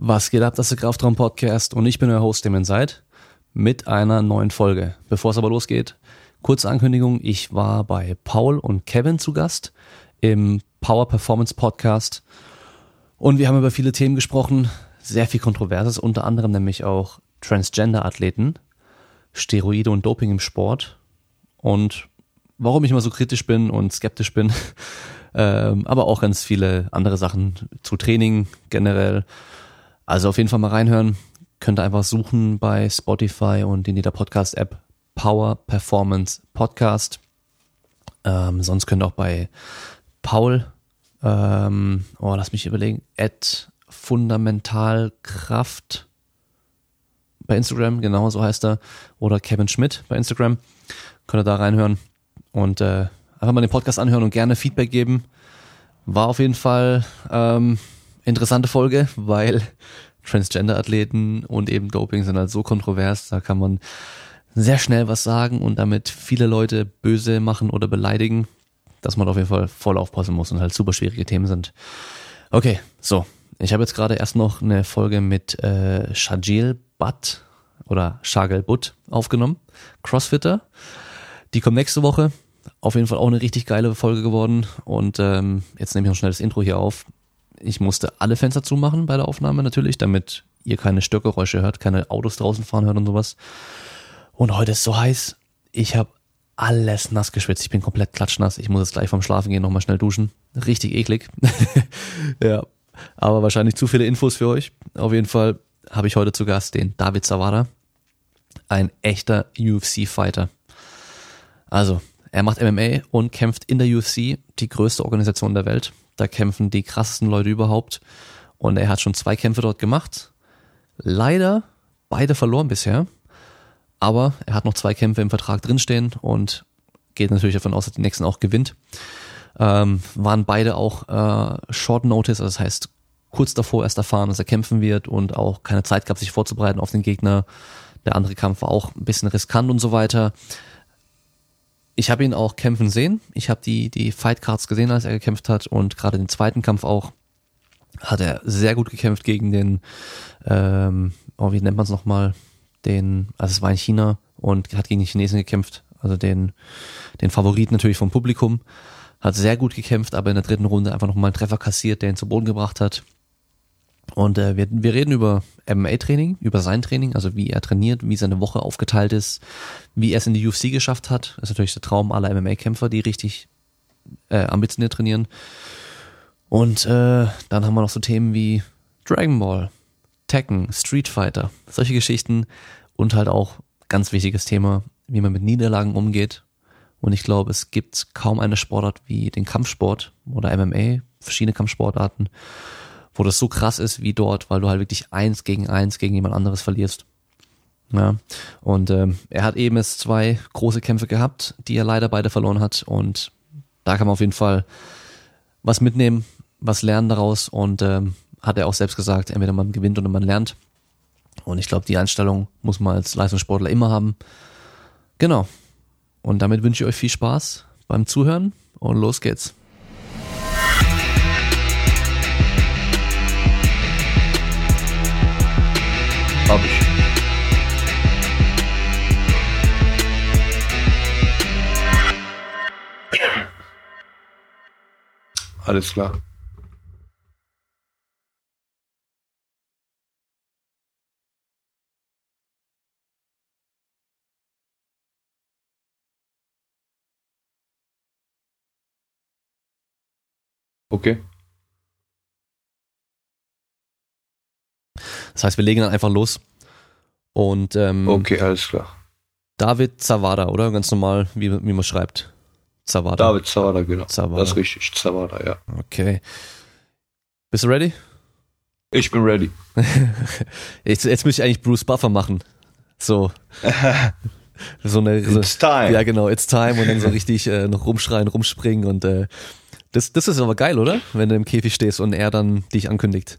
Was geht ab, das ist der Kraftraum Podcast und ich bin euer Host, dem seid, mit einer neuen Folge. Bevor es aber losgeht, kurze Ankündigung, ich war bei Paul und Kevin zu Gast im Power Performance Podcast und wir haben über viele Themen gesprochen, sehr viel Kontroverses, unter anderem nämlich auch Transgender-Athleten, Steroide und Doping im Sport und warum ich immer so kritisch bin und skeptisch bin, ähm, aber auch ganz viele andere Sachen zu Training generell also auf jeden Fall mal reinhören. Könnt ihr einfach suchen bei Spotify und in jeder Podcast-App Power Performance Podcast. Ähm, sonst könnt ihr auch bei Paul, ähm, oh, lass mich überlegen, at Fundamentalkraft bei Instagram, genau so heißt er, oder Kevin Schmidt bei Instagram. Könnt ihr da reinhören und äh, einfach mal den Podcast anhören und gerne Feedback geben. War auf jeden Fall ähm, interessante Folge, weil Transgender-Athleten und eben Doping sind halt so kontrovers, da kann man sehr schnell was sagen und damit viele Leute böse machen oder beleidigen, dass man auf jeden Fall voll aufpassen muss und halt super schwierige Themen sind. Okay, so. Ich habe jetzt gerade erst noch eine Folge mit äh, Shagil Butt oder Shagel Butt aufgenommen, Crossfitter. Die kommt nächste Woche. Auf jeden Fall auch eine richtig geile Folge geworden. Und ähm, jetzt nehme ich noch schnell das Intro hier auf. Ich musste alle Fenster zumachen bei der Aufnahme natürlich, damit ihr keine Störgeräusche hört, keine Autos draußen fahren hört und sowas. Und heute ist so heiß. Ich habe alles nass geschwitzt. Ich bin komplett klatschnass. Ich muss jetzt gleich vom Schlafen gehen nochmal schnell duschen. Richtig eklig. ja, aber wahrscheinlich zu viele Infos für euch. Auf jeden Fall habe ich heute zu Gast den David Zawada. Ein echter UFC-Fighter. Also, er macht MMA und kämpft in der UFC, die größte Organisation der Welt. Da kämpfen die krassesten Leute überhaupt. Und er hat schon zwei Kämpfe dort gemacht. Leider beide verloren bisher. Aber er hat noch zwei Kämpfe im Vertrag drinstehen und geht natürlich davon aus, dass die nächsten auch gewinnt. Ähm, waren beide auch äh, Short Notice, also das heißt kurz davor erst erfahren, dass er kämpfen wird und auch keine Zeit gab, sich vorzubereiten auf den Gegner. Der andere Kampf war auch ein bisschen riskant und so weiter. Ich habe ihn auch kämpfen sehen. Ich habe die, die Fight Cards gesehen, als er gekämpft hat und gerade den zweiten Kampf auch hat er sehr gut gekämpft gegen den, ähm, oh, wie nennt man es nochmal, den, also es war in China und hat gegen die Chinesen gekämpft, also den, den Favorit natürlich vom Publikum, hat sehr gut gekämpft, aber in der dritten Runde einfach nochmal einen Treffer kassiert, der ihn zu Boden gebracht hat. Und äh, wir, wir reden über MMA-Training, über sein Training, also wie er trainiert, wie seine Woche aufgeteilt ist, wie er es in die UFC geschafft hat. Das ist natürlich der Traum aller MMA-Kämpfer, die richtig äh, ambitioniert trainieren. Und äh, dann haben wir noch so Themen wie Dragon Ball, Tekken, Street Fighter, solche Geschichten und halt auch ganz wichtiges Thema, wie man mit Niederlagen umgeht. Und ich glaube, es gibt kaum eine Sportart wie den Kampfsport oder MMA, verschiedene Kampfsportarten, wo das so krass ist wie dort, weil du halt wirklich eins gegen eins gegen jemand anderes verlierst. Ja, und ähm, er hat eben jetzt zwei große Kämpfe gehabt, die er leider beide verloren hat. Und da kann man auf jeden Fall was mitnehmen, was lernen daraus. Und ähm, hat er auch selbst gesagt, entweder man gewinnt oder man lernt. Und ich glaube, die Einstellung muss man als Leistungssportler immer haben. Genau. Und damit wünsche ich euch viel Spaß beim Zuhören und los geht's. Hab ich. Alles klar. Okay. Das heißt, wir legen dann einfach los. Und ähm, Okay, alles klar. David Zawada, oder? Ganz normal, wie, wie man schreibt. Zawada. David Zawada, genau. Zawada. Das ist richtig, Zawada, ja. Okay. Bist du ready? Ich bin ready. Jetzt, jetzt müsste ich eigentlich Bruce Buffer machen. So. So eine. So, It's time. Ja, genau, it's time und dann so richtig äh, noch rumschreien, rumspringen und äh, das, das ist aber geil, oder? Wenn du im Käfig stehst und er dann dich ankündigt.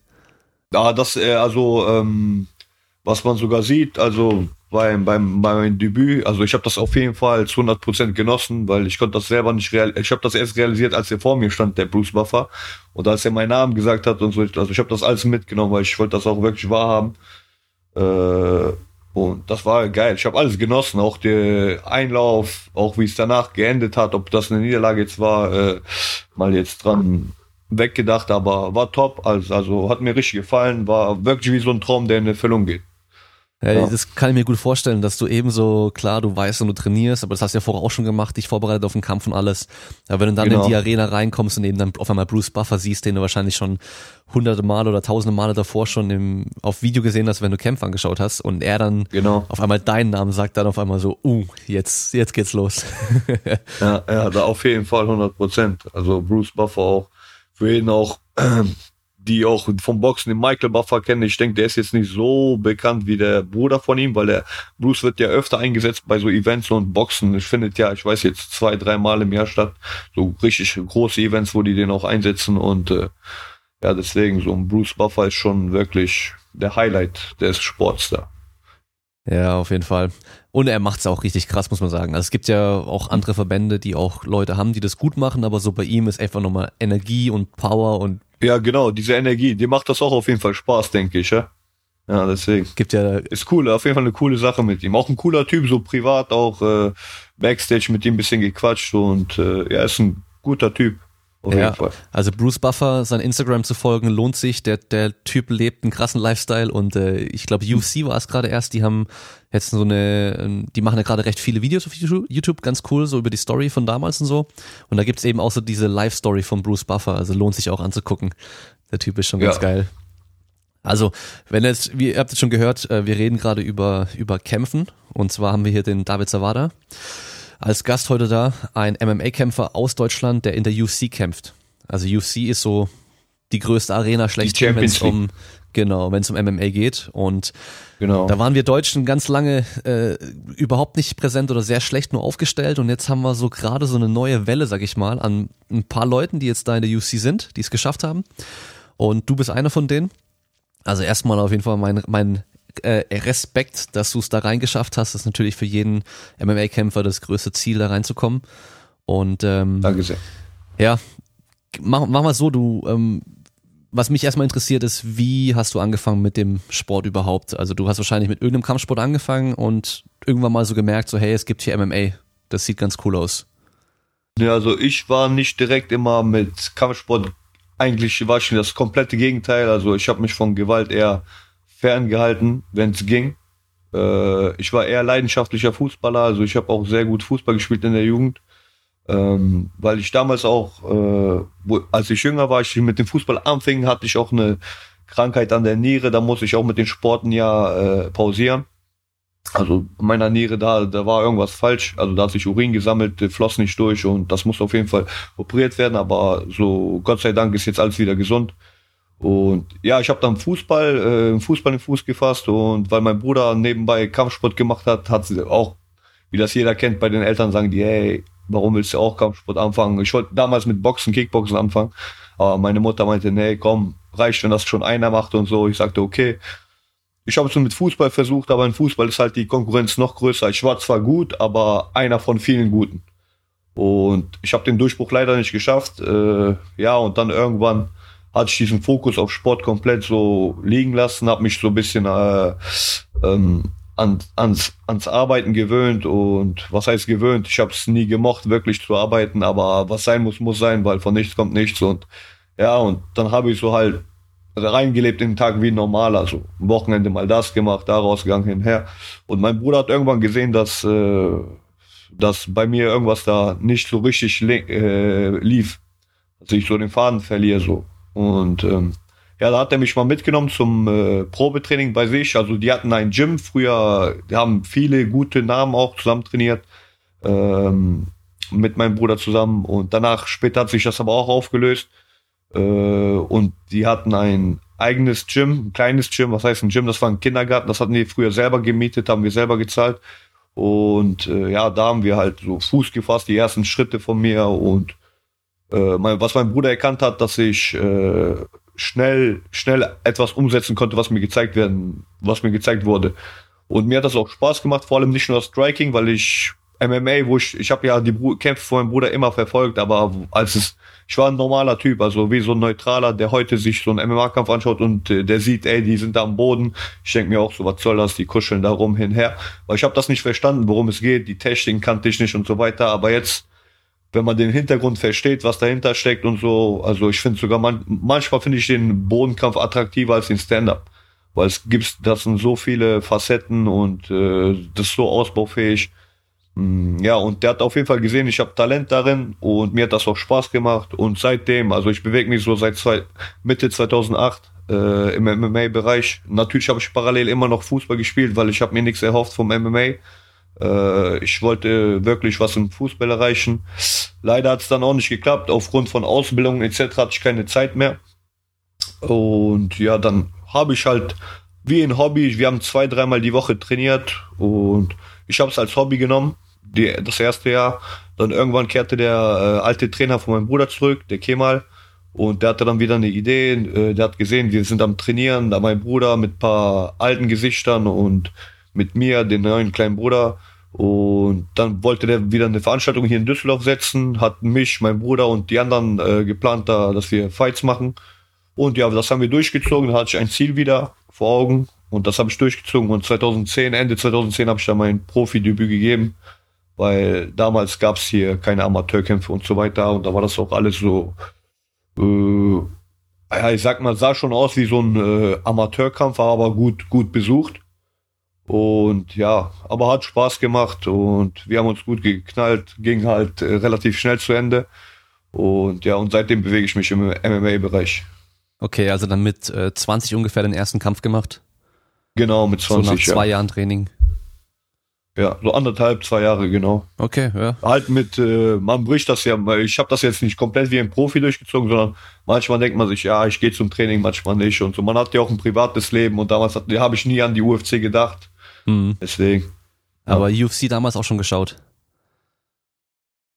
Ja, das, äh, also, ähm, was man sogar sieht, also, beim, beim, bei meinem Debüt. Also ich habe das auf jeden Fall zu 100% genossen, weil ich konnte das selber nicht real ich habe das erst realisiert, als er vor mir stand, der Bruce Buffer. Und als er meinen Namen gesagt hat und so, also ich habe das alles mitgenommen, weil ich wollte das auch wirklich wahrhaben. Äh, und das war geil. Ich habe alles genossen, auch der Einlauf, auch wie es danach geendet hat, ob das eine Niederlage jetzt war, äh, mal jetzt dran weggedacht, aber war top. Also, also hat mir richtig gefallen, war wirklich wie so ein Traum, der in Erfüllung geht. Ja, ja, das kann ich mir gut vorstellen, dass du ebenso, klar, du weißt und du trainierst, aber das hast du ja vorher auch schon gemacht, dich vorbereitet auf den Kampf und alles. Aber wenn du dann genau. in die Arena reinkommst und eben dann auf einmal Bruce Buffer siehst, den du wahrscheinlich schon hunderte Male oder tausende Male davor schon im, auf Video gesehen hast, wenn du Kämpfe angeschaut hast und er dann genau. auf einmal deinen Namen sagt, dann auf einmal so, uh, jetzt, jetzt geht's los. ja, ja, da auf jeden Fall 100 Prozent. Also Bruce Buffer auch, für ihn auch, die auch vom Boxen den Michael Buffer kennen. Ich denke, der ist jetzt nicht so bekannt wie der Bruder von ihm, weil der Bruce wird ja öfter eingesetzt bei so Events und Boxen. Ich findet ja, ich weiß jetzt zwei, drei Mal im Jahr statt. So richtig große Events, wo die den auch einsetzen und äh, ja, deswegen so ein Bruce Buffer ist schon wirklich der Highlight des Sports da. Ja, auf jeden Fall. Und er macht's auch richtig krass, muss man sagen. Also es gibt ja auch andere Verbände, die auch Leute haben, die das gut machen, aber so bei ihm ist einfach nochmal Energie und Power und ja, genau, diese Energie, die macht das auch auf jeden Fall Spaß, denke ich, ja. Ja, deswegen. Gibt ja. Ist cool, auf jeden Fall eine coole Sache mit ihm. Auch ein cooler Typ, so privat, auch äh, Backstage mit ihm ein bisschen gequatscht und äh, ja, ist ein guter Typ. Auf ja, also Bruce Buffer, sein Instagram zu folgen, lohnt sich. Der, der Typ lebt einen krassen Lifestyle und äh, ich glaube, UFC war es gerade erst, die haben jetzt so eine, die machen ja gerade recht viele Videos auf YouTube, ganz cool, so über die Story von damals und so. Und da gibt's eben auch so diese Live-Story von Bruce Buffer, also lohnt sich auch anzugucken. Der Typ ist schon ganz ja. geil. Also, wenn jetzt, wie, ihr habt es schon gehört, äh, wir reden gerade über, über Kämpfen. Und zwar haben wir hier den David Zawada als Gast heute da, ein MMA-Kämpfer aus Deutschland, der in der UFC kämpft. Also UFC ist so die größte Arena schlechthin, wenn es um genau, wenn es um MMA geht. Und genau. da waren wir Deutschen ganz lange äh, überhaupt nicht präsent oder sehr schlecht nur aufgestellt. Und jetzt haben wir so gerade so eine neue Welle, sag ich mal, an ein paar Leuten, die jetzt da in der UFC sind, die es geschafft haben. Und du bist einer von denen. Also erstmal auf jeden Fall mein, mein äh, Respekt, dass du es da reingeschafft hast. Das ist natürlich für jeden MMA-Kämpfer das größte Ziel, da reinzukommen. Und ähm, Danke sehr. Ja, mach, mach mal so, du, ähm, was mich erstmal interessiert ist, wie hast du angefangen mit dem Sport überhaupt? Also du hast wahrscheinlich mit irgendeinem Kampfsport angefangen und irgendwann mal so gemerkt, so hey, es gibt hier MMA, das sieht ganz cool aus. Ja, also ich war nicht direkt immer mit Kampfsport, eigentlich war ich das komplette Gegenteil. Also ich habe mich von Gewalt eher ferngehalten, wenn es ging. Äh, ich war eher leidenschaftlicher Fußballer, also ich habe auch sehr gut Fußball gespielt in der Jugend. Ähm, weil ich damals auch, äh, wo, als ich jünger war, ich mit dem Fußball anfing, hatte ich auch eine Krankheit an der Niere, da musste ich auch mit den Sporten ja äh, pausieren. Also meiner Niere da, da war irgendwas falsch. Also da hat sich Urin gesammelt, floss nicht durch und das muss auf jeden Fall operiert werden. Aber so Gott sei Dank ist jetzt alles wieder gesund. Und ja, ich habe dann Fußball, äh, Fußball in den Fuß gefasst und weil mein Bruder nebenbei Kampfsport gemacht hat, hat sie auch, wie das jeder kennt, bei den Eltern sagen die, hey, warum willst du auch Kampfsport anfangen? Ich wollte damals mit Boxen, Kickboxen anfangen, aber meine Mutter meinte, nee, komm, reicht, wenn das schon einer macht und so. Ich sagte, okay. Ich habe es mit Fußball versucht, aber in Fußball ist halt die Konkurrenz noch größer. Ich war zwar gut, aber einer von vielen Guten. Und ich habe den Durchbruch leider nicht geschafft. Äh, ja, und dann irgendwann hatte ich diesen Fokus auf Sport komplett so liegen lassen, habe mich so ein bisschen äh, ähm, an, ans, ans Arbeiten gewöhnt und was heißt gewöhnt? Ich habe es nie gemocht, wirklich zu arbeiten, aber was sein muss, muss sein, weil von nichts kommt nichts und ja, und dann habe ich so halt reingelebt in den Tag wie normal, also am Wochenende mal das gemacht, da rausgegangen, hinher. Und mein Bruder hat irgendwann gesehen, dass, äh, dass bei mir irgendwas da nicht so richtig äh, lief. Dass ich so den Faden verliere, so. Und ähm, ja, da hat er mich mal mitgenommen zum äh, Probetraining bei sich. Also die hatten ein Gym früher, die haben viele gute Namen auch zusammen trainiert. Ähm, mit meinem Bruder zusammen. Und danach, später hat sich das aber auch aufgelöst. Äh, und die hatten ein eigenes Gym, ein kleines Gym. Was heißt ein Gym? Das war ein Kindergarten. Das hatten die früher selber gemietet, haben wir selber gezahlt. Und äh, ja, da haben wir halt so Fuß gefasst, die ersten Schritte von mir und äh, mein, was mein Bruder erkannt hat, dass ich äh, schnell, schnell etwas umsetzen konnte, was mir gezeigt werden, was mir gezeigt wurde. Und mir hat das auch Spaß gemacht, vor allem nicht nur das Striking, weil ich MMA, wo ich, ich habe ja die Bru Kämpfe von meinem Bruder immer verfolgt, aber als es, ich war ein normaler Typ, also wie so ein Neutraler, der heute sich so einen MMA-Kampf anschaut und äh, der sieht, ey, die sind da am Boden. Ich denke mir auch so, was soll das, die kuscheln da rum hinher. Weil ich habe das nicht verstanden, worum es geht, die Technik kannte ich nicht und so weiter, aber jetzt, wenn man den Hintergrund versteht, was dahinter steckt und so, also ich finde sogar, man, manchmal finde ich den Bodenkampf attraktiver als den Stand-Up. Weil es gibt, das sind so viele Facetten und äh, das ist so ausbaufähig Mm, ja, und der hat auf jeden Fall gesehen, ich habe Talent darin und mir hat das auch Spaß gemacht. Und seitdem, also ich bewege mich so seit zwei, Mitte 2008 äh, im MMA-Bereich. Natürlich habe ich parallel immer noch Fußball gespielt, weil ich habe mir nichts erhofft vom MMA. Äh, ich wollte wirklich was im Fußball erreichen. Leider hat es dann auch nicht geklappt. Aufgrund von Ausbildung etc. hatte ich keine Zeit mehr. Und ja, dann habe ich halt wie ein Hobby, wir haben zwei, dreimal die Woche trainiert und ich habe es als Hobby genommen die, das erste Jahr. Dann irgendwann kehrte der äh, alte Trainer von meinem Bruder zurück, der Kemal. Und der hatte dann wieder eine Idee. Äh, der hat gesehen, wir sind am Trainieren, da mein Bruder mit paar alten Gesichtern und mit mir, den neuen kleinen Bruder. Und dann wollte der wieder eine Veranstaltung hier in Düsseldorf setzen, hat mich, mein Bruder und die anderen äh, geplant, da, dass wir Fights machen. Und ja, das haben wir durchgezogen. Da hatte ich ein Ziel wieder vor Augen und das habe ich durchgezogen. Und 2010, Ende 2010 habe ich dann mein Profi-Debüt gegeben weil damals gab es hier keine Amateurkämpfe und so weiter und da war das auch alles so, äh, ja, ich sag mal, sah schon aus wie so ein äh, Amateurkampf, war aber gut, gut besucht. Und ja, aber hat Spaß gemacht und wir haben uns gut geknallt, ging halt äh, relativ schnell zu Ende. Und ja, und seitdem bewege ich mich im MMA-Bereich. Okay, also dann mit äh, 20 ungefähr den ersten Kampf gemacht? Genau, mit 20. So nach zwei ja. Jahren Training. Ja, so anderthalb, zwei Jahre, genau. Okay, ja. Halt mit, äh, man bricht das ja, ich habe das jetzt nicht komplett wie ein Profi durchgezogen, sondern manchmal denkt man sich, ja, ich gehe zum Training, manchmal nicht und so. Man hat ja auch ein privates Leben und damals habe ich nie an die UFC gedacht. Mhm. Deswegen. Ja. Aber UFC damals auch schon geschaut?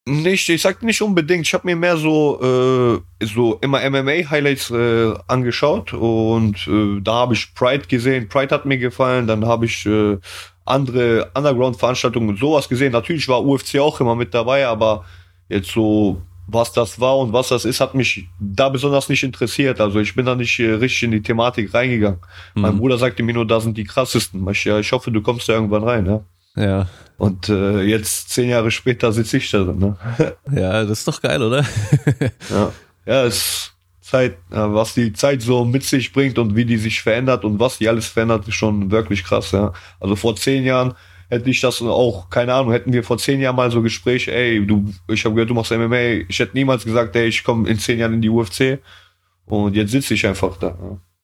Nicht, ich sag nicht unbedingt. Ich habe mir mehr so äh, so immer MMA Highlights äh, angeschaut und äh, da habe ich Pride gesehen. Pride hat mir gefallen. Dann habe ich äh, andere Underground-Veranstaltungen und sowas gesehen. Natürlich war UFC auch immer mit dabei, aber jetzt so, was das war und was das ist, hat mich da besonders nicht interessiert. Also ich bin da nicht äh, richtig in die Thematik reingegangen. Mhm. Mein Bruder sagte mir nur, da sind die krassesten. Ich, ja, ich hoffe, du kommst da irgendwann rein, ja. Ja. Und äh, jetzt zehn Jahre später sitze ich da drin. Ne? ja, das ist doch geil, oder? ja, ja, es Zeit, äh, was die Zeit so mit sich bringt und wie die sich verändert und was die alles verändert, ist schon wirklich krass, ja. Also vor zehn Jahren hätte ich das auch, keine Ahnung, hätten wir vor zehn Jahren mal so Gespräch, ey, du, ich habe gehört, du machst MMA, ich hätte niemals gesagt, ey, ich komme in zehn Jahren in die UFC und jetzt sitze ich einfach da.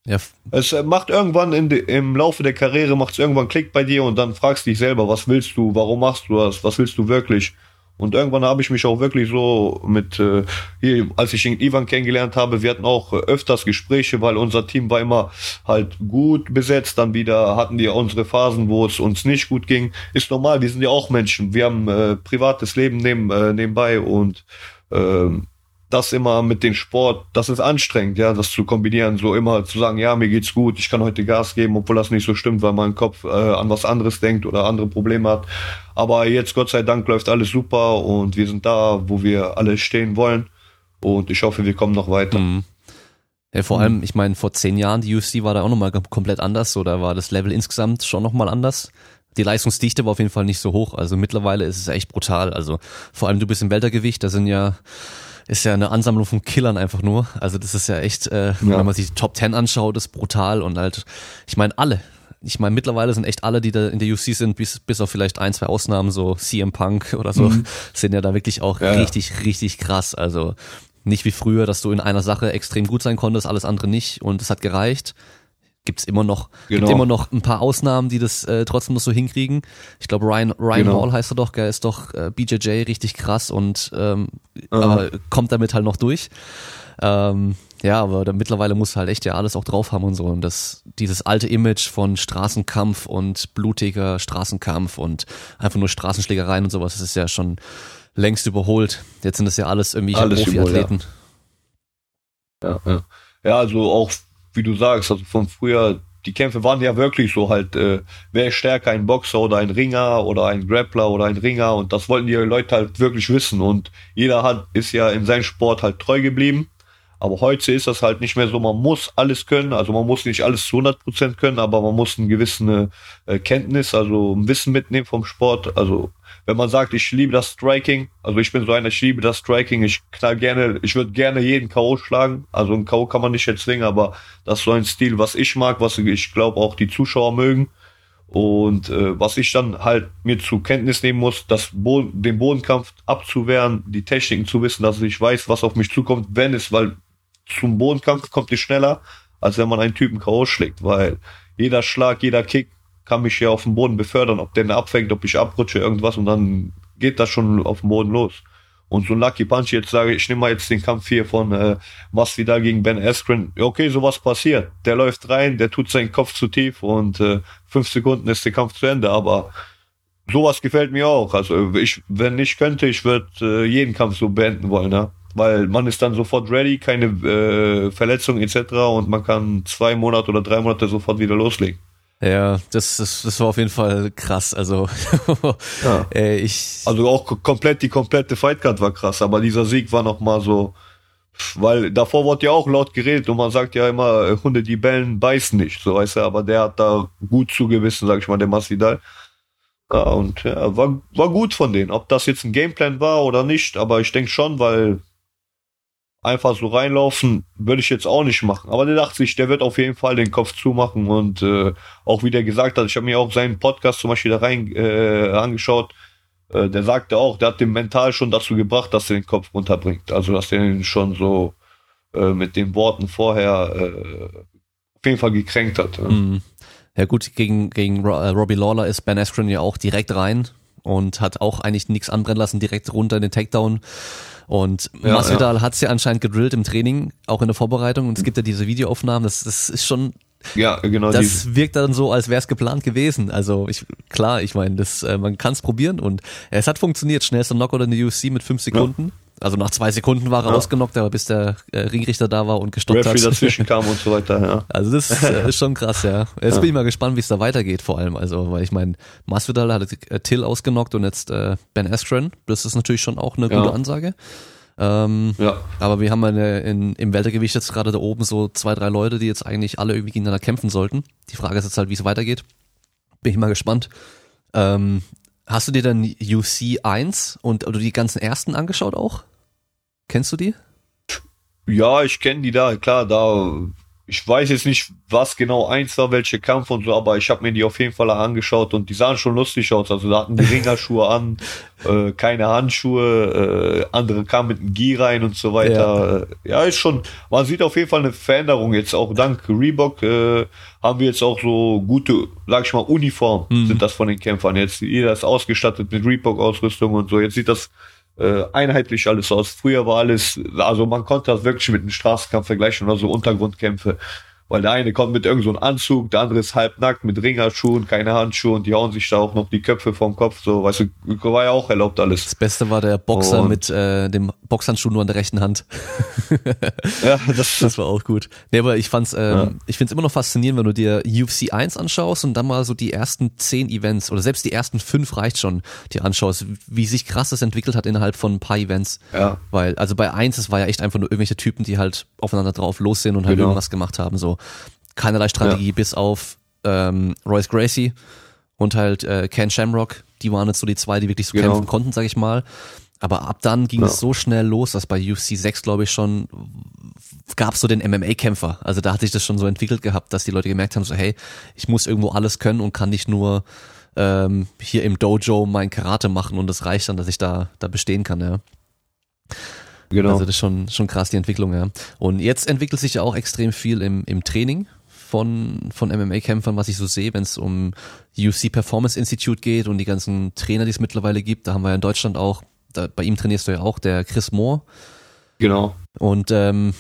Ja. Es äh, macht irgendwann in im Laufe der Karriere macht es irgendwann Klick bei dir und dann fragst dich selber, was willst du, warum machst du das, was willst du wirklich? Und irgendwann habe ich mich auch wirklich so mit, äh, hier, als ich Ivan kennengelernt habe, wir hatten auch öfters Gespräche, weil unser Team war immer halt gut besetzt. Dann wieder hatten wir unsere Phasen, wo es uns nicht gut ging. Ist normal, wir sind ja auch Menschen. Wir haben äh, privates Leben neben, äh, nebenbei und ähm, das immer mit dem Sport, das ist anstrengend, ja, das zu kombinieren, so immer zu sagen, ja, mir geht's gut, ich kann heute Gas geben, obwohl das nicht so stimmt, weil mein Kopf äh, an was anderes denkt oder andere Probleme hat. Aber jetzt, Gott sei Dank, läuft alles super und wir sind da, wo wir alle stehen wollen. Und ich hoffe, wir kommen noch weiter. Mhm. Ja, vor mhm. allem, ich meine, vor zehn Jahren, die UFC war da auch nochmal komplett anders, oder war das Level insgesamt schon nochmal anders? Die Leistungsdichte war auf jeden Fall nicht so hoch. Also mittlerweile ist es echt brutal. Also vor allem du bist im Weltergewicht, da sind ja ist ja eine Ansammlung von Killern einfach nur. Also das ist ja echt, äh, ja. wenn man sich die Top Ten anschaut, ist brutal und halt, ich meine alle. Ich meine, mittlerweile sind echt alle, die da in der UC sind, bis, bis auf vielleicht ein, zwei Ausnahmen, so CM Punk oder so, mhm. sind ja da wirklich auch ja, richtig, ja. richtig krass. Also nicht wie früher, dass du in einer Sache extrem gut sein konntest, alles andere nicht und es hat gereicht gibt's immer noch, genau. gibt immer noch ein paar Ausnahmen, die das äh, trotzdem noch so hinkriegen. Ich glaube, Ryan, Ryan genau. Hall heißt er doch, gell, ist doch äh, BJJ richtig krass und ähm, aber kommt damit halt noch durch. Ähm, ja, aber da, mittlerweile muss halt echt ja alles auch drauf haben und so. Und das, dieses alte Image von Straßenkampf und blutiger Straßenkampf und einfach nur Straßenschlägereien und sowas, das ist ja schon längst überholt. Jetzt sind das ja alles irgendwie alles Profiathleten. Ja. ja, ja. Ja, also auch wie du sagst, also von früher, die Kämpfe waren ja wirklich so halt, äh, wer ist stärker, ein Boxer oder ein Ringer oder ein Grappler oder ein Ringer und das wollten die Leute halt wirklich wissen und jeder hat, ist ja in seinem Sport halt treu geblieben. Aber heute ist das halt nicht mehr so, man muss alles können, also man muss nicht alles zu 100% können, aber man muss eine gewisse äh, Kenntnis, also ein Wissen mitnehmen vom Sport, also wenn man sagt, ich liebe das Striking, also ich bin so einer, ich liebe das Striking, ich knall gerne, ich würde gerne jeden K.O. schlagen. Also ein K.O. kann man nicht erzwingen, aber das ist so ein Stil, was ich mag, was ich glaube auch die Zuschauer mögen. Und äh, was ich dann halt mir zu Kenntnis nehmen muss, das Bo den Bodenkampf abzuwehren, die Techniken zu wissen, dass ich weiß, was auf mich zukommt, wenn es, weil zum Bodenkampf kommt es schneller, als wenn man einen Typen K.O. schlägt, weil jeder Schlag, jeder Kick kann mich ja auf dem Boden befördern, ob der abfängt, ob ich abrutsche, irgendwas und dann geht das schon auf dem Boden los. Und so ein Lucky Punch, jetzt sage ich, ich nehme mal jetzt den Kampf hier von äh, Masvidal gegen Ben Askren. Okay, sowas passiert. Der läuft rein, der tut seinen Kopf zu tief und äh, fünf Sekunden ist der Kampf zu Ende. Aber sowas gefällt mir auch. Also ich, wenn ich könnte, ich würde äh, jeden Kampf so beenden wollen, ne? Weil man ist dann sofort ready, keine äh, Verletzung etc. und man kann zwei Monate oder drei Monate sofort wieder loslegen. Ja, das, das, das war auf jeden Fall krass. Also, ja. äh, ich. Also auch komplett, die komplette Fightcard war krass, aber dieser Sieg war nochmal so, weil davor wurde ja auch laut geredet und man sagt ja immer, äh, Hunde, die bellen, beißen nicht, so weißt du, aber der hat da gut zugewissen, sag ich mal, der Masvidal. Ja, und ja, war, war gut von denen. Ob das jetzt ein Gameplan war oder nicht, aber ich denke schon, weil einfach so reinlaufen, würde ich jetzt auch nicht machen. Aber der dachte sich, der wird auf jeden Fall den Kopf zumachen und äh, auch wie der gesagt hat, ich habe mir auch seinen Podcast zum Beispiel da rein äh, angeschaut, äh, der sagte auch, der hat den mental schon dazu gebracht, dass er den Kopf runterbringt. Also dass er ihn schon so äh, mit den Worten vorher äh, auf jeden Fall gekränkt hat. Mhm. Ja gut, gegen, gegen äh, Robbie Lawler ist Ben Askren ja auch direkt rein und hat auch eigentlich nichts anbrennen lassen, direkt runter in den Takedown und ja, Masvidal ja. hat es ja anscheinend gedrillt im Training, auch in der Vorbereitung. Und es gibt ja diese Videoaufnahmen, das, das ist schon ja, genau. Das diese. wirkt dann so, als wäre es geplant gewesen. Also ich, klar, ich meine, das, äh, man kann es probieren und es hat funktioniert. Schnellster Knockout in der UFC mit fünf Sekunden. Ja. Also nach zwei Sekunden war er ja. ausgenockt, aber bis der äh, Ringrichter da war und gestoppt Referee hat. dazwischen kam und so weiter, ja. Also das äh, ist schon krass, ja. Jetzt ja. bin ich mal gespannt, wie es da weitergeht vor allem. Also, weil ich meine, Masvidal hat äh, Till ausgenockt und jetzt äh, Ben Askren. Das ist natürlich schon auch eine gute Ansage. Ähm, ja. Aber wir haben eine, in, im Weltergewicht jetzt gerade da oben so zwei, drei Leute, die jetzt eigentlich alle irgendwie gegeneinander kämpfen sollten. Die Frage ist jetzt halt, wie es weitergeht. Bin ich mal gespannt. Ähm, hast du dir dann UC 1 und oder die ganzen ersten angeschaut auch? Kennst du die? Ja, ich kenne die da, klar, da ich weiß jetzt nicht, was genau eins war, welche Kampf und so, aber ich habe mir die auf jeden Fall angeschaut und die sahen schon lustig aus. Also da hatten die Ringerschuhe an, äh, keine Handschuhe, äh, andere kamen mit einem Gi rein und so weiter. Ja. ja. ist schon, man sieht auf jeden Fall eine Veränderung jetzt. Auch dank Reebok äh, haben wir jetzt auch so gute, sag ich mal, Uniform mhm. sind das von den Kämpfern. Jetzt jeder ist ausgestattet mit Reebok-Ausrüstung und so. Jetzt sieht das äh, einheitlich alles aus. Früher war alles, also man konnte das wirklich mit einem Straßenkampf vergleichen oder so Untergrundkämpfe. Weil der eine kommt mit irgendeinem so Anzug, der andere ist halbnackt mit Ringerschuhen, keine Handschuhe und die hauen sich da auch noch die Köpfe vom Kopf. So, weißt du, war ja auch erlaubt alles. Das Beste war der Boxer und mit äh, dem Boxhandschuh nur an der rechten Hand. ja, das, das war auch gut. Nee, aber ich fand's, ähm, ja. ich find's immer noch faszinierend, wenn du dir UFC 1 anschaust und dann mal so die ersten zehn Events oder selbst die ersten fünf reicht schon, dir anschaust, wie sich krass das entwickelt hat innerhalb von ein paar Events. Ja. Weil, also bei 1, es war ja echt einfach nur irgendwelche Typen, die halt aufeinander drauf los sind und halt genau. irgendwas gemacht haben. So keinerlei Strategie, ja. bis auf ähm, Royce Gracie und halt äh, Ken Shamrock. Die waren jetzt so die zwei, die wirklich so genau. kämpfen konnten, sag ich mal. Aber ab dann ging ja. es so schnell los, dass bei UFC 6, glaube ich, schon gab es so den MMA-Kämpfer. Also da hat sich das schon so entwickelt gehabt, dass die Leute gemerkt haben, so hey, ich muss irgendwo alles können und kann nicht nur ähm, hier im Dojo mein Karate machen und das reicht dann, dass ich da, da bestehen kann, ja. Genau. Also das ist schon, schon krass, die Entwicklung, ja. Und jetzt entwickelt sich ja auch extrem viel im, im Training von, von MMA-Kämpfern, was ich so sehe, wenn es um UFC Performance Institute geht und die ganzen Trainer, die es mittlerweile gibt. Da haben wir ja in Deutschland auch, da, bei ihm trainierst du ja auch, der Chris Moore. Genau. Und ähm,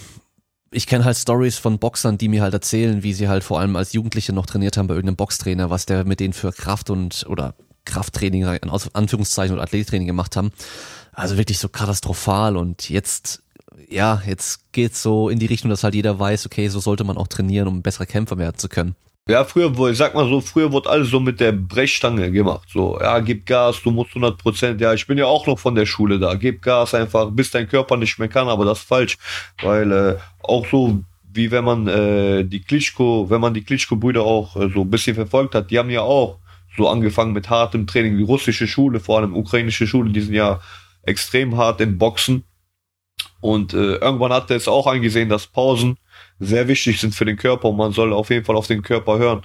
ich kenne halt Stories von Boxern, die mir halt erzählen, wie sie halt vor allem als Jugendliche noch trainiert haben bei irgendeinem Boxtrainer, was der mit denen für Kraft und oder Krafttraining, in Anführungszeichen oder Athlettraining gemacht haben. Also wirklich so katastrophal und jetzt ja, jetzt geht's so in die Richtung, dass halt jeder weiß, okay, so sollte man auch trainieren, um ein besserer Kämpfer werden zu können. Ja, früher, ich sag mal so, früher wurde alles so mit der Brechstange gemacht. So, ja, gib Gas, du musst 100 Prozent. Ja, ich bin ja auch noch von der Schule da. Gib Gas einfach, bis dein Körper nicht mehr kann, aber das ist falsch. Weil äh, auch so, wie wenn man äh, die Klitschko, wenn man die Klitschko-Brüder auch äh, so ein bisschen verfolgt hat, die haben ja auch so angefangen mit hartem Training. Die russische Schule, vor allem ukrainische Schule, die sind ja extrem hart im Boxen. Und äh, irgendwann hat er es auch eingesehen, dass Pausen sehr wichtig sind für den Körper und man soll auf jeden Fall auf den Körper hören,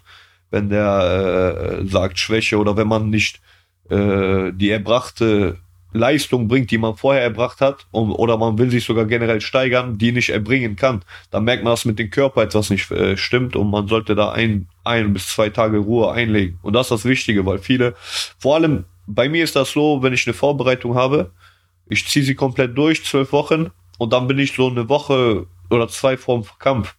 wenn der äh, sagt Schwäche oder wenn man nicht äh, die erbrachte Leistung bringt, die man vorher erbracht hat, um, oder man will sich sogar generell steigern, die nicht erbringen kann, dann merkt man, dass mit dem Körper etwas nicht äh, stimmt und man sollte da ein, ein bis zwei Tage Ruhe einlegen. Und das ist das Wichtige, weil viele, vor allem bei mir ist das so, wenn ich eine Vorbereitung habe, ich ziehe sie komplett durch, zwölf Wochen, und dann bin ich so eine Woche oder zwei vorm Kampf.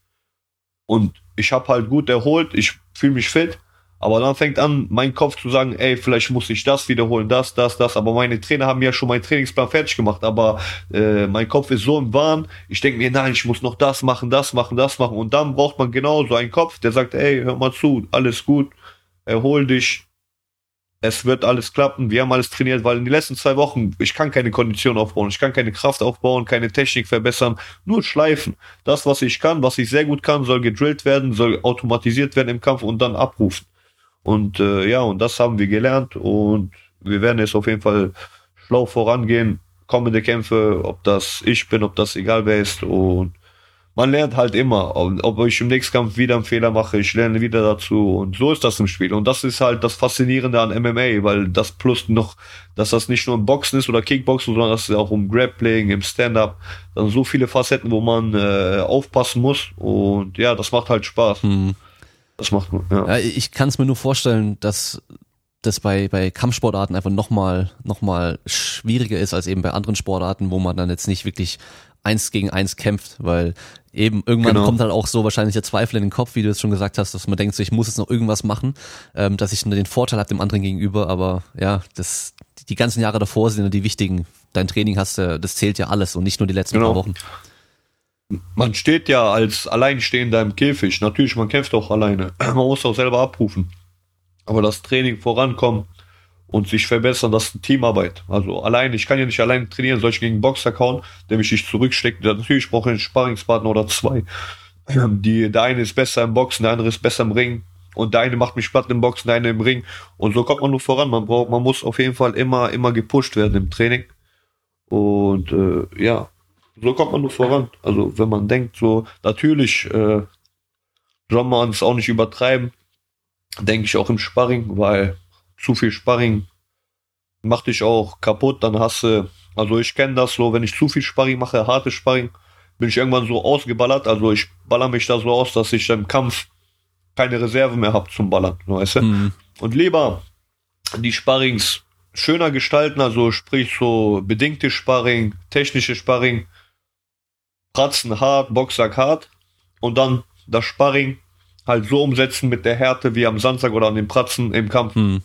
Und ich habe halt gut erholt, ich fühle mich fit, aber dann fängt an, mein Kopf zu sagen, ey, vielleicht muss ich das wiederholen, das, das, das. Aber meine Trainer haben ja schon meinen Trainingsplan fertig gemacht, aber äh, mein Kopf ist so im Wahn. Ich denke mir, nein, ich muss noch das machen, das machen, das machen. Und dann braucht man genau so einen Kopf, der sagt, ey, hör mal zu, alles gut, erhol dich, es wird alles klappen, wir haben alles trainiert, weil in den letzten zwei Wochen, ich kann keine Kondition aufbauen, ich kann keine Kraft aufbauen, keine Technik verbessern, nur schleifen. Das, was ich kann, was ich sehr gut kann, soll gedrillt werden, soll automatisiert werden im Kampf und dann abrufen. Und äh, ja, und das haben wir gelernt und wir werden jetzt auf jeden Fall schlau vorangehen, kommende Kämpfe, ob das ich bin, ob das egal wer ist und man lernt halt immer. Und ob ich im nächsten Kampf wieder einen Fehler mache, ich lerne wieder dazu. Und so ist das im Spiel. Und das ist halt das Faszinierende an MMA, weil das plus noch, dass das nicht nur im Boxen ist oder Kickboxen, sondern das ist auch um Grappling, im Stand-up. Dann so viele Facetten, wo man äh, aufpassen muss. Und ja, das macht halt Spaß. Hm. Das macht ja. Ja, ich kann es mir nur vorstellen, dass das bei, bei Kampfsportarten einfach nochmal noch mal schwieriger ist als eben bei anderen Sportarten, wo man dann jetzt nicht wirklich eins gegen eins kämpft, weil eben irgendwann Genau. kommt halt auch so wahrscheinlich der Zweifel in den Kopf, wie du es schon gesagt hast, dass man denkt, so, ich muss jetzt noch irgendwas machen, ähm, dass ich den Vorteil habe dem anderen gegenüber, aber ja, das die ganzen Jahre davor sind ja die wichtigen. Dein Training hast du, das zählt ja alles und nicht nur die letzten Genau. paar Wochen. Man steht ja als Alleinstehender im Käfig. Natürlich, man kämpft auch alleine. Man muss auch selber abrufen. Aber das Training vorankommen und sich verbessern, das ist Teamarbeit. Also allein, ich kann ja nicht alleine trainieren, soll ich gegen einen Boxer kauen, der mich nicht zurücksteckt. Natürlich brauche ich einen Sparringspartner oder zwei. Die, der eine ist besser im Boxen, der andere ist besser im Ring. Und der eine macht mich platt im Boxen, der eine im Ring. Und so kommt man nur voran. Man braucht, man muss auf jeden Fall immer, immer gepusht werden im Training. Und äh, ja, so kommt man nur voran. Also wenn man denkt, so natürlich äh, soll man es auch nicht übertreiben, denke ich auch im Sparring, weil zu viel Sparring macht dich auch kaputt. Dann hast du, also ich kenne das so, wenn ich zu viel Sparring mache, harte Sparring, bin ich irgendwann so ausgeballert. Also ich baller mich da so aus, dass ich im Kampf keine Reserve mehr habe zum Ballern, weißt du? Hm. Und lieber die Sparrings schöner gestalten, also sprich so bedingte Sparring, technische Sparring, Pratzen hart, Boxsack hart und dann das Sparring halt so umsetzen mit der Härte wie am Samstag oder an den Pratzen im Kampf. Hm.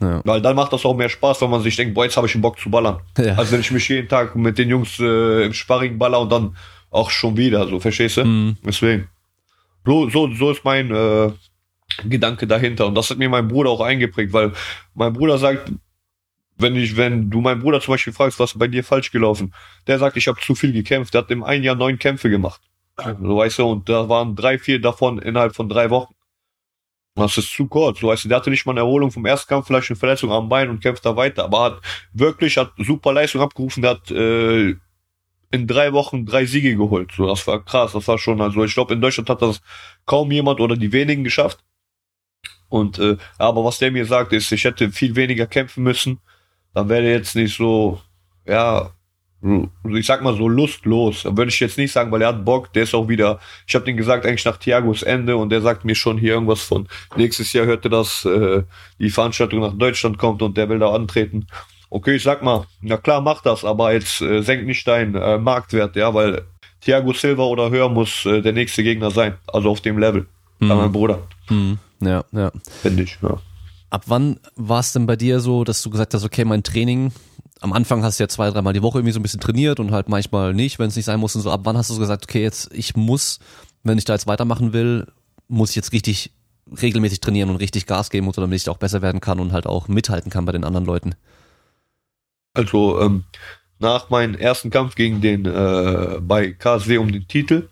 Ja. Weil dann macht das auch mehr Spaß, wenn man sich denkt, boah, jetzt habe ich einen Bock zu ballern. Ja. Also wenn ich mich jeden Tag mit den Jungs äh, im Sparring baller und dann auch schon wieder, so, verstehst du? Hm. Deswegen. So, so, so ist mein äh, Gedanke dahinter. Und das hat mir mein Bruder auch eingeprägt, weil mein Bruder sagt, wenn ich, wenn du meinen Bruder zum Beispiel fragst, was ist bei dir falsch gelaufen, der sagt, ich habe zu viel gekämpft. Der hat im einen Jahr neun Kämpfe gemacht. So weißt du, und da waren drei, vier davon innerhalb von drei Wochen. Das ist zu kurz. So weißt du, der hatte nicht mal eine Erholung vom ersten Kampf, vielleicht eine Verletzung am Bein und kämpft da weiter. Aber hat wirklich, hat super Leistung abgerufen, der hat äh, in drei Wochen drei Siege geholt. So, das war krass. Das war schon, also ich glaube, in Deutschland hat das kaum jemand oder die wenigen geschafft. Und äh, aber was der mir sagt, ist, ich hätte viel weniger kämpfen müssen. Dann wäre jetzt nicht so, ja, ich sag mal so lustlos. Würde ich jetzt nicht sagen, weil er hat Bock. Der ist auch wieder. Ich habe den gesagt eigentlich nach Thiagos Ende und der sagt mir schon hier irgendwas von nächstes Jahr hörte das äh, die Veranstaltung nach Deutschland kommt und der will da antreten. Okay, ich sag mal, na klar, mach das, aber jetzt äh, senk nicht deinen äh, Marktwert, ja, weil Thiago Silva oder höher muss äh, der nächste Gegner sein. Also auf dem Level. Bei meinem Bruder, Hm. Ja, ja. finde ich. Ja. Ab wann war es denn bei dir so, dass du gesagt hast, okay, mein Training, am Anfang hast du ja zwei, dreimal die Woche irgendwie so ein bisschen trainiert und halt manchmal nicht, wenn es nicht sein muss und so. Ab wann hast du so gesagt, okay, jetzt ich muss, wenn ich da jetzt weitermachen will, muss ich jetzt richtig regelmäßig trainieren und richtig Gas geben, damit ich auch besser werden kann und halt auch mithalten kann bei den anderen Leuten? Also ähm, nach meinem ersten Kampf gegen den äh, bei KSW um den Titel,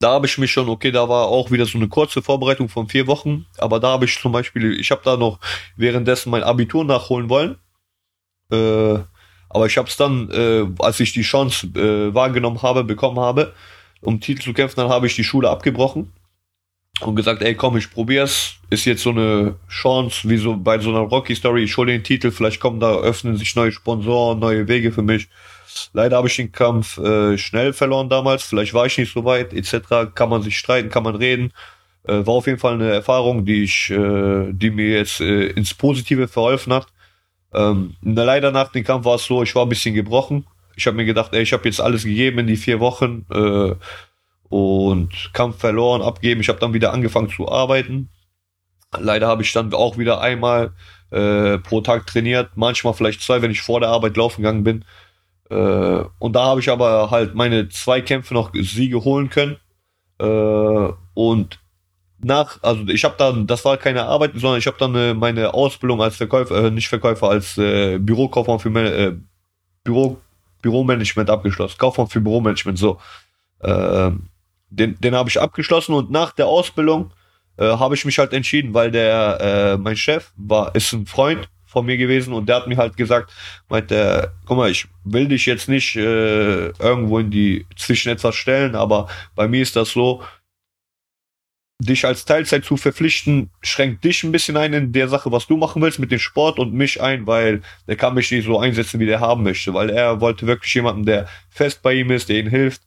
da habe ich mich schon, okay, da war auch wieder so eine kurze Vorbereitung von vier Wochen, aber da habe ich zum Beispiel, ich habe da noch währenddessen mein Abitur nachholen wollen, äh, aber ich habe es dann, äh, als ich die Chance äh, wahrgenommen habe, bekommen habe, um Titel zu kämpfen, dann habe ich die Schule abgebrochen und gesagt, ey, komm, ich probier's. Ist jetzt so eine Chance, wie so bei so einer Rocky Story. Ich hole den Titel, vielleicht kommen da, öffnen sich neue Sponsoren, neue Wege für mich. Leider habe ich den Kampf äh, schnell verloren damals. Vielleicht war ich nicht so weit, etc. Kann man sich streiten, kann man reden. Äh, war auf jeden Fall eine Erfahrung, die ich, äh, die mir jetzt äh, ins Positive verholfen hat. Ähm, leider nach dem Kampf war es so, ich war ein bisschen gebrochen. Ich habe mir gedacht, ey, ich habe jetzt alles gegeben in die vier Wochen. Äh, und Kampf verloren, abgeben. Ich habe dann wieder angefangen zu arbeiten. Leider habe ich dann auch wieder einmal äh, pro Tag trainiert, manchmal vielleicht zwei, wenn ich vor der Arbeit laufen gegangen bin. Äh, und da habe ich aber halt meine zwei Kämpfe noch Siege holen können. Äh, und nach, also ich habe dann, das war keine Arbeit, sondern ich habe dann äh, meine Ausbildung als Verkäufer, äh, nicht Verkäufer, als äh, Bürokaufmann für äh, Büro, Büromanagement abgeschlossen. Kaufmann für Büromanagement, so. Äh, den, den habe ich abgeschlossen und nach der Ausbildung äh, habe ich mich halt entschieden, weil der äh, mein Chef war ist ein Freund von mir gewesen und der hat mir halt gesagt, meinte, guck mal, ich will dich jetzt nicht äh, irgendwo in die zwischen etwas stellen, aber bei mir ist das so, dich als Teilzeit zu verpflichten, schränkt dich ein bisschen ein in der Sache, was du machen willst mit dem Sport und mich ein, weil der kann mich nicht so einsetzen, wie der haben möchte, weil er wollte wirklich jemanden, der fest bei ihm ist, der ihm hilft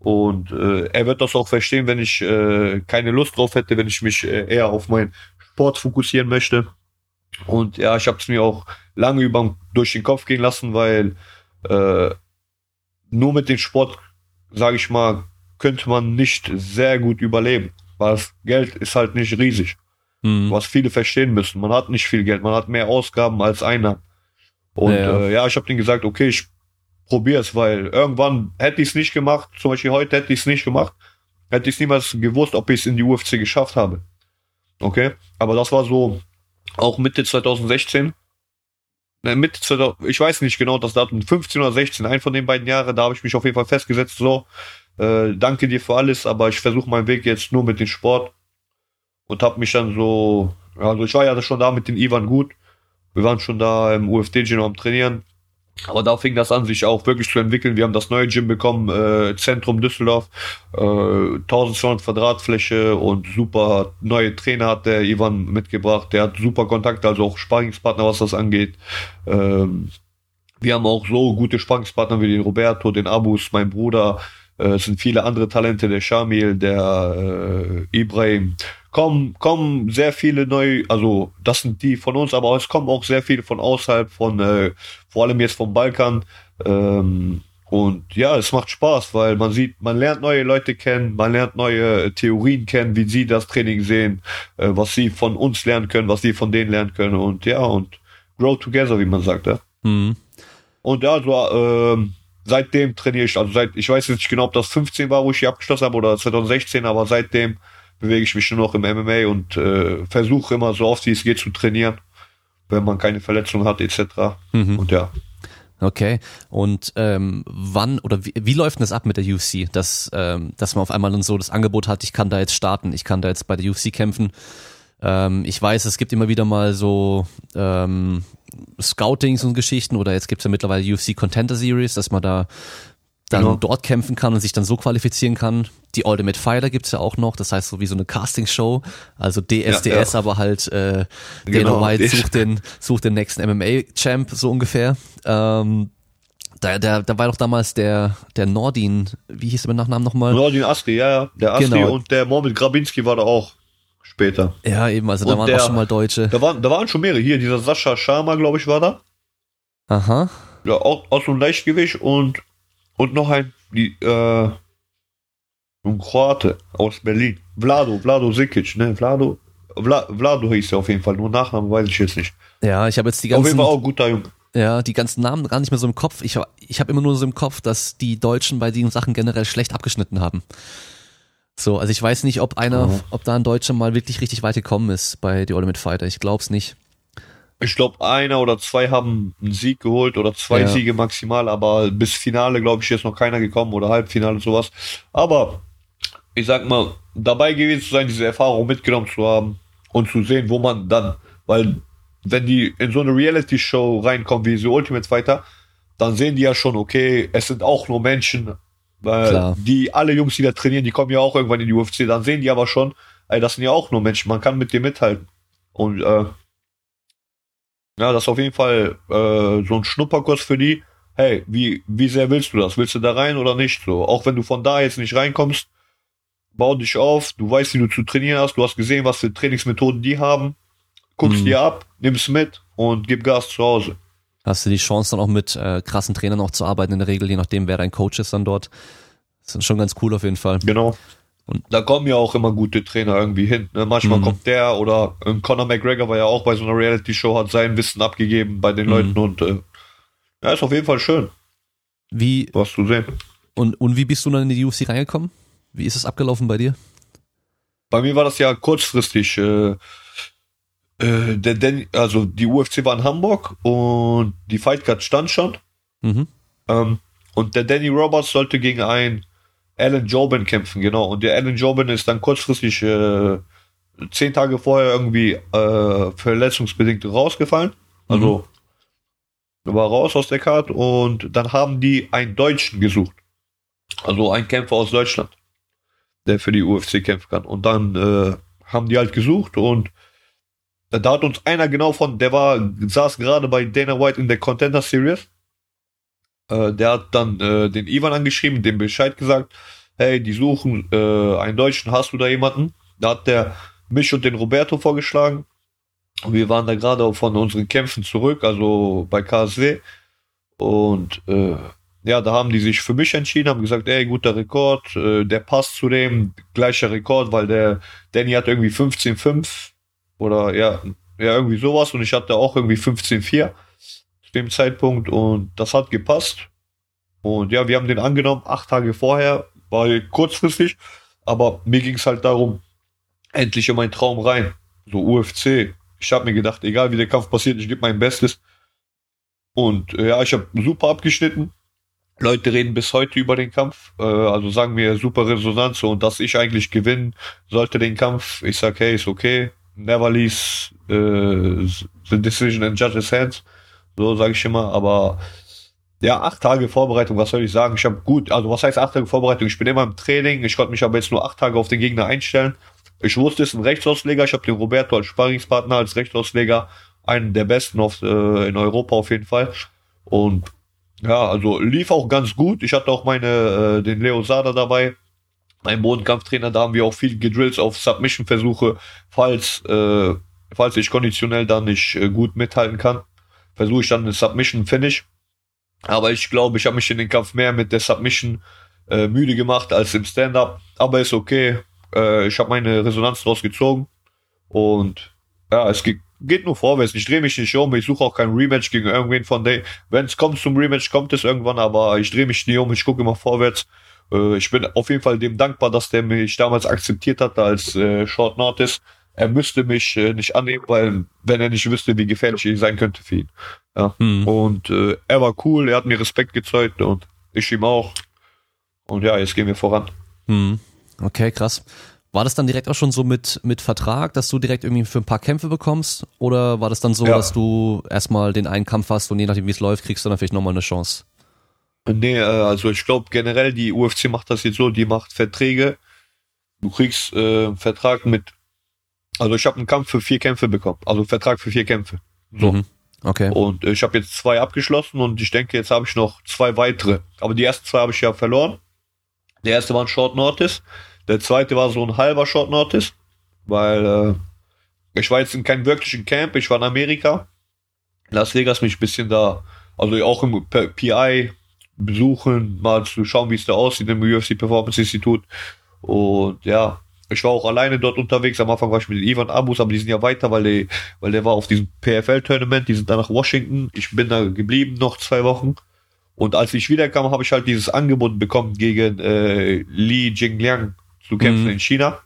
und äh, er wird das auch verstehen, wenn ich äh, keine Lust drauf hätte, wenn ich mich äh, eher auf meinen Sport fokussieren möchte. Und ja, ich habe es mir auch lange über durch den Kopf gehen lassen, weil äh, nur mit dem Sport, sage ich mal, könnte man nicht sehr gut überleben, weil das Geld ist halt nicht riesig. Mhm. Was viele verstehen müssen. Man hat nicht viel Geld, man hat mehr Ausgaben als Einnahmen. Und ja. Äh, ja ich habe denen gesagt, okay, ich probier's, weil irgendwann hätte ich es nicht gemacht, zum Beispiel heute hätte ich es nicht gemacht, hätte ich niemals gewusst, ob ich es in die UFC geschafft habe. Okay? Aber das war so auch Mitte 2016. Ne, Mitte 2000, ich weiß nicht genau das Datum, 15 oder 16, ein von den beiden Jahren, da habe ich mich auf jeden Fall festgesetzt, so, äh, danke dir für alles, aber ich versuche meinen Weg jetzt nur mit dem Sport und habe mich dann so, also ich war ja schon da mit den Ivan gut, wir waren schon da im UFD-Gym am Trainieren, aber da fing das an, sich auch wirklich zu entwickeln. Wir haben das neue Gym bekommen, äh, Zentrum Düsseldorf, äh, 1200 Quadratfläche und super neue Trainer hat der Ivan mitgebracht. Der hat super Kontakte, also auch Sparingspartner, was das angeht. Ähm, wir haben auch so gute Sparingspartner wie den Roberto, den Abus, mein Bruder. Äh, es sind viele andere Talente, der Shamil, der äh, Ibrahim kommen, kommen sehr viele neu, also das sind die von uns, aber es kommen auch sehr viele von außerhalb, von äh, vor allem jetzt vom Balkan. Ähm, und ja, es macht Spaß, weil man sieht, man lernt neue Leute kennen, man lernt neue Theorien kennen, wie sie das Training sehen, äh, was sie von uns lernen können, was sie von denen lernen können und ja, und grow together, wie man sagt, ja. Mhm. Und ja, so, äh, seitdem trainiere ich, also seit, ich weiß jetzt nicht genau, ob das 15 war, wo ich hier abgeschlossen habe oder 2016, aber seitdem bewege ich mich nur noch im MMA und äh, versuche immer so oft wie es geht zu trainieren, wenn man keine Verletzung hat etc. Mhm. Und ja. Okay. Und ähm, wann oder wie, wie läuft denn das ab mit der UFC, dass ähm, dass man auf einmal dann so das Angebot hat, ich kann da jetzt starten, ich kann da jetzt bei der UFC kämpfen. Ähm, ich weiß, es gibt immer wieder mal so ähm, Scoutings und Geschichten oder jetzt gibt's ja mittlerweile UFC Contender Series, dass man da dann genau. dort kämpfen kann und sich dann so qualifizieren kann. Die Ultimate Fighter gibt's ja auch noch, das heißt so wie so eine Castingshow, also DSDS, ja, ja. aber halt äh, genau. Dana White sucht den, sucht den nächsten MMA-Champ, so ungefähr. Ähm, da, der, da war doch damals der, der Nordin, wie hieß der mit Nachnamen nochmal? Nordin Asti, ja, ja. Der Asti genau. und der Mohamed Grabinski war da auch später. Ja, eben, also da und waren der, auch schon mal Deutsche. Da waren, da waren schon mehrere. Hier, dieser Sascha Sharma, glaube ich, war da. Aha. Ja, auch aus so einem Leichtgewicht und und noch ein, die, äh, ein Kroate aus Berlin. Vlado, Vlado Sikic, ne? Vlado, Vla, Vlado hieß er auf jeden Fall, nur Nachnamen weiß ich jetzt nicht. Ja, ich habe jetzt die ganzen. Auf jeden Fall auch guter Junge. Ja, die ganzen Namen gar nicht mehr so im Kopf. Ich, ich habe immer nur so im Kopf, dass die Deutschen bei diesen Sachen generell schlecht abgeschnitten haben. So, also ich weiß nicht, ob einer, Mhm. ob da ein Deutscher mal wirklich richtig weit gekommen ist bei The Ultimate Fighter. Ich glaub's nicht. Ich glaube, einer oder zwei haben einen Sieg geholt oder zwei Ja. Siege maximal, aber bis Finale, glaube ich, ist noch keiner gekommen oder Halbfinale sowas. Aber ich sag mal, dabei gewesen zu sein, diese Erfahrung mitgenommen zu haben und zu sehen, wo man dann, weil wenn die in so eine Reality-Show reinkommen wie so Ultimate Fighter, dann sehen die ja schon, okay, es sind auch nur Menschen, weil Klar. die alle Jungs, die da trainieren, die kommen ja auch irgendwann in die UFC, dann sehen die aber schon, ey, das sind ja auch nur Menschen, man kann mit dir mithalten. Und äh, ja, das ist auf jeden Fall äh, so ein Schnupperkurs für die. Hey, wie, wie sehr willst du das? Willst du da rein oder nicht? So, auch wenn du von da jetzt nicht reinkommst, bau dich auf, du weißt, wie du zu trainieren hast, du hast gesehen, was für Trainingsmethoden die haben, guckst Mhm. dir ab, nimmst mit und gib Gas zu Hause. Hast du die Chance dann auch mit äh, krassen Trainern auch zu arbeiten in der Regel, je nachdem, wer dein Coach ist dann dort. Das ist schon ganz cool auf jeden Fall. Genau. Und- da kommen ja auch immer gute Trainer irgendwie hin. Ne? Manchmal Mhm. kommt der oder ähm, Conor McGregor war ja auch bei so einer Reality-Show, hat sein Wissen abgegeben bei den Mhm. Leuten und äh, ja, ist auf jeden Fall schön, Wie, was zu sehen. und, und wie bist du dann in die UFC reingekommen? Wie ist es abgelaufen bei dir? Bei mir war das ja kurzfristig. Äh, äh, der Dan, also die UFC war in Hamburg und die Fightcard stand schon. Mhm. Ähm, und der Danny Roberts sollte gegen einen Alan Jobin kämpfen, genau. Und der Alan Jobin ist dann kurzfristig äh, zehn Tage vorher irgendwie äh, verletzungsbedingt rausgefallen. Also war raus aus der Karte und dann haben die einen Deutschen gesucht. Also einen Kämpfer aus Deutschland, der für die UFC kämpfen kann. Und dann äh, haben die halt gesucht und da hat uns einer genau von, der war, saß gerade bei Dana White in der Contender Series. Äh, der hat dann äh, den Ivan angeschrieben, dem Bescheid gesagt, hey, die suchen äh, einen Deutschen, hast du da jemanden? Da hat der mich und den Roberto vorgeschlagen. Und wir waren da gerade von unseren Kämpfen zurück, also bei KSW. Und äh, ja, da haben die sich für mich entschieden, haben gesagt, ey, guter Rekord, äh, der passt zu dem, gleicher Rekord, weil der Danny hat irgendwie 15,5 oder ja, ja, irgendwie sowas und ich hatte auch irgendwie 15,4 zu dem Zeitpunkt und das hat gepasst. Und ja, wir haben den angenommen, acht Tage vorher, war kurzfristig, aber mir ging es halt darum, endlich in meinen Traum rein. So UFC. Ich habe mir gedacht, egal wie der Kampf passiert, ich gebe mein Bestes. Und äh, ja, ich habe super abgeschnitten. Leute reden bis heute über den Kampf, äh, also sagen mir super Resonanz und dass ich eigentlich gewinnen sollte den Kampf. Ich sag, hey, ist okay. Never leaves äh, the decision in judges hands. So sage ich immer, aber ja, acht Tage Vorbereitung, was soll ich sagen? Ich habe gut, also was heißt acht Tage Vorbereitung? Ich bin immer im Training, ich konnte mich aber jetzt nur acht Tage auf den Gegner einstellen. Ich wusste, es ist ein Rechtsausleger, ich habe den Roberto als Sparringspartner, als Rechtsausleger, einen der besten auf, äh, in Europa auf jeden Fall. Und ja, also lief auch ganz gut. Ich hatte auch meine, äh, den Leo Sada dabei, mein Bodenkampftrainer, da haben wir auch viel gedrillt auf Submission-Versuche, falls, äh, falls ich konditionell dann nicht äh, gut mithalten kann, versuche ich dann eine Submission-Finish. Aber ich glaube, ich habe mich in den Kampf mehr mit der Submission äh, müde gemacht als im Stand-up. Aber ist okay. Äh, ich habe meine Resonanz draus gezogen. Und ja, es geht, geht nur vorwärts. Ich drehe mich nicht um. Ich suche auch kein Rematch gegen irgendwen von der. Wenn es kommt zum Rematch, kommt es irgendwann. Aber ich drehe mich nie um. Ich gucke immer vorwärts. Äh, ich bin auf jeden Fall dem dankbar, dass der mich damals akzeptiert hat als äh, Short Notice. Er müsste mich äh, nicht annehmen, weil wenn er nicht wüsste, wie gefährlich ich sein könnte für ihn. Ja. Hm. Und äh, er war cool, er hat mir Respekt gezeigt und ich ihm auch. Und ja, jetzt gehen wir voran. Hm. Okay, krass. War das dann direkt auch schon so mit, mit Vertrag, dass du direkt irgendwie für ein paar Kämpfe bekommst? Oder war das dann so, Ja. dass du erstmal den einen Kampf hast und je nachdem, wie es läuft, kriegst du dann vielleicht nochmal eine Chance? Nee, äh, also ich glaube generell, die UFC macht das jetzt so, die macht Verträge. Du kriegst äh, einen Vertrag mit, also ich habe einen Kampf für vier Kämpfe bekommen, also einen Vertrag für vier Kämpfe. So. Mhm. Okay. Und ich habe jetzt zwei abgeschlossen und ich denke, jetzt habe ich noch zwei weitere. Aber die ersten zwei habe ich ja verloren. Der erste war ein Short Notice. Der zweite war so ein halber Short Notice, weil äh, ich war jetzt in keinem wirklichen Camp. Ich war in Amerika. Las Vegas mich ein bisschen da, also auch im PI besuchen, mal zu schauen, wie es da aussieht im UFC Performance Institut. Und ja, ich war auch alleine dort unterwegs. Am Anfang war ich mit Ivan Abus, aber die sind ja weiter, weil der, weil der war auf diesem PFL-Tournament. Die sind dann nach Washington. Ich bin da geblieben noch zwei Wochen. Und als ich wiederkam, habe ich halt dieses Angebot bekommen, gegen äh, Li Jingliang zu kämpfen Mhm. in China.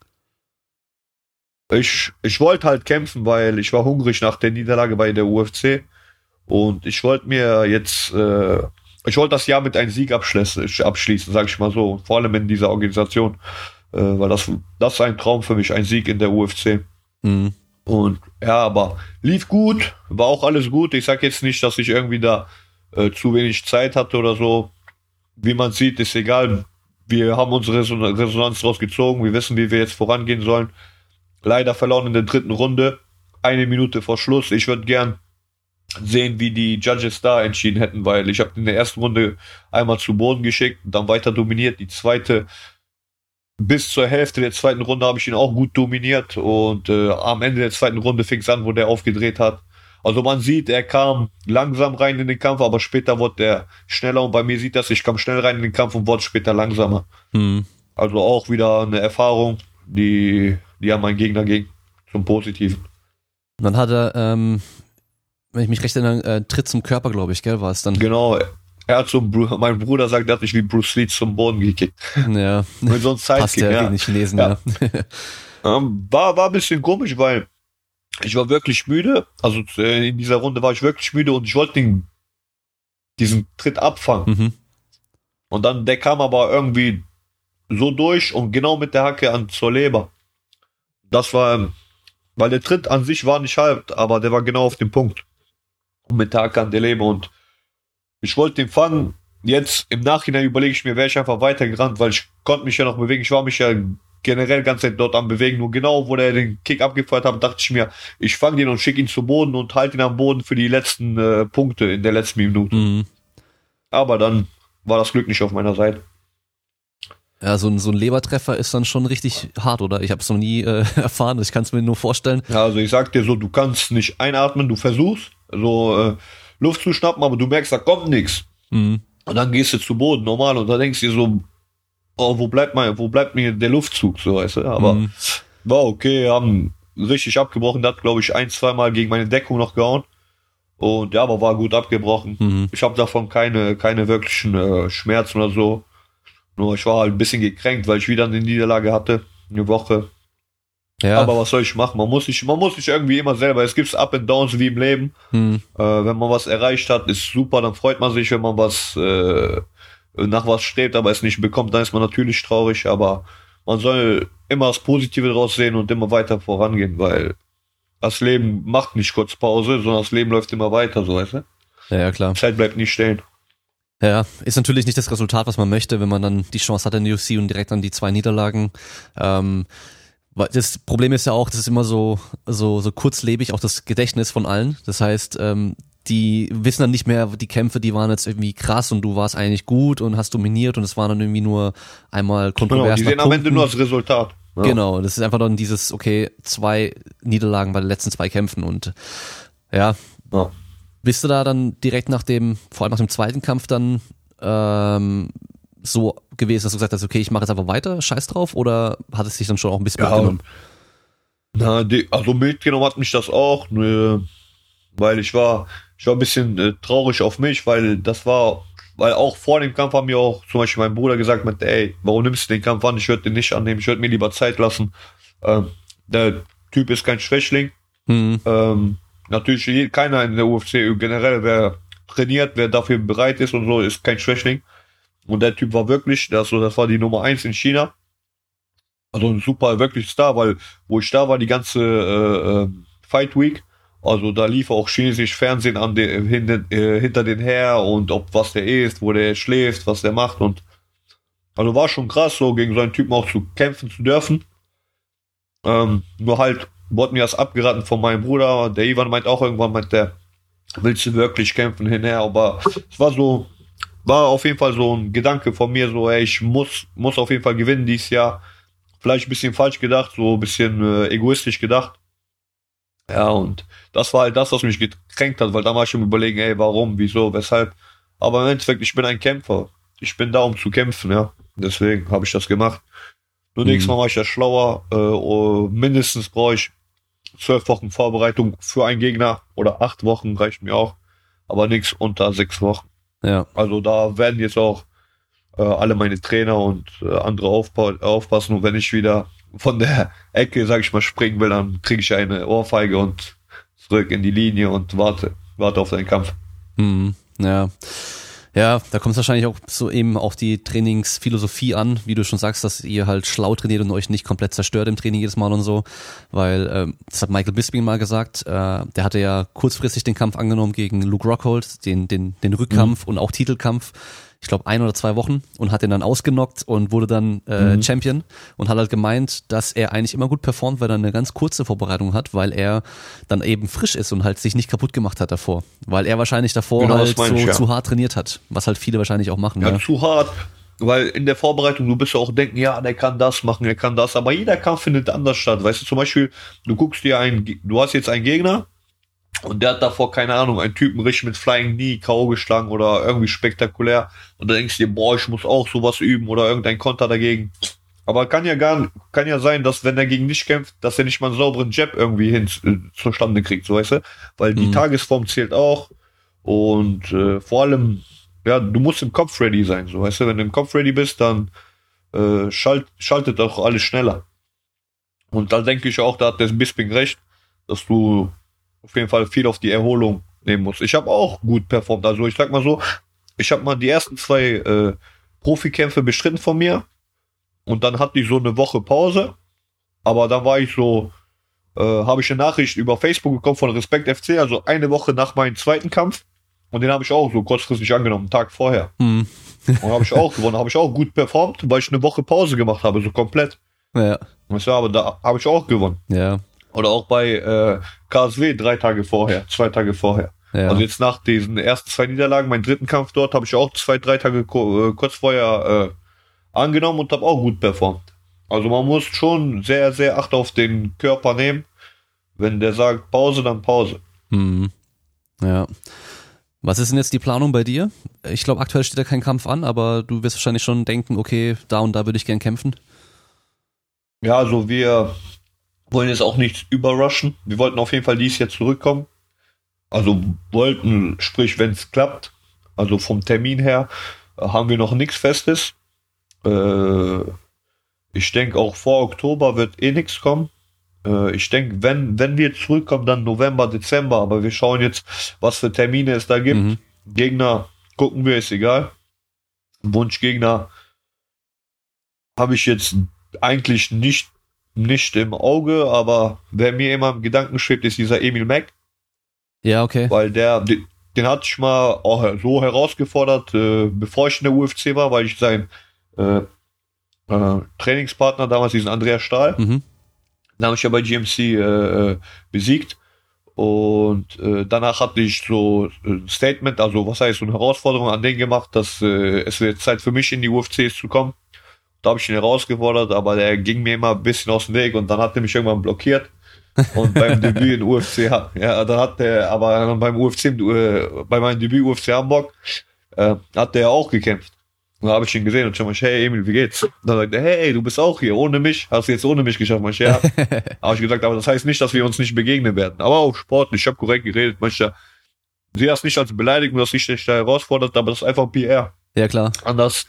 Ich, ich wollte halt kämpfen, weil ich war hungrig nach der Niederlage bei der UFC. Und ich wollte mir jetzt, äh, ich wollte das Jahr mit einem Sieg abschließen, abschließen sage ich mal so. Vor allem in dieser Organisation. Äh, weil das, das ist ein Traum für mich, ein Sieg in der UFC. Mhm. Und ja, aber lief gut, war auch alles gut. Ich sag jetzt nicht, dass ich irgendwie da äh, zu wenig Zeit hatte oder so. Wie man sieht, ist egal. Wir haben unsere Reson Resonanz draus gezogen. Wir wissen, wie wir jetzt vorangehen sollen. Leider verloren in der dritten Runde. Eine Minute vor Schluss. Ich würde gern sehen, wie die Judges da entschieden hätten, weil ich habe in der ersten Runde einmal zu Boden geschickt, dann weiter dominiert. Die zweite bis zur Hälfte der zweiten Runde habe ich ihn auch gut dominiert und äh, am Ende der zweiten Runde fing es an, wo der aufgedreht hat. Also man sieht, er kam langsam rein in den Kampf, aber später wurde er schneller und bei mir sieht das, ich kam schnell rein in den Kampf und wurde später langsamer. Mhm. Also auch wieder eine Erfahrung, die, die an meinen Gegner ging, zum Positiven. Dann hat er, ähm, wenn ich mich recht erinnere, äh, Tritt zum Körper, glaube ich, gell, war es dann. Genau, er hat Bru mein Bruder sagt, er hat mich wie Bruce Lee zum Boden gekickt. Ja, Mit so einem passt Sidekick, ja ja. gegen die Chinesen, Ja. ja. Ähm, war, war ein bisschen komisch, weil ich war wirklich müde. Also äh, in dieser Runde war ich wirklich müde und ich wollte den, diesen Tritt abfangen. Mhm. Und dann, der kam aber irgendwie so durch und genau mit der Hacke an zur Leber. Das war, ähm, weil der Tritt an sich war nicht halb, aber der war genau auf dem Punkt. Und mit der Hacke an der Leber und ich wollte den fangen. Jetzt im Nachhinein überlege ich mir, wäre ich einfach weitergerannt, weil ich konnte mich ja noch bewegen. Ich war mich ja generell ganz Zeit dort am bewegen. Nur genau, wo der den Kick abgefeuert hat, dachte ich mir, ich fange den und schicke ihn zu Boden und halte ihn am Boden für die letzten äh, Punkte in der letzten Minute. Mhm. Aber dann war das Glück nicht auf meiner Seite. Ja, so ein, so ein Lebertreffer ist dann schon richtig hart, oder? Ich habe es noch nie äh, erfahren, ich kann es mir nur vorstellen. Ja, also ich sag dir so, du kannst nicht einatmen, du versuchst so äh, Luft zu schnappen, aber du merkst, da kommt nichts. Mhm. Und dann gehst du zu Boden normal und da denkst du dir so, oh, wo bleibt mein, wo bleibt mir der Luftzug, so weißt du? Aber Mhm. war okay, haben richtig abgebrochen, hat glaube ich ein, zweimal gegen meine Deckung noch gehauen. Und ja, aber war gut abgebrochen. Mhm. Ich habe davon keine, keine wirklichen äh, Schmerzen oder so. Nur ich war halt ein bisschen gekränkt, weil ich wieder eine Niederlage hatte. Eine Woche. Ja, Aber was soll ich machen? Man muss sich, man muss sich irgendwie immer selber. Es gibt Up and Downs wie im Leben. mhm. Äh, wenn man was erreicht hat, ist super, dann freut man sich. Wenn man was äh, nach was strebt, aber es nicht bekommt, dann ist man natürlich traurig. Aber man soll immer das Positive draus sehen und immer weiter vorangehen, weil das Leben macht nicht kurz Pause, sondern das Leben läuft immer weiter, so weißt du? ja, ja, klar. Zeit bleibt nicht stehen. Ja, ist natürlich nicht das Resultat, was man möchte, wenn man dann die Chance hat in der UFC und direkt dann die zwei Niederlagen. Ähm, das Problem ist ja auch, das ist immer so, so, so kurzlebig, auch das Gedächtnis von allen. Das heißt, ähm, die wissen dann nicht mehr, die Kämpfe, die waren jetzt irgendwie krass und du warst eigentlich gut und hast dominiert und es war dann irgendwie nur einmal Genau, kontrovers. die nach sehen am Ende nur das Resultat. Ja. Genau, das ist einfach dann dieses, okay, zwei Niederlagen bei den letzten zwei Kämpfen und ja, Ja. bist du da dann direkt nach dem, vor allem nach dem zweiten Kampf dann ähm, so gewesen, dass du gesagt hast, okay, ich mache jetzt einfach weiter, scheiß drauf, oder hat es dich dann schon auch ein bisschen Ja, mitgenommen? Na, die, also mitgenommen hat mich das auch, ne, weil ich war, ich war ein bisschen äh, traurig auf mich, weil das war, weil auch vor dem Kampf haben mir auch zum Beispiel mein Bruder gesagt, meinte, ey, warum nimmst du den Kampf an? Ich würde den nicht annehmen, ich würde mir lieber Zeit lassen. Ähm, der Typ ist kein Schwächling. Hm, Ähm, natürlich keiner in der UFC generell, wer trainiert, wer dafür bereit ist und so, ist kein Schwächling. Und der Typ war wirklich, das, das war die Nummer eins in China. Also ein super, wirklich Star, weil wo ich da war, die ganze äh, äh, Fight Week, also da lief auch chinesisch Fernsehen an den, hinter, äh, hinter den her und ob was der isst, wo der schläft, was der macht und also war schon krass, so gegen so einen Typen auch zu kämpfen zu dürfen. Ähm, nur halt wurde mir das abgeraten von meinem Bruder. Der Ivan meint auch irgendwann, meint der, willst du wirklich kämpfen hinher? Aber es war so, war auf jeden Fall so ein Gedanke von mir, so, ey, ich muss, muss auf jeden Fall gewinnen dieses Jahr. Vielleicht ein bisschen falsch gedacht, so ein bisschen äh, egoistisch gedacht. Ja, und das war halt das, was mich gekränkt hat, weil da war ich im Überlegen, ey, warum, wieso, weshalb. Aber im Endeffekt, ich bin ein Kämpfer. Ich bin da, um zu kämpfen, ja. Deswegen habe ich das gemacht. Nur Mhm. nächstes Mal war ich ja schlauer. Äh, oh, mindestens brauche ich zwölf Wochen Vorbereitung für einen Gegner oder acht Wochen reicht mir auch. Aber nichts unter sechs Wochen. Ja. Also da werden jetzt auch äh, alle meine Trainer und äh, andere aufpa aufpassen. Und wenn ich wieder von der Ecke, sag ich mal, springen will, dann kriege ich eine Ohrfeige und zurück in die Linie und warte, warte auf deinen Kampf. Mhm. Ja. Ja, da kommt es wahrscheinlich auch so eben auf die Trainingsphilosophie an, wie du schon sagst, dass ihr halt schlau trainiert und euch nicht komplett zerstört im Training jedes Mal und so, weil ähm, das hat Michael Bisping mal gesagt, äh, der hatte ja kurzfristig den Kampf angenommen gegen Luke Rockhold, den den den Rückkampf mhm. und auch Titelkampf ich glaube, ein oder zwei Wochen und hat den dann ausgenockt und wurde dann äh, mhm. Champion und hat halt gemeint, dass er eigentlich immer gut performt, weil er eine ganz kurze Vorbereitung hat, weil er dann eben frisch ist und halt sich nicht kaputt gemacht hat davor. Weil er wahrscheinlich davor genau, halt so ich, ja. zu hart trainiert hat, was halt viele wahrscheinlich auch machen. Ja, ja, zu hart. Weil in der Vorbereitung, du bist ja auch denken, ja, der kann das machen, er kann das, aber jeder Kampf findet anders statt. Weißt du, zum Beispiel, du guckst dir einen, du hast jetzt einen Gegner, und der hat davor, keine Ahnung, einen Typen richtig mit Flying Knee K.O. geschlagen oder irgendwie spektakulär. Und da denkst du dir, boah, ich muss auch sowas üben oder irgendein Konter dagegen. Aber kann ja gar, kann ja sein, dass wenn er gegen dich kämpft, dass er nicht mal einen sauberen Jab irgendwie hin äh, zustande kriegt, so weißt du? Weil die mhm. Tagesform zählt auch. Und äh, vor allem, ja, du musst im Kopf ready sein, so weißt du? Wenn du im Kopf ready bist, dann äh, schalt, schaltet auch alles schneller. Und da denke ich auch, da hat der Bisping recht, dass du auf jeden Fall viel auf die Erholung nehmen muss. Ich habe auch gut performt. Also ich sag mal so, ich habe mal die ersten zwei äh, Profikämpfe bestritten von mir und dann hatte ich so eine Woche Pause. Aber dann war ich so, äh, habe ich eine Nachricht über Facebook bekommen von Respekt FC, also eine Woche nach meinem zweiten Kampf. Und den habe ich auch so kurzfristig angenommen, einen Tag vorher. Mhm. und habe ich auch gewonnen, habe ich auch gut performt, weil ich eine Woche Pause gemacht habe, so komplett. Ja. Ja, aber da habe ich auch gewonnen. Ja. Oder auch bei äh, KSW drei Tage vorher, zwei Tage vorher. Ja. Also jetzt nach diesen ersten zwei Niederlagen, meinen dritten Kampf dort, habe ich auch zwei, drei Tage äh, kurz vorher äh, angenommen und habe auch gut performt. Also man muss schon sehr, sehr Acht auf den Körper nehmen. Wenn der sagt Pause, dann Pause. Hm. Ja. Was ist denn jetzt die Planung bei dir? Ich glaube, aktuell steht da kein Kampf an, aber du wirst wahrscheinlich schon denken, okay, da und da würde ich gern kämpfen. Ja, also wir wollen jetzt auch nicht überrushen. Wir wollten auf jeden Fall dies Jahr zurückkommen. Also wollten, sprich, wenn es klappt, also vom Termin her, äh, haben wir noch nichts Festes. Äh, ich denke auch vor Oktober wird eh nichts kommen. Äh, ich denke, wenn, wenn wir zurückkommen, dann November, Dezember, aber wir schauen jetzt, was für Termine es da gibt. Mhm. Gegner gucken wir, ist egal. Wunschgegner habe ich jetzt eigentlich nicht nicht im Auge, aber wer mir immer im Gedanken schwebt, ist dieser Emil Mack. Ja, okay. Weil der, den, den hatte ich mal auch so herausgefordert, äh, bevor ich in der UFC war, weil ich sein äh, äh, Trainingspartner damals, diesen Andreas Stahl, mhm. den habe ich ja bei GMC äh, äh, besiegt. Und äh, danach hatte ich so ein Statement, also was heißt so eine Herausforderung an den gemacht, dass es wird Zeit für mich in die UFC zu kommen. Da habe ich ihn herausgefordert, aber der ging mir immer ein bisschen aus dem Weg und dann hat er mich irgendwann blockiert. Und beim Debüt in UFC, ja, dann hat der, aber beim UFC, äh, bei meinem Debüt UFC Hamburg, äh, hat der auch gekämpft. Und da habe ich ihn gesehen und schon mal, hey Emil, wie geht's? Und dann sagt er, hey, du bist auch hier, ohne mich, hast du jetzt ohne mich geschafft, manche, ja. habe ich gesagt, aber das heißt nicht, dass wir uns nicht begegnen werden. Aber auch sportlich, ich habe korrekt geredet, manche, sehe das nicht als Beleidigung, dass ich dich da herausfordert, aber das ist einfach PR. Ja, klar. Anders,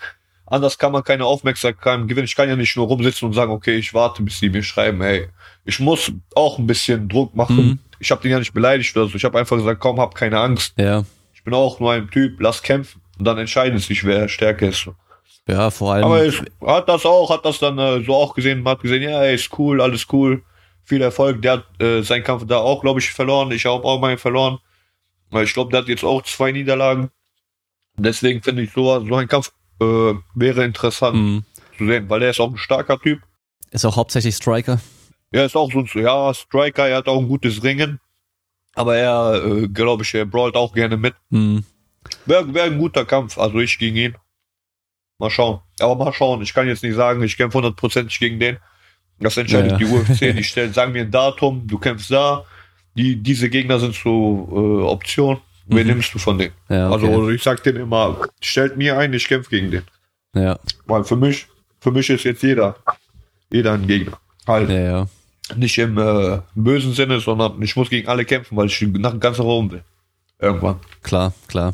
Anders kann man keine Aufmerksamkeit gewinnen. Ich kann ja nicht nur rumsitzen und sagen, okay, ich warte, bis die mir schreiben, hey, ich muss auch ein bisschen Druck machen. Mhm. Ich habe den ja nicht beleidigt oder so. Ich habe einfach gesagt, komm, hab keine Angst. Ja. Ich bin auch nur ein Typ, lass kämpfen. Und dann entscheiden sich, wer stärker ist. Ja, vor allem. Aber es hat das auch, hat das dann äh, so auch gesehen, hat gesehen, ja, ey, ist cool, alles cool, viel Erfolg. Der hat äh, seinen Kampf da auch, glaube ich, verloren. Ich habe auch meinen verloren. Ich glaube, der hat jetzt auch zwei Niederlagen. Deswegen finde ich so, so ein Kampf äh, wäre interessant mhm. zu sehen, weil er ist auch ein starker Typ. Ist auch hauptsächlich Striker. Er ist auch so ein ja, Striker, er hat auch ein gutes Ringen. Aber er, äh, glaube ich, er brawlt auch gerne mit. Mhm. Wäre wär ein guter Kampf, also ich gegen ihn. Mal schauen. Aber mal schauen. Ich kann jetzt nicht sagen, ich kämpfe hundertprozentig gegen den. Das entscheidet ja, ja. die UFC. Die stellen, sagen mir ein Datum, du kämpfst da. Die, diese Gegner sind so äh, Option. Wen mhm. nimmst du von denen? Ja, okay. Also ich sag denen immer, stellt mir ein, ich kämpfe gegen den. Ja. Weil für mich, für mich ist jetzt jeder, jeder ein Gegner. Halt. Ja, ja. Nicht im äh, bösen Sinne, sondern ich muss gegen alle kämpfen, weil ich nach dem ganzen Raum will. Irgendwann. Klar, klar.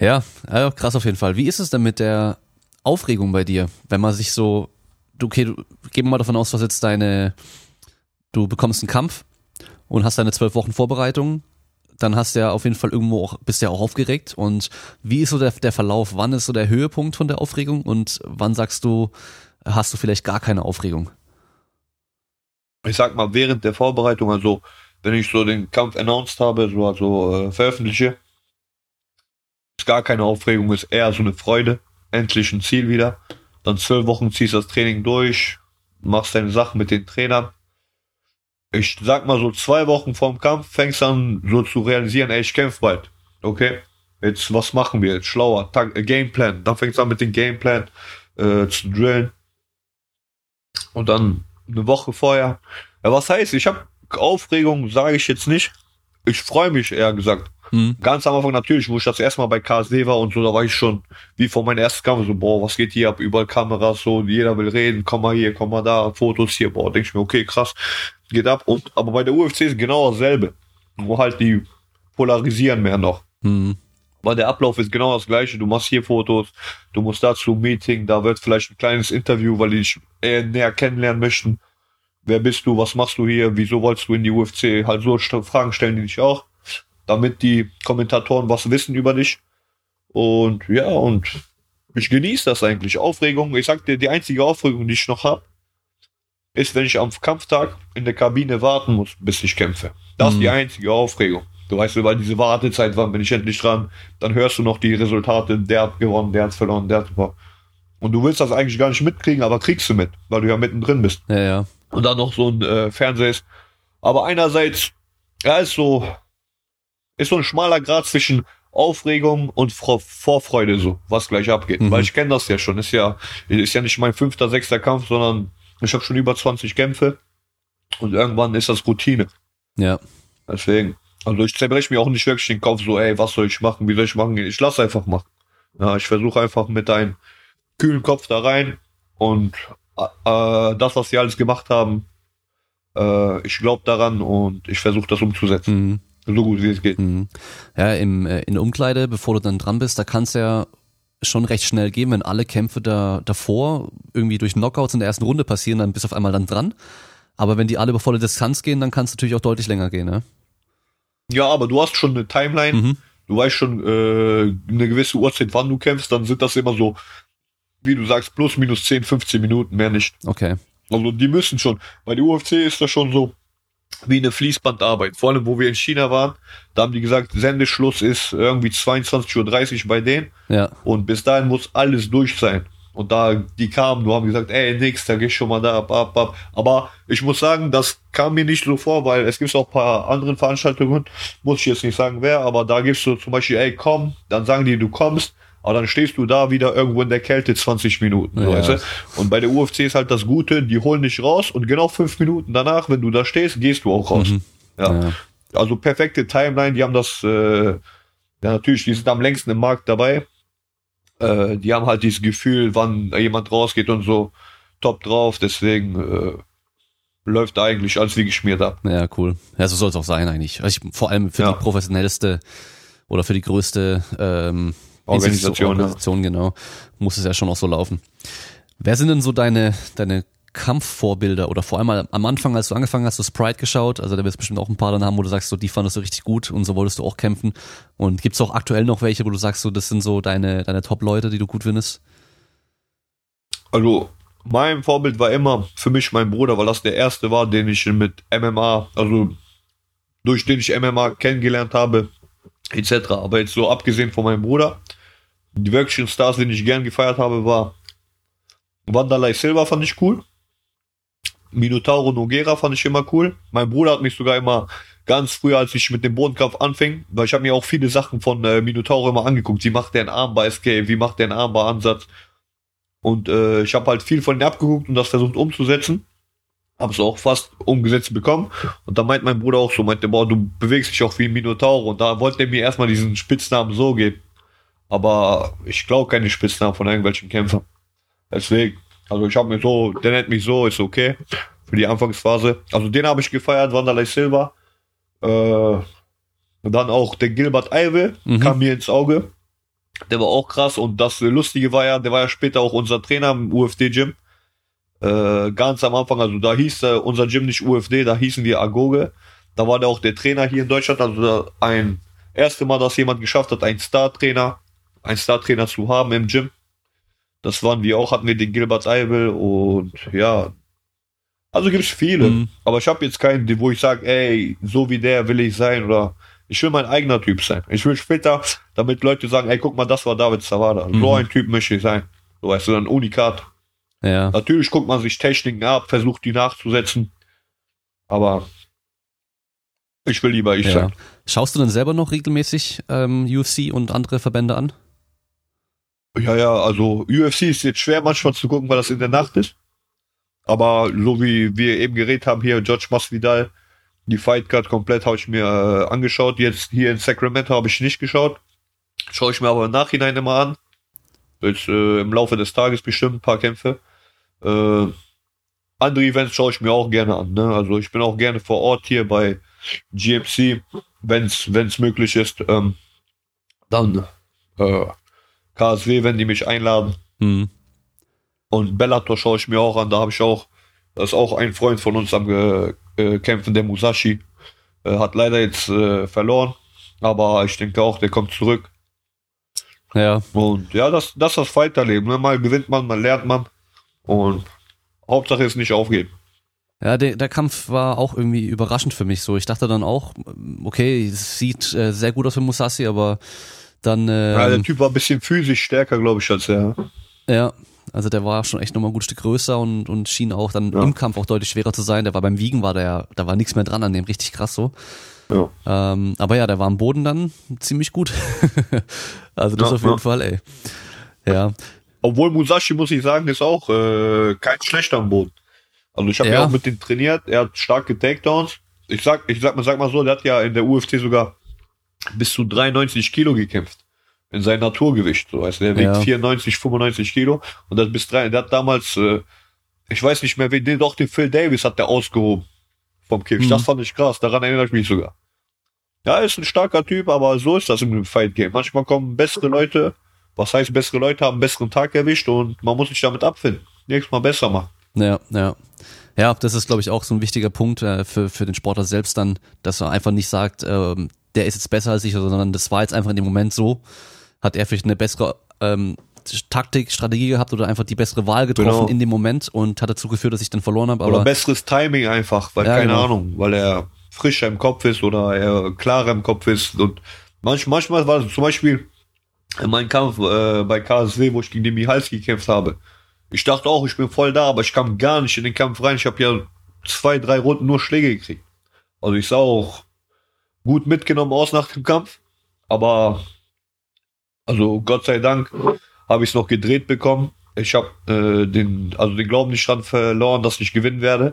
Ja, also krass auf jeden Fall. Wie ist es denn mit der Aufregung bei dir, wenn man sich so, du, okay, du, gehen wir mal davon aus, was jetzt deine, du bekommst einen Kampf und hast deine zwölf Wochen Vorbereitung, dann hast du ja auf jeden Fall irgendwo auch, bist ja auch aufgeregt und wie ist so der, der Verlauf, wann ist so der Höhepunkt von der Aufregung und wann sagst du, hast du vielleicht gar keine Aufregung? Ich sag mal, während der Vorbereitung, also wenn ich so den Kampf announced habe, so also äh, veröffentliche, ist gar keine Aufregung, ist eher so eine Freude. Endlich ein Ziel wieder. Dann zwölf Wochen ziehst du das Training durch, machst deine Sachen mit den Trainern. Ich sag mal so zwei Wochen vorm Kampf fängst an so zu realisieren, ey, ich kämpfe bald. Okay? Jetzt, was machen wir jetzt? Schlauer. Tag, äh, Gameplan. Dann fängst du an mit dem Gameplan äh, zu drillen. Und dann eine Woche vorher. Ja, was heißt, ich habe Aufregung, sage ich jetzt nicht. Ich freue mich, eher gesagt. Mhm. Ganz am Anfang natürlich, wo ich das erste Mal bei KSD war und so, da war ich schon wie vor meinem ersten Kampf so, boah, was geht hier ab? Überall Kameras, so, jeder will reden, komm mal hier, komm mal da, Fotos hier, boah, denk ich mir, okay, krass, geht ab. Und, aber bei der UFC ist genau dasselbe. Wo halt die polarisieren mehr noch. Mhm. Weil der Ablauf ist genau das gleiche. Du machst hier Fotos, du musst dazu ein Meeting, da wird vielleicht ein kleines Interview, weil die dich eher näher kennenlernen möchten. Wer bist du? Was machst du hier? Wieso wolltest du in die UFC? Halt so Fragen stellen die dich auch damit die Kommentatoren was wissen über dich. Und ja, und ich genieße das eigentlich. Aufregung, ich sag dir, die einzige Aufregung, die ich noch habe, ist, wenn ich am Kampftag in der Kabine warten muss, bis ich kämpfe. Das mhm. ist die mhm. einzige Aufregung. Du weißt, über diese Wartezeit, wann bin ich endlich dran, dann hörst du noch die Resultate, der hat gewonnen, der hat verloren, der hat verloren. Und du willst das eigentlich gar nicht mitkriegen, aber kriegst du mit, weil du ja mittendrin bist. Ja, ja. Und dann noch so ein äh, Fernseher ist. Aber einerseits, ja, ist so, ist so ein schmaler Grad zwischen Aufregung und Vorfreude so, was gleich abgeht. Mhm. Weil ich kenne das ja schon. Ist ja, ist ja nicht mein fünfter, sechster Kampf, sondern ich habe schon über 20 Kämpfe und irgendwann ist das Routine. Ja. Deswegen. Also ich zerbreche mir auch nicht wirklich den Kopf so, ey, was soll ich machen, wie soll ich machen? Ich lasse einfach machen. Ja, ich versuche einfach mit einem kühlen Kopf da rein und äh, äh das, was sie alles gemacht haben, äh, ich glaube daran und ich versuche das umzusetzen. Mhm. So gut wie es geht. Mhm. Ja, im, äh, in der Umkleide, bevor du dann dran bist, da kann es ja schon recht schnell gehen, wenn alle Kämpfe da davor irgendwie durch Knockouts in der ersten Runde passieren, dann bist du auf einmal dann dran. Aber wenn die alle über volle Distanz gehen, dann kann es natürlich auch deutlich länger gehen, ne? Ja, aber du hast schon eine Timeline, mhm. du weißt schon äh, eine gewisse Uhrzeit, wann du kämpfst, dann sind das immer so, wie du sagst, plus minus 10, 15 Minuten, mehr nicht. Okay. Also die müssen schon. Bei der UFC ist das schon so, wie eine Fließbandarbeit. Vor allem, wo wir in China waren, da haben die gesagt, Sendeschluss ist irgendwie 22.30 Uhr bei denen. Ja. Und bis dahin muss alles durch sein. Und da, die kamen, du haben gesagt, ey, nix, da geh schon mal da ab, ab, ab. Aber ich muss sagen, das kam mir nicht so vor, weil es gibt auch ein paar andere Veranstaltungen, muss ich jetzt nicht sagen wer, aber da gibst du zum Beispiel, ey, komm, dann sagen die, du kommst, aber dann stehst du da wieder irgendwo in der Kälte 20 Minuten. Ja. Weißt du? Und bei der UFC ist halt das Gute, die holen dich raus und genau fünf Minuten danach, wenn du da stehst, gehst du auch raus. Mhm. Ja. ja. Also perfekte Timeline, die haben das, äh, ja natürlich, die sind am längsten im Markt dabei. Äh, die haben halt dieses Gefühl, wann jemand rausgeht und so top drauf, deswegen äh, läuft eigentlich alles wie geschmiert ab. Ja, cool. Ja, so soll es auch sein eigentlich. Also ich, vor allem für ja. die professionellste oder für die größte ähm, Organisation. Organisation, genau. Muss es ja schon auch so laufen. Wer sind denn so deine, deine Kampfvorbilder oder vor allem am Anfang, als du angefangen hast, du Sprite geschaut, also da wirst du bestimmt auch ein paar dann haben, wo du sagst, so die fandest du richtig gut und so wolltest du auch kämpfen. Und gibt's auch aktuell noch welche, wo du sagst, so das sind so deine, deine Top-Leute, die du gut findest? Also mein Vorbild war immer für mich mein Bruder, weil das der erste war, den ich mit MMA, also durch den ich MMA kennengelernt habe, etc. Aber jetzt so abgesehen von meinem Bruder, die wirklichen Stars, den ich gern gefeiert habe, war Wanderlei Silva fand ich cool. Minotauro Noguera fand ich immer cool. Mein Bruder hat mich sogar immer ganz früh, als ich mit dem Bodenkampf anfing, weil ich habe mir auch viele Sachen von äh, Minotauro immer angeguckt. Wie macht der einen Armbar Escape? Wie macht der einen Armbar Ansatz? Und äh, ich habe halt viel von ihm abgeguckt und das versucht umzusetzen. Habe es auch fast umgesetzt bekommen. Und da meint mein Bruder auch so, meinte, boah, du bewegst dich auch wie ein Minotauro. Und da wollte er mir erstmal diesen Spitznamen so geben. Aber ich glaube keine Spitznamen von irgendwelchen Kämpfern. Deswegen, also ich habe mir so, der nennt mich so, ist okay. Für die Anfangsphase. Also den habe ich gefeiert, Wanderlei Silva. Äh, und dann auch der Gilbert Eiwe mhm. kam mir ins Auge. Der war auch krass und das Lustige war ja, der war ja später auch unser Trainer im UFD-Gym. Äh, ganz am Anfang, also da hieß äh, unser Gym nicht UFD, da hießen wir Agoge. Da war der auch der Trainer hier in Deutschland, also ein erste Mal, dass jemand geschafft hat, einen Star-Trainer, einen Star-Trainer zu haben im Gym. Das waren wir auch, hatten wir den Gilbert Eibel und ja, also gibt's viele. Mhm. Aber ich habe jetzt keinen, wo ich sage, ey, so wie der will ich sein oder ich will mein eigener Typ sein. Ich will später, damit Leute sagen, ey, guck mal, das war David Zawada. Mhm. So ein Typ möchte ich sein. So weißt du, ein Unikat. Ja. Natürlich guckt man sich Techniken ab, versucht die nachzusetzen. Aber ich will lieber ich ja. sein. Schaust du dann selber noch regelmäßig ähm, UFC und andere Verbände an? Ja, ja, also UFC ist jetzt schwer manchmal zu gucken, weil das in der Nacht ist. Aber so wie wir eben geredet haben hier, George Masvidal, die Fight Card komplett habe ich mir äh, angeschaut. Jetzt hier in Sacramento habe ich nicht geschaut. Schaue ich mir aber im Nachhinein immer an. Jetzt äh, im Laufe des Tages bestimmt ein paar Kämpfe. Äh, andere Events schaue ich mir auch gerne an. Ne? Also ich bin auch gerne vor Ort hier bei GMC, wenn es möglich ist. Ähm, dann äh, KSW, wenn die mich einladen. Mhm. Und Bellator schaue ich mir auch an. Da habe ich auch, da ist auch ein Freund von uns am äh, Kämpfen, der Musashi. Äh, hat leider jetzt äh, verloren. Aber ich denke auch, der kommt zurück. Ja. Und ja, das, das ist das Fighterleben. Ne? Mal gewinnt man, mal lernt man. Und Hauptsache ist nicht aufgeben. Ja, der, der Kampf war auch irgendwie überraschend für mich so. Ich dachte dann auch, okay, es sieht äh, sehr gut aus für Musashi, aber dann. Äh, ja, der Typ war ein bisschen physisch stärker, glaube ich, als er. Ja, also der war schon echt nochmal ein gutes Stück größer und, und schien auch dann ja. im Kampf auch deutlich schwerer zu sein. Der war beim Wiegen, war der, da war nichts mehr dran an dem, richtig krass so. Ja. Ähm, aber ja, der war am Boden dann ziemlich gut. also das ja, auf jeden Fall, ey. Ja. Obwohl Musashi, muss ich sagen, ist auch äh, kein schlechter am Boden. Also ich habe ja. ja auch mit dem trainiert, er hat starke Takedowns. Ich sag, ich sag mal, sag mal so, der hat ja in der UFC sogar bis zu 93 Kilo gekämpft. In sein Naturgewicht. So heißt der wiegt ja. 94, 95 Kilo und das bis drei. Der hat damals, äh, ich weiß nicht mehr, wen, den, doch den Phil Davis hat der ausgehoben vom Käfig. Mhm. Das fand ich krass, daran erinnere ich mich sogar. Ja, ist ein starker Typ, aber so ist das im Fight Game. Manchmal kommen bessere Leute, was heißt bessere Leute haben einen besseren Tag erwischt und man muss sich damit abfinden. Nächstes Mal besser machen. Ja, ja. Ja, das ist, glaube ich, auch so ein wichtiger Punkt äh, für, für den Sportler selbst dann, dass er einfach nicht sagt, ähm, der ist jetzt besser als ich, sondern das war jetzt einfach in dem Moment so. Hat er vielleicht eine bessere ähm, Taktik, Strategie gehabt oder einfach die bessere Wahl getroffen genau. in dem Moment und hat dazu geführt, dass ich dann verloren habe. oder besseres Timing einfach, weil ja, keine genau. Ahnung, weil er frischer im Kopf ist oder er klarer im Kopf ist. Und manchmal, manchmal war es zum Beispiel in meinem Kampf äh, bei KSW, wo ich gegen den Michalski gekämpft habe. Ich dachte auch, ich bin voll da, aber ich kam gar nicht in den Kampf rein. Ich habe ja zwei, drei Runden nur Schläge gekriegt. Also ich sah auch gut mitgenommen aus nach dem Kampf. Aber also Gott sei Dank habe ich es noch gedreht bekommen. Ich habe äh, den, also den Glauben nicht dran verloren, dass ich gewinnen werde.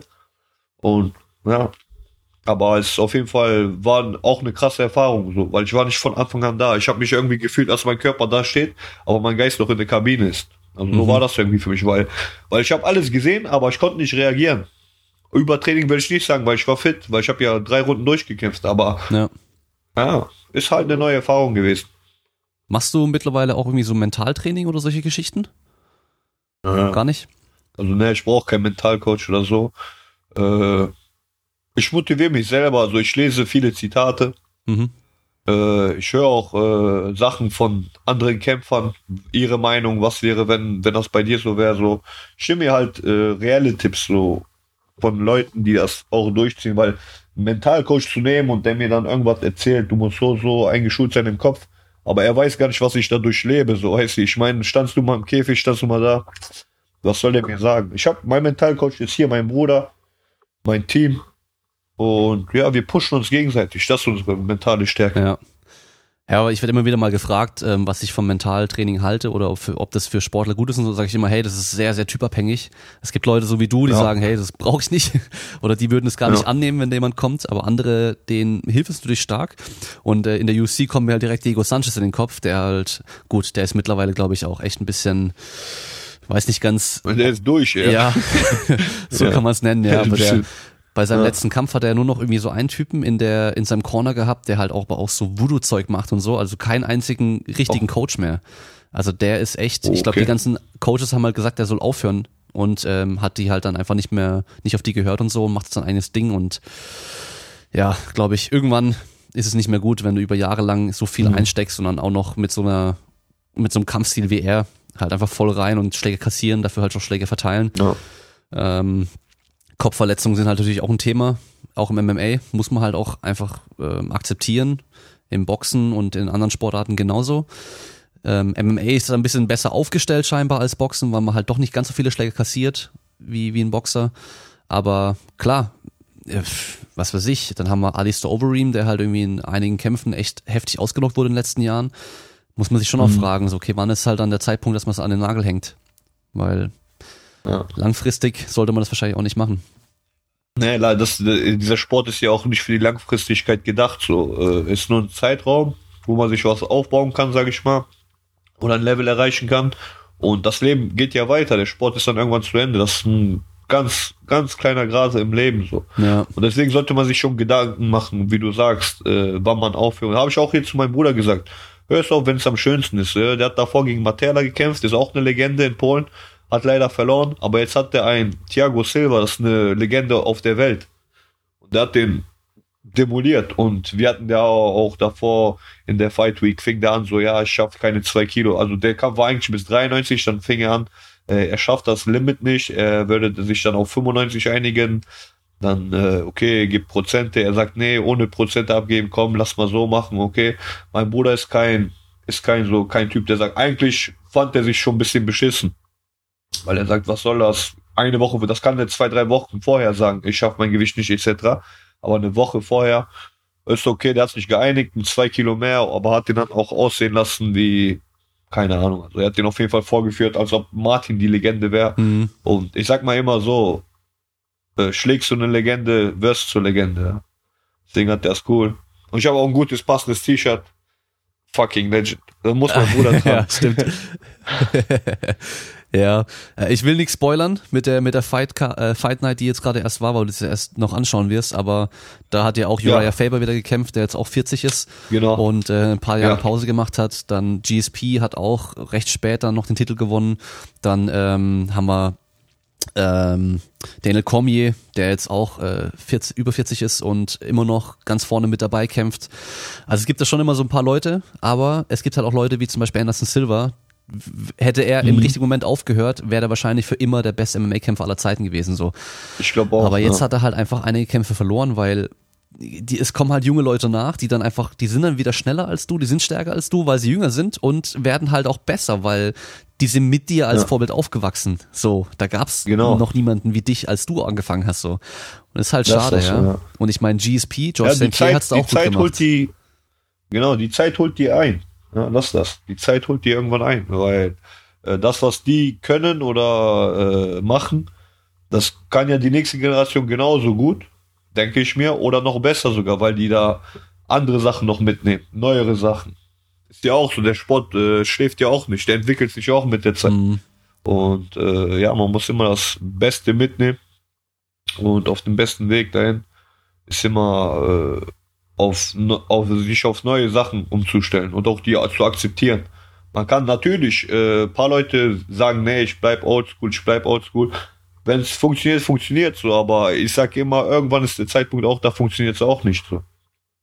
Und ja, aber es auf jeden Fall war auch eine krasse Erfahrung, so, weil ich war nicht von Anfang an da. Ich habe mich irgendwie gefühlt, als mein Körper da steht, aber mein Geist noch in der Kabine ist. Also so mhm. war das irgendwie für mich, weil, weil ich habe alles gesehen, aber ich konnte nicht reagieren. Übertraining will ich nicht sagen, weil ich war fit, weil ich habe ja drei Runden durchgekämpft, aber ja. ja, ist halt eine neue Erfahrung gewesen. Machst du mittlerweile auch irgendwie so Mentaltraining oder solche Geschichten? Ja. Gar nicht? Also ne, ich brauche keinen Mentalcoach oder so. Äh, ich motiviere mich selber, also ich lese viele Zitate. Mhm. Äh, ich höre auch äh, Sachen von anderen Kämpfern, ihre Meinung, was wäre, wenn, wenn das bei dir so wäre, so. Ich stimme mir halt äh, reelle Tipps so von Leuten, die das auch durchziehen, weil einen Mentalcoach zu nehmen und der mir dann irgendwas erzählt, du musst so, so eingeschult sein im Kopf, aber er weiß gar nicht, was ich dadurch lebe, so heißt ich meine, standst du mal im Käfig, standst du mal da, was soll der mir sagen? Ich habe, mein Mentalcoach ist hier, mein Bruder, mein Team, und ja, wir pushen uns gegenseitig. Das ist unsere mentale Stärke. Ja. Ja, aber ich werde immer wieder mal gefragt, ähm, was ich vom Mentaltraining halte oder ob, für, ob das für Sportler gut ist. Und so sage ich immer, hey, das ist sehr, sehr typabhängig. Es gibt Leute so wie du, die ja. sagen, hey, das brauche ich nicht. oder die würden es gar ja. nicht annehmen, wenn jemand kommt. Aber andere, denen hilft es natürlich stark. Und äh, in der UC kommen mir halt direkt Diego Sanchez in den Kopf, der halt, gut, der ist mittlerweile, glaube ich, auch echt ein bisschen weiß nicht ganz. Und der ist durch, ja. Ja, so ja. kann man es nennen, ja. Aber der, Bei seinem ja. letzten Kampf hat er nur noch irgendwie so einen Typen in der in seinem Corner gehabt, der halt auch, aber auch so Voodoo-Zeug macht und so, also keinen einzigen richtigen oh. Coach mehr. Also der ist echt, oh, ich glaube, die ganzen Coaches haben halt gesagt, der soll aufhören und ähm, hat die halt dann einfach nicht mehr, nicht auf die gehört und so und macht sein eigenes Ding und ja, glaube ich, irgendwann ist es nicht mehr gut, wenn du über Jahre lang so viel mhm. einsteckst und dann auch noch mit so einer, mit so einem Kampfstil wie er halt einfach voll rein und Schläge kassieren, dafür halt auch Schläge verteilen. Ja. Ähm, Kopfverletzungen sind halt natürlich auch ein Thema, auch im MMA muss man halt auch einfach ähm, akzeptieren, im Boxen und in anderen Sportarten genauso. Ähm, MMA ist ein bisschen besser aufgestellt scheinbar als Boxen, weil man halt doch nicht ganz so viele Schläge kassiert wie, wie ein Boxer. Aber klar, äh, was weiß ich, dann haben wir Alistair Overeem, der halt irgendwie in einigen Kämpfen echt heftig ausgenockt wurde in den letzten Jahren. Muss man sich schon mhm. auch fragen, so, okay, wann ist halt dann der Zeitpunkt, dass man es an den Nagel hängt? Weil ja. langfristig sollte man das wahrscheinlich auch nicht machen. Nee, das, dieser Sport ist ja auch nicht für die Langfristigkeit gedacht. So, äh, ist nur ein Zeitraum, wo man sich was aufbauen kann, sage ich mal, oder ein Level erreichen kann. Und das Leben geht ja weiter. Der Sport ist dann irgendwann zu Ende. Das ist ein ganz, ganz kleiner Grase im Leben so. Ja. Und deswegen sollte man sich schon Gedanken machen, wie du sagst, äh, wann man aufhört. Habe ich auch hier zu meinem Bruder gesagt. Hör es auf, wenn es am schönsten ist. Äh? Der hat davor gegen Matera gekämpft, ist auch eine Legende in Polen hat leider verloren, aber jetzt hat er ein Thiago Silva, das ist eine Legende auf der Welt. Und der hat den demoliert und wir hatten ja auch davor in der Fight Week fing der an so, ja, ich schaffe keine zwei Kilo. Also der Kampf war eigentlich bis 93, dann fing er an, äh, er schafft das Limit nicht, er würde sich dann auf 95 einigen. Dann, äh, okay, gibt Prozente. Er sagt, nee, ohne Prozente abgeben, komm, lass mal so machen, okay. Mein Bruder ist kein, ist kein so, kein Typ, der sagt, eigentlich fand er sich schon ein bisschen beschissen. Weil er sagt, was soll das? Eine Woche, das kann er zwei, drei Wochen vorher sagen, ich schaffe mein Gewicht nicht, etc. Aber eine Woche vorher ist okay, der hat sich geeinigt mit zwei Kilo mehr, aber hat den dann auch aussehen lassen wie, keine Ahnung. Also er hat den auf jeden Fall vorgeführt, als ob Martin die Legende wäre. Mhm. Und ich sag mal immer so, äh, schlägst du eine Legende, wirst du zur Legende. Deswegen hat der es cool. Und ich habe auch ein gutes, passendes T-Shirt. Fucking Legend. Das muss mein Bruder tragen. ja, stimmt. Ja, äh, ich will nichts spoilern mit der mit der Fight äh, Fight Night, die jetzt gerade erst war, weil du es ja erst noch anschauen wirst. Aber da hat ja auch Uriah ja. Faber wieder gekämpft, der jetzt auch 40 ist genau. und äh, ein paar Jahre ja. Pause gemacht hat. Dann GSP hat auch recht spät dann noch den Titel gewonnen. Dann ähm, haben wir ähm, Daniel Cormier, der jetzt auch äh, 40, über 40 ist und immer noch ganz vorne mit dabei kämpft. Also es gibt da schon immer so ein paar Leute, aber es gibt halt auch Leute wie zum Beispiel Anderson Silva, hätte er mhm. im richtigen Moment aufgehört, wäre er wahrscheinlich für immer der beste MMA-Kämpfer aller Zeiten gewesen. So. Ich glaube auch. Aber jetzt ja. hat er halt einfach einige Kämpfe verloren, weil die, es kommen halt junge Leute nach, die dann einfach, die sind dann wieder schneller als du, die sind stärker als du, weil sie jünger sind und werden halt auch besser, weil die sind mit dir als ja. Vorbild aufgewachsen. So, da gab's genau. noch niemanden wie dich, als du angefangen hast. So. Und das ist halt das schade, ist ja. ja. Und ich meine, GSP, George ja, St. Pierre hat's da auch die Zeit gut gemacht. Holt die, genau, die Zeit holt die ein. Ja, lass das. Die Zeit holt die irgendwann ein, weil äh, das, was die können oder äh, machen, das kann ja die nächste Generation genauso gut, denke ich mir, oder noch besser sogar, weil die da andere Sachen noch mitnehmen, neuere Sachen. Ist ja auch so, der Sport äh, schläft ja auch nicht, der entwickelt sich auch mit der Zeit. Mhm. Und äh, ja, man muss immer das Beste mitnehmen und auf dem besten Weg dahin ist immer äh, auf, auf sich auf neue Sachen umzustellen und auch die zu akzeptieren. Man kann natürlich, äh, paar Leute sagen, nee, ich bleib oldschool, ich bleib oldschool. Wenn es funktioniert, funktioniert so, aber ich sag immer, irgendwann ist der Zeitpunkt auch, da funktioniert es auch nicht so.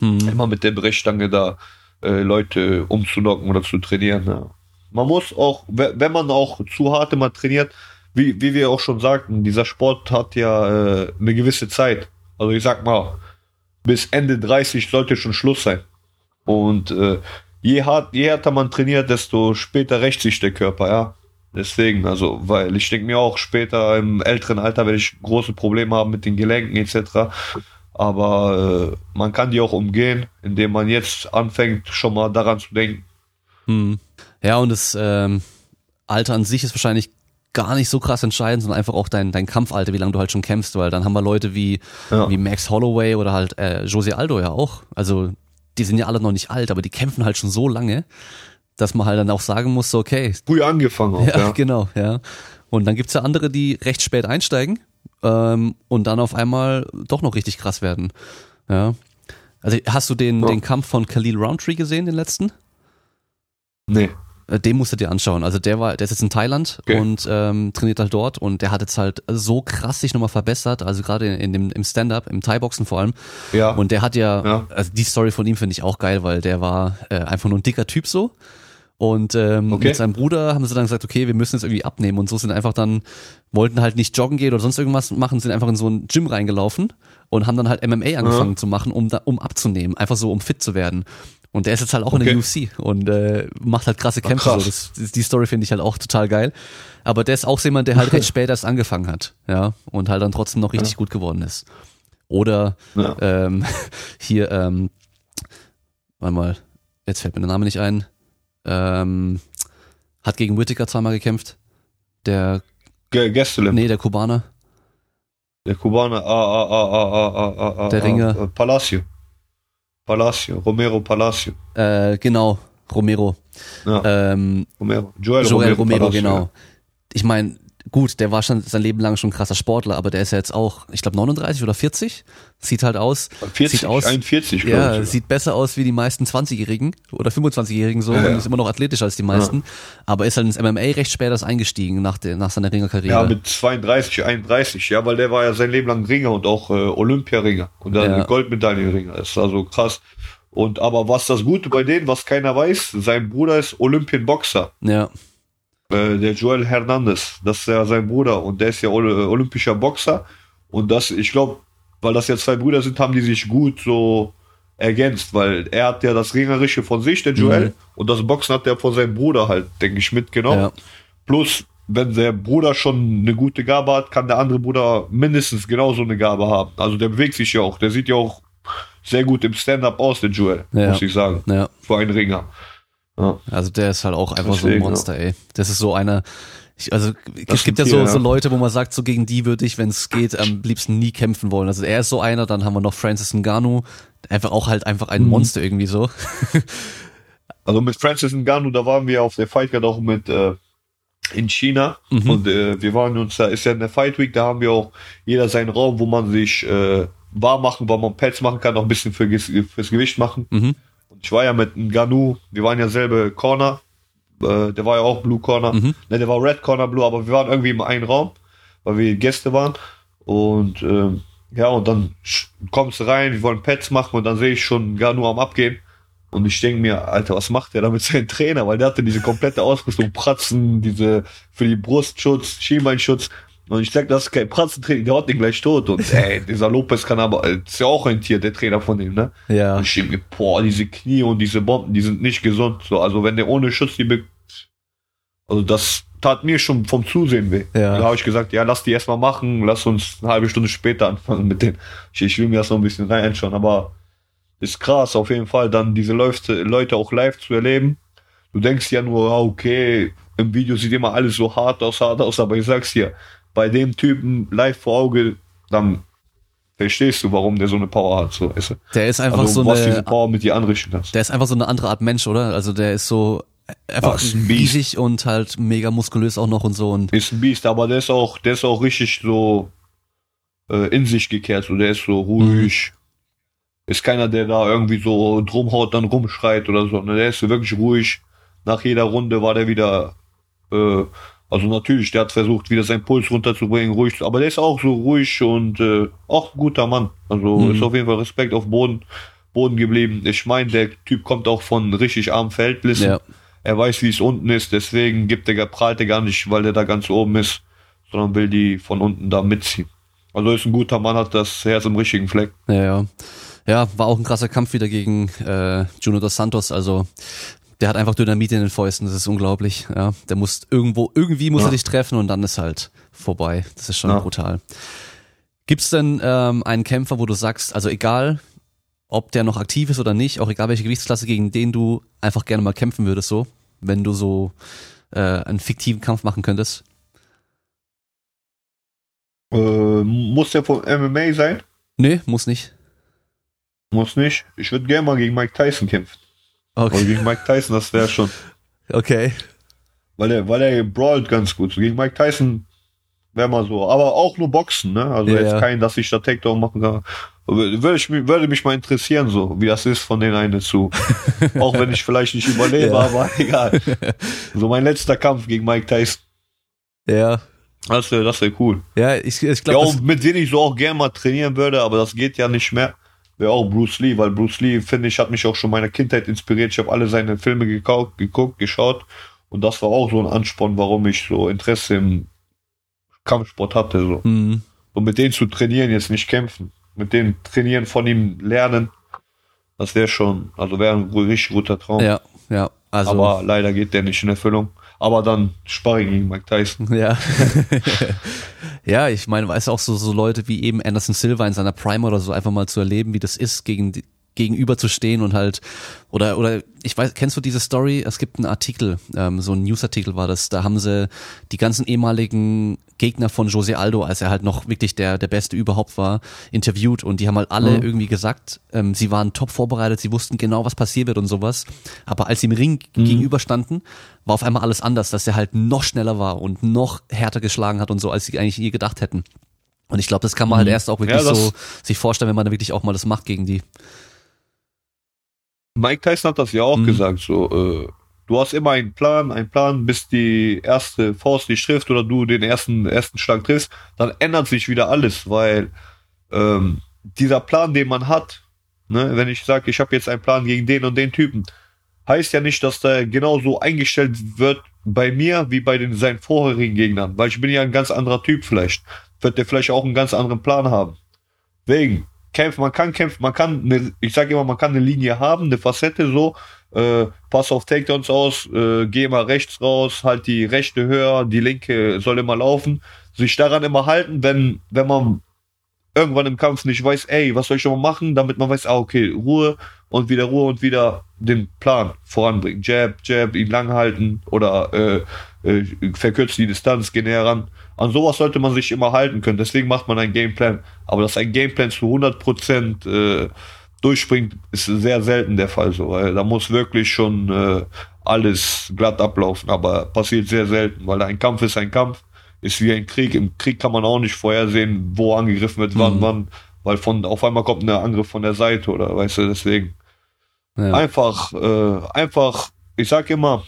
Mhm. Immer mit der Brechstange da äh, Leute umzulocken oder zu trainieren. Ja. Man muss auch, wenn man auch zu hart immer trainiert, wie, wie wir auch schon sagten, dieser Sport hat ja äh, eine gewisse Zeit. Also ich sag mal, bis Ende 30 sollte schon Schluss sein. Und äh, je, hart, je härter man trainiert, desto später rächt sich der Körper, ja. Deswegen, also, weil ich denke mir auch, später im älteren Alter werde ich große Probleme haben mit den Gelenken etc. Aber äh, man kann die auch umgehen, indem man jetzt anfängt, schon mal daran zu denken. Hm. Ja, und das ähm, Alter an sich ist wahrscheinlich gar nicht so krass entscheidend, sondern einfach auch dein, dein Kampfalter, wie lange du halt schon kämpfst, weil dann haben wir Leute wie, ja. wie Max Holloway oder halt äh, Jose Aldo ja auch. Also die sind ja alle noch nicht alt, aber die kämpfen halt schon so lange, dass man halt dann auch sagen muss, okay. Früh angefangen auch, ja, ja. genau, ja. Und dann gibt's ja andere, die recht spät einsteigen, ähm, und dann auf einmal doch noch richtig krass werden. Ja. Also hast du den, Ja. den Kampf von Khalil Roundtree gesehen, den letzten? Nee. Äh, Den musst du dir anschauen. Also der war, der ist jetzt in Thailand Okay. und ähm, trainiert halt dort und der hat jetzt halt so krass sich nochmal verbessert, also gerade in, in dem, im Stand-up, im Thai-Boxen vor allem. Ja. Und der hat ja, Ja. also die Story von ihm finde ich auch geil, weil der war äh, einfach nur ein dicker Typ so. Und ähm, Okay. mit seinem Bruder haben sie dann gesagt, okay, wir müssen jetzt irgendwie abnehmen und so sind einfach dann, wollten halt nicht joggen gehen oder sonst irgendwas machen, sind einfach in so ein Gym reingelaufen und haben dann halt MMA angefangen zu machen, um da, um abzunehmen, einfach so um fit zu werden. Und der ist jetzt halt auch in der UFC und äh, macht halt krasse Kämpfe. krass. So. Das, die Story finde ich halt auch total geil. Aber der ist auch jemand, der halt recht spät erst angefangen hat, ja, und halt dann trotzdem noch richtig gut geworden ist. Oder Ja. ähm, hier, ähm, warte mal, jetzt fällt mir der Name nicht ein. Ähm, hat gegen Whittaker zweimal gekämpft. Der, Gästelin. nee, der Kubaner. Der Kubaner. Ah, ah, ah, ah, ah, ah, ah, Der ah, Ringer. Palacio. Palacio. Romero Palacio. Äh, genau, Romero. Ja. Ähm, Romero. Joel, Joel Romero, Palacio, genau. Ich meine, gut, der war schon sein Leben lang schon ein krasser Sportler, aber der ist ja jetzt auch, ich glaube 39 oder 40. Sieht halt aus. Ja. 40, sieht aus, 41, ja, ich. sieht besser aus wie die meisten 20-Jährigen oder 25-Jährigen so Ja, ja. und ist immer noch athletischer als die meisten. Aber ist halt ins MMA recht spät erst eingestiegen nach, der, nach seiner Ringerkarriere. Ja, mit 32, 31, ja, weil der war ja sein Leben lang Ringer und auch äh, Olympiaringer und dann Ja. Goldmedaillenringer. Das ist also krass. Und aber was das Gute bei denen, was keiner weiß, sein Bruder ist Olympienboxer, ja, äh, der Joel Hernandez. Das ist ja sein Bruder und der ist ja Ol olympischer Boxer. Und das, ich glaube, weil das ja zwei Brüder sind, haben die sich gut so ergänzt, weil er hat ja das Ringerische von sich, der Joel, Mhm. und das Boxen hat er von seinem Bruder halt, denke ich, mitgenommen. ja, Plus, wenn der Bruder schon eine gute Gabe hat, kann der andere Bruder mindestens genauso eine Gabe haben. Also der bewegt sich ja auch. Der sieht ja auch sehr gut im Stand-up aus, der Joel, Ja. muss ich sagen. ja. Für einen Ringer. Ja. Also der ist halt auch einfach so ein Deswegen, Monster, ey. Das ist so einer. Ich, also Das es gibt ja so, ja. so Leute, wo man sagt, so gegen die würde ich, wenn es geht, am liebsten nie kämpfen wollen. Also er ist so einer, dann haben wir noch Francis Ngannou, einfach auch halt einfach Mhm. ein Monster irgendwie so. Also mit Francis Ngannou, da waren wir auf der Fight Card auch mit äh, in China Mhm. und äh, wir waren uns da, ist ja eine Fight Week, da haben wir auch jeder seinen Raum, wo man sich äh, warm machen, wo man Pads machen kann, auch ein bisschen für, fürs Gewicht machen. Mhm. Ich war ja mit Ngannou, wir waren ja selbe Corner, äh, der war ja auch Blue Corner, Mhm. ne, der war Red Corner Blue, aber wir waren irgendwie im einen Raum, weil wir Gäste waren und ähm, ja, und dann kommst du rein, wir wollen Pads machen und dann sehe ich schon Ngannou am Abgehen und ich denke mir, Alter, was macht der da mit seinem Trainer? Weil der hatte diese komplette Ausrüstung, Pratzen, diese für die Brustschutz, Schienbeinschutz. Und ich sag, das ist kein Pratzentraining, der haut den gleich tot. Und ey, dieser Lopez kann aber, äh, ist ja auch ein Tier, der Trainer von ihm, ne? Ja. Und ich denke mir, boah, diese Knie und diese Bomben, die sind nicht gesund. So, also wenn der ohne Schutz die be also das tat mir schon vom Zusehen weh. Ja. Da habe ich gesagt, ja, lass die erstmal machen, lass uns eine halbe Stunde später anfangen mit denen. Ich, ich will mir das noch ein bisschen reinschauen, aber ist krass auf jeden Fall, dann diese Leute, Leute auch live zu erleben. Du denkst ja nur, okay, im Video sieht immer alles so hart aus, hart aus, aber ich sag's dir, bei dem Typen live vor Auge, dann verstehst du, warum der so eine Power hat, so, weißt du? Der ist einfach Also, so was diese eine, Power mit dir anrichten kannst. der ist einfach so eine andere Art Mensch, oder? Also der ist so einfach Ja, ein riesig und halt mega muskulös auch noch und so und Ist ein Biest, aber der ist auch, der ist auch richtig so äh, in sich gekehrt, so, der ist so ruhig. Ist keiner, der da irgendwie so drumhaut, dann rumschreit oder so. Ne? Der ist so wirklich ruhig. Nach jeder Runde war der wieder, äh, also natürlich, der hat versucht, wieder seinen Puls runterzubringen, ruhig, aber der ist auch so ruhig und äh, auch ein guter Mann. Also Mhm. ist auf jeden Fall Respekt auf Boden, Boden geblieben. Ich meine, der Typ kommt auch von richtig armen Verhältnissen. ja. Er weiß, wie es unten ist, deswegen gibt der, prahlt er gar nicht, weil der da ganz oben ist, sondern will die von unten da mitziehen. Also ist ein guter Mann, hat das Herz im richtigen Fleck. Ja, ja. Ja, war auch ein krasser Kampf wieder gegen äh, Juno dos Santos. Also der hat einfach Dynamit in den Fäusten. Das ist unglaublich. Ja, der muss irgendwo, irgendwie muss Ja. er dich treffen und dann ist halt vorbei. Das ist schon Ja. brutal. Gibt's denn ähm, einen Kämpfer, wo du sagst, also egal, ob der noch aktiv ist oder nicht, auch egal welche Gewichtsklasse, gegen den du einfach gerne mal kämpfen würdest, so, wenn du so äh, einen fiktiven Kampf machen könntest? Äh, muss der vom MMA sein? Nee, muss nicht. Muss nicht. Ich würde gerne mal gegen Mike Tyson kämpfen. Okay. gegen Mike Tyson, das wäre schon. okay. Weil er, weil er brawlt ganz gut. Gegen Mike Tyson Wäre mal so. Aber auch nur Boxen, ne? Also Ja, jetzt ja. kein, dass ich da Takedown machen kann. Würde, ich, würde mich mal interessieren, so, wie das ist von den einen zu. auch wenn ich vielleicht nicht überlebe, Ja. aber egal. So mein letzter Kampf gegen Mike Tyson. Ja. Das wäre das wär cool. Ja, ich, ich Ja, glaube, und mit denen ich so auch gerne mal trainieren würde, aber das geht ja nicht mehr. Wäre auch Bruce Lee, weil Bruce Lee, finde ich, hat mich auch schon meiner Kindheit inspiriert. Ich habe alle seine Filme gekauft, geguckt, geschaut. Und das war auch so ein Ansporn, warum ich so Interesse im Kampfsport hatte. So. hm, Und mit denen zu trainieren, jetzt nicht kämpfen. Mit denen trainieren, von ihm lernen. Das wäre schon, also wäre ein richtig guter Traum. ja, ja, also, Aber leider geht der nicht in Erfüllung. Aber dann Sparring gegen Mike Tyson. ja. ja, ich meine, weißt du auch so, so Leute wie eben Anderson Silva in seiner Prime oder so einfach mal zu erleben, wie das ist, gegen die, gegenüber zu stehen und halt oder oder ich weiß kennst du diese Story? Es gibt einen Artikel ähm, so ein Newsartikel war das. Da haben sie die ganzen ehemaligen Gegner von Jose Aldo als er halt noch wirklich der der beste überhaupt war interviewt und die haben halt alle Mhm. irgendwie gesagt ähm, sie waren top vorbereitet sie wussten genau was passiert wird und sowas. Aber als sie im Ring gegenüberstanden war auf einmal alles anders dass er halt noch schneller war und noch härter geschlagen hat und so als sie eigentlich je gedacht hätten. Und ich glaube das kann man halt erst auch wirklich Ja, so sich vorstellen wenn man da wirklich auch mal das macht gegen die Mike Tyson hat das ja auch Mhm. gesagt, so, äh, du hast immer einen Plan, einen Plan, bis die erste Faust dich trifft oder du den ersten, ersten Schlag triffst, dann ändert sich wieder alles, weil ähm, dieser Plan, den man hat, ne, wenn ich sage, ich habe jetzt einen Plan gegen den und den Typen, heißt ja nicht, dass der genauso eingestellt wird bei mir wie bei den seinen vorherigen Gegnern, weil ich bin ja ein ganz anderer Typ vielleicht. Wird der vielleicht auch einen ganz anderen Plan haben. Wegen kämpfen, man kann kämpfen, man kann, eine, ich sage immer, man kann eine Linie haben, eine Facette so, äh, pass auf Takedowns aus, äh, geh mal rechts raus, halt die rechte höher, die linke soll immer laufen, sich daran immer halten, wenn, wenn man irgendwann im Kampf nicht weiß, ey, was soll ich schon machen, damit man weiß, ah, okay, Ruhe und wieder Ruhe und wieder den Plan voranbringen. Jab, Jab, ihn lang halten oder äh, äh, verkürzt die Distanz, geh näher ran. An sowas sollte man sich immer halten können. Deswegen macht man einen Gameplan. Aber dass ein Gameplan zu 100% äh, durchspringt, ist sehr selten der Fall so. Weil da muss wirklich schon äh, alles glatt ablaufen. Aber passiert sehr selten, weil ein Kampf ist ein Kampf. Ist wie ein Krieg. Im Krieg kann man auch nicht vorhersehen, wo angegriffen wird, wann, Mhm. wann. Weil von auf einmal kommt ein Angriff von der Seite oder weißt du, deswegen ja. einfach, äh, einfach, ich sag immer,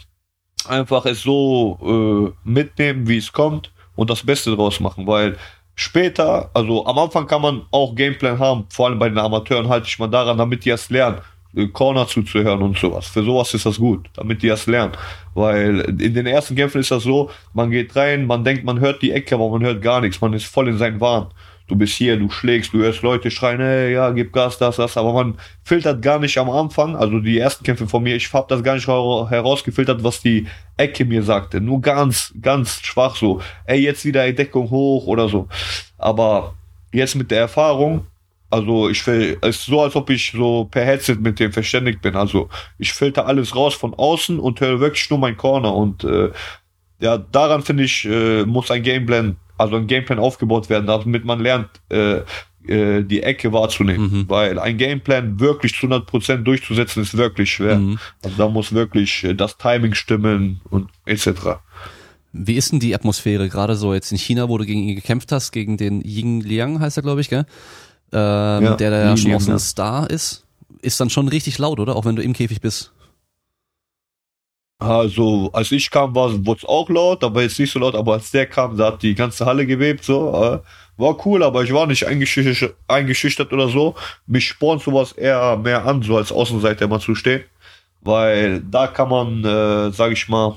einfach es so äh, mitnehmen, wie es kommt und das Beste draus machen, weil später, also am Anfang kann man auch Gameplan haben, vor allem bei den Amateuren halte ich mal daran, damit die erst lernen, äh, Corner zuzuhören und sowas. Für sowas ist das gut, damit die erst lernen. Weil in den ersten Kämpfen ist das so, man geht rein, man denkt, man hört die Ecke, aber man hört gar nichts, man ist voll in seinen Wahn. Du bist hier, du schlägst, du hörst Leute schreien, hey, ja, gib Gas, das, das, aber man filtert gar nicht am Anfang, also die ersten Kämpfe von mir, ich habe das gar nicht hera- herausgefiltert, was die Ecke mir sagte, nur ganz, ganz schwach so, ey, jetzt wieder Deckung hoch oder so. Aber jetzt mit der Erfahrung, also ich will, es ist so, als ob ich so per Headset mit dem verständigt bin. Also ich filter alles raus von außen und höre wirklich nur mein Corner. Und äh, ja, daran finde ich, äh, muss ein Gameplan, also ein Gameplan aufgebaut werden, damit man lernt, äh, äh, die Ecke wahrzunehmen. Mhm. Weil ein Gameplan wirklich zu 100% durchzusetzen, ist wirklich schwer. Mhm. Also da muss wirklich äh, das Timing stimmen und etc. Wie ist denn die Atmosphäre gerade so jetzt in China, wo du gegen ihn gekämpft hast, gegen den Ying Liang heißt er, glaube ich, gell? Ähm, Ja, der da ja schon auch ein. Star ist. Ist dann schon richtig laut, oder? Auch wenn du im Käfig bist. Also, als ich kam, war es auch laut, aber jetzt nicht so laut, aber als der kam, da hat die ganze Halle gewebt, so, äh, war cool, aber ich war nicht eingeschüchtert, eingeschüchtert oder so. Mich spornt sowas eher mehr an, so als Außenseiter immer zu stehen, weil da kann man, äh, sag ich mal,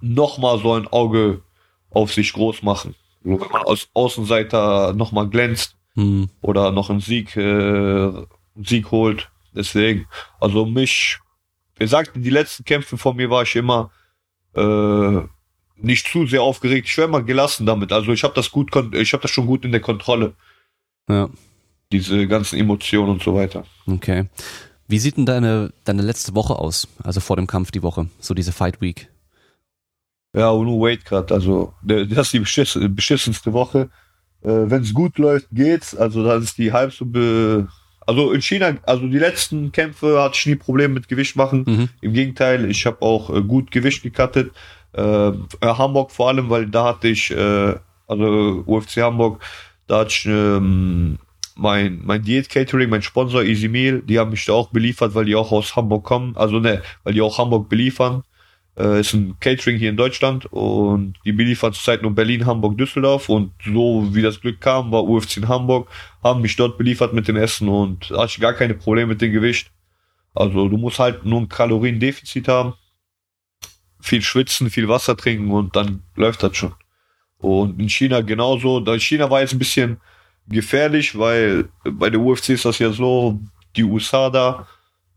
noch mal so ein Auge auf sich groß machen. So, wenn man als Außenseiter noch mal glänzt Hm. oder noch einen Sieg, äh, einen Sieg holt. Deswegen, also mich, wer sagte, die letzten Kämpfe von mir war ich immer äh, nicht zu sehr aufgeregt. Ich war immer gelassen damit. Also ich habe das gut, ich habe das schon gut in der Kontrolle, Ja, diese ganzen Emotionen und so weiter. okay. Wie sieht denn deine, deine letzte Woche aus? Also vor dem Kampf die Woche, so diese Fight Week. Ja, und nur Weight Cut, also das ist die beschiss, beschissenste Woche. Äh, Wenn es gut läuft, geht's. Also dann ist die halb so be also in China, also die letzten Kämpfe hatte ich nie Probleme mit Gewicht machen. Mhm. Im Gegenteil, ich habe auch äh, gut Gewicht gecuttet. Äh, äh, Hamburg vor allem, weil da hatte ich äh, also UFC Hamburg, da hatte ich ähm, mein, mein Diät-Catering, mein Sponsor Easy Meal, die haben mich da auch beliefert, weil die auch aus Hamburg kommen, also ne, weil die auch Hamburg beliefern. Äh, ist ein Catering hier in Deutschland und die beliefern zurzeit nur Berlin, Hamburg, Düsseldorf und so wie das Glück kam, war UFC in Hamburg, haben mich dort beliefert mit dem Essen und hatte ich gar keine Probleme mit dem Gewicht. Also du musst halt nur ein Kaloriendefizit haben, viel schwitzen, viel Wasser trinken und dann läuft das schon. Und in China genauso. Da China war jetzt ein bisschen gefährlich, weil bei der UFC ist das ja so, die USA da